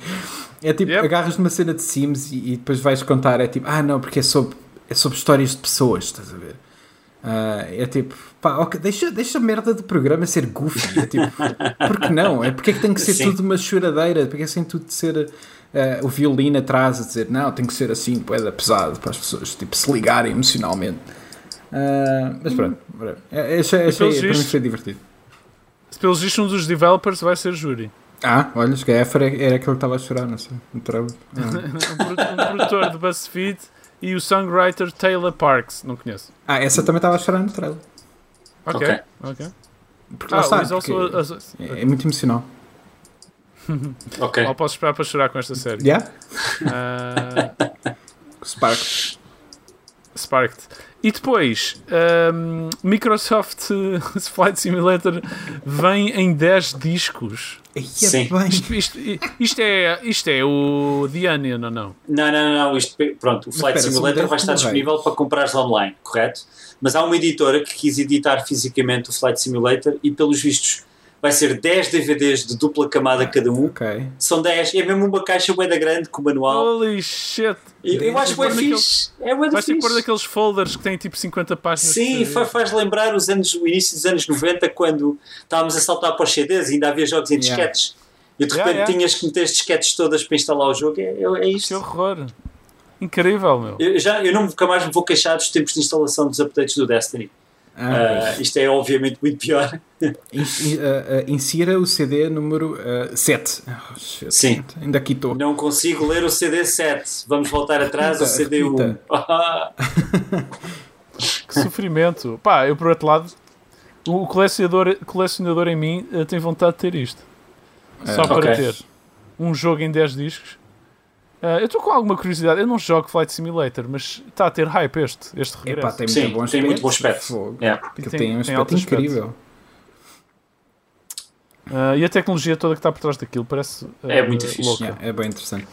[SPEAKER 2] É tipo,
[SPEAKER 1] Yep.
[SPEAKER 2] agarras numa cena de Sims e, e depois vais contar, é tipo, ah não, porque é sobre, é sobre histórias de pessoas, estás a ver? Ah, é tipo, pá, ok, deixa, deixa a merda do programa ser goofy, é tipo, porque não? É porque é que tem que ser
[SPEAKER 3] Sim.
[SPEAKER 2] tudo uma choradeira? Porque é tem tudo de ser ah, o violino atrás a dizer, não, tem que ser assim, poeda pesado para as pessoas, tipo, se ligarem emocionalmente. Ah, mas pronto, whatever. É- achei, achei,
[SPEAKER 1] pelos
[SPEAKER 2] para mim foi divertido.
[SPEAKER 1] Se pelos vistos, um dos developers vai ser júri.
[SPEAKER 2] Ah, olha, se calhar era, aquele que estava a chorar, não sei. Ah. *laughs*
[SPEAKER 1] um, produ- um produtor de BuzzFeed e o songwriter Taylor Parks. Não conheço.
[SPEAKER 2] Ah, essa também estava a chorar no trailer.
[SPEAKER 1] Ok.
[SPEAKER 3] Ok.
[SPEAKER 2] Porque lá
[SPEAKER 1] Ah,
[SPEAKER 2] está,
[SPEAKER 1] Luís also- also-
[SPEAKER 2] é, é muito emocional. *laughs*
[SPEAKER 3] Ok.
[SPEAKER 1] Mal posso esperar para chorar com esta série.
[SPEAKER 2] Yeah?
[SPEAKER 1] Ah,
[SPEAKER 2] Spark. *laughs*
[SPEAKER 1] Sparked. E depois, ahm, Microsoft *laughs* Flight Simulator vem em 10 discos.
[SPEAKER 3] Sim.
[SPEAKER 1] Isto, isto- isto é, isto é o The Onion ou não?
[SPEAKER 3] Não, não, não, não. Isto, pronto, o Flight
[SPEAKER 2] espera,
[SPEAKER 3] Simulator
[SPEAKER 2] 10
[SPEAKER 3] vai estar disponível para comprares online, correto? Mas há uma editora que quis editar fisicamente o Flight Simulator e, pelos vistos, vai ser 10 DVDs de dupla camada cada um.
[SPEAKER 2] Ok.
[SPEAKER 3] São 10, é mesmo uma caixa bué da grande com o manual.
[SPEAKER 1] Holy shit!
[SPEAKER 3] E eu acho que é
[SPEAKER 1] que
[SPEAKER 3] fixe. É bué
[SPEAKER 1] ter que pôr daqueles folders que têm tipo 50 páginas.
[SPEAKER 3] Sim,
[SPEAKER 1] de-
[SPEAKER 3] fa- faz lembrar os anos, o início dos anos 90, quando estávamos a saltar para os CDs e ainda havia jogos em
[SPEAKER 2] Yeah.
[SPEAKER 3] disquetes. E de
[SPEAKER 1] Yeah,
[SPEAKER 3] repente
[SPEAKER 1] yeah.
[SPEAKER 3] tinhas que meter as disquetes todas para instalar o jogo. É, é, é
[SPEAKER 1] Que
[SPEAKER 3] isto.
[SPEAKER 1] horror! Incrível, meu.
[SPEAKER 3] Eu, já, eu não, nunca mais me vou queixar dos tempos de instalação dos updates do Destiny.
[SPEAKER 2] Ah,
[SPEAKER 3] Ah, isto é obviamente muito pior.
[SPEAKER 2] ah, insira o CD número 7.
[SPEAKER 3] Sim.
[SPEAKER 2] Ainda aqui estou.
[SPEAKER 3] Não consigo ler o CD 7. Vamos voltar atrás ao
[SPEAKER 2] Repita,
[SPEAKER 3] CD 1.
[SPEAKER 2] repita.
[SPEAKER 1] Que sofrimento. Pá, eu por outro lado, o colecionador, colecionador em mim eh, tem vontade de ter isto. Só
[SPEAKER 2] Ah,
[SPEAKER 1] para
[SPEAKER 3] ok.
[SPEAKER 1] ter um jogo em 10 discos. Ah, eu estou com alguma curiosidade. Eu não jogo Flight Simulator, mas está a ter hype este, este regresso.
[SPEAKER 2] Epá, tem
[SPEAKER 3] Sim,
[SPEAKER 2] muito bom
[SPEAKER 3] tem
[SPEAKER 2] aspecto.
[SPEAKER 3] muito bom aspecto. Yeah.
[SPEAKER 2] Aquilo
[SPEAKER 1] Tem-
[SPEAKER 2] tem, um
[SPEAKER 1] tem
[SPEAKER 2] aspecto
[SPEAKER 1] aspecto.
[SPEAKER 2] incrível.
[SPEAKER 1] Ah, e a tecnologia toda que está por trás daquilo parece ah,
[SPEAKER 3] É muito fixe,
[SPEAKER 1] louca.
[SPEAKER 2] Yeah, é bem interessante.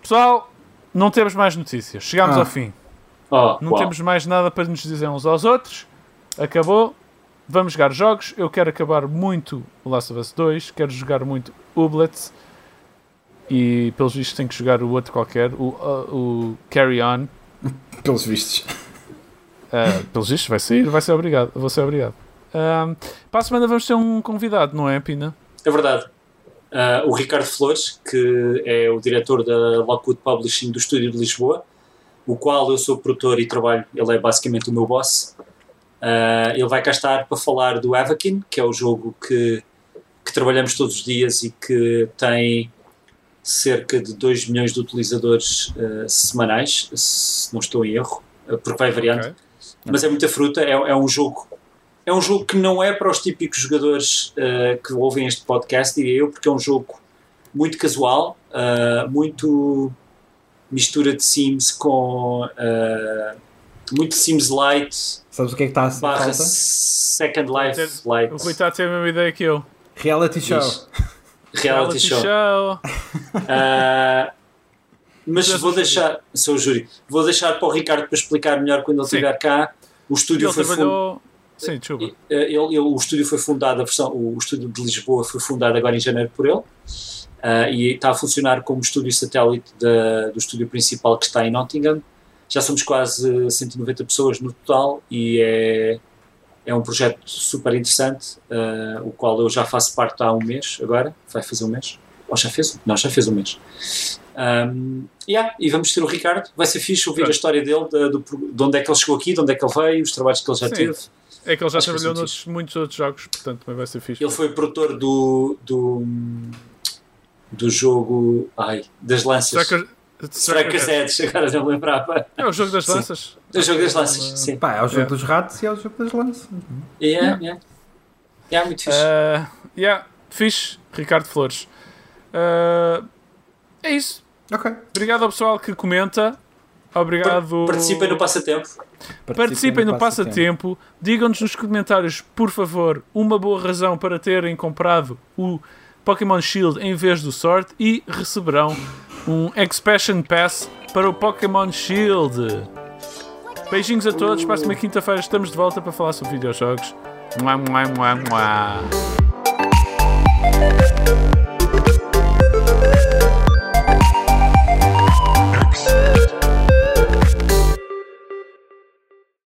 [SPEAKER 1] Pessoal, não temos mais notícias. Chegámos
[SPEAKER 2] Ah.
[SPEAKER 1] ao fim.
[SPEAKER 3] Oh,
[SPEAKER 1] Não
[SPEAKER 3] uau.
[SPEAKER 1] temos mais nada para nos dizer uns aos outros. Acabou. Vamos jogar jogos. Eu quero acabar muito o Last of Us 2. Quero jogar muito Ublets. E pelos vistos tenho que jogar o outro qualquer. O, uh, o Carry On. *laughs*
[SPEAKER 2] Pelos vistos.
[SPEAKER 1] Uh, pelos vistos vai sair. Vai ser obrigado. Vou ser obrigado. Um, para a semana vamos ter um convidado, não é, Pina?
[SPEAKER 3] É verdade. Ah, o Ricardo Flores, que é o diretor da Lockwood Publishing do Estúdio de Lisboa, o qual eu sou produtor e trabalho, ele é basicamente o meu boss. Ah, ele vai cá estar para falar do Avakin, que é o jogo que, que trabalhamos todos os dias e que tem cerca de 2 milhões de utilizadores ah, semanais, se não estou em erro, ah, porque vai variando
[SPEAKER 1] Ok.
[SPEAKER 3] mas é muita fruta. É, é um jogo. É um jogo que não é para os típicos jogadores eh, que ouvem este podcast, diria eu, porque é um jogo muito casual, eh, muito mistura de Sims com eh, muito Sims Light
[SPEAKER 2] Sabes o que é que está a
[SPEAKER 3] barra
[SPEAKER 2] falta?
[SPEAKER 3] Second Life
[SPEAKER 1] O
[SPEAKER 3] Light
[SPEAKER 1] Rui está a ter a mesma ideia que eu.
[SPEAKER 2] Reality show.
[SPEAKER 3] Diz. Reality show.
[SPEAKER 1] show. *laughs*
[SPEAKER 3] Ah, mas vou deixar, sou o júri, vou deixar para o Ricardo para explicar melhor quando ele
[SPEAKER 1] Sim.
[SPEAKER 3] estiver cá. O estúdio
[SPEAKER 1] Ele
[SPEAKER 3] foi
[SPEAKER 1] trabalhou. Sim, desculpa.
[SPEAKER 3] Eh, ele, ele- o estúdio foi fundado, a versão, o estúdio de Lisboa foi fundado agora em janeiro por ele ah, e está a funcionar como estúdio satélite da- do estúdio principal que está em Nottingham. Já somos quase 190 pessoas no total e é, é um projeto super interessante, ah, o qual eu já faço parte há um mês agora, vai fazer um mês, ou já fez? Não, já fez um mês. Um, yeah, e vamos ter o Ricardo. Vai ser fixe ouvir
[SPEAKER 1] Pronto.
[SPEAKER 3] a história dele, de, do- de onde é que ele chegou aqui, de onde é que ele veio, os trabalhos que ele já
[SPEAKER 1] Sim.
[SPEAKER 3] teve.
[SPEAKER 1] É que ele já
[SPEAKER 3] Acho
[SPEAKER 1] trabalhou noutros, muitos outros jogos, portanto também vai ser fixe.
[SPEAKER 3] Ele foi produtor do, do, do jogo ai, das lanças.
[SPEAKER 1] Striker-
[SPEAKER 3] Strikers Edge, agora não lembrava.
[SPEAKER 1] É o jogo das
[SPEAKER 3] Sim.
[SPEAKER 1] Lanças.
[SPEAKER 3] Do jogo das lanças, sim.
[SPEAKER 2] Pá, é o jogo
[SPEAKER 1] É.
[SPEAKER 2] dos ratos e é o jogo das lanças.
[SPEAKER 3] Yeah, yeah. Yeah, muito fixe.
[SPEAKER 1] Uh, yeah, fixe, Ricardo Flores. Uh, é isso.
[SPEAKER 2] Ok.
[SPEAKER 1] Obrigado ao pessoal que comenta. Obrigado.
[SPEAKER 3] Participem no passatempo.
[SPEAKER 1] Participem no passatempo. Digam-nos nos comentários, por favor, uma boa razão para terem comprado o Pokémon Shield em vez do Sword e receberão um Expansion Pass para o Pokémon Shield. Beijinhos a todos. Próxima quinta-feira estamos de volta para falar sobre videojogos. Mua, mua, mua, mua.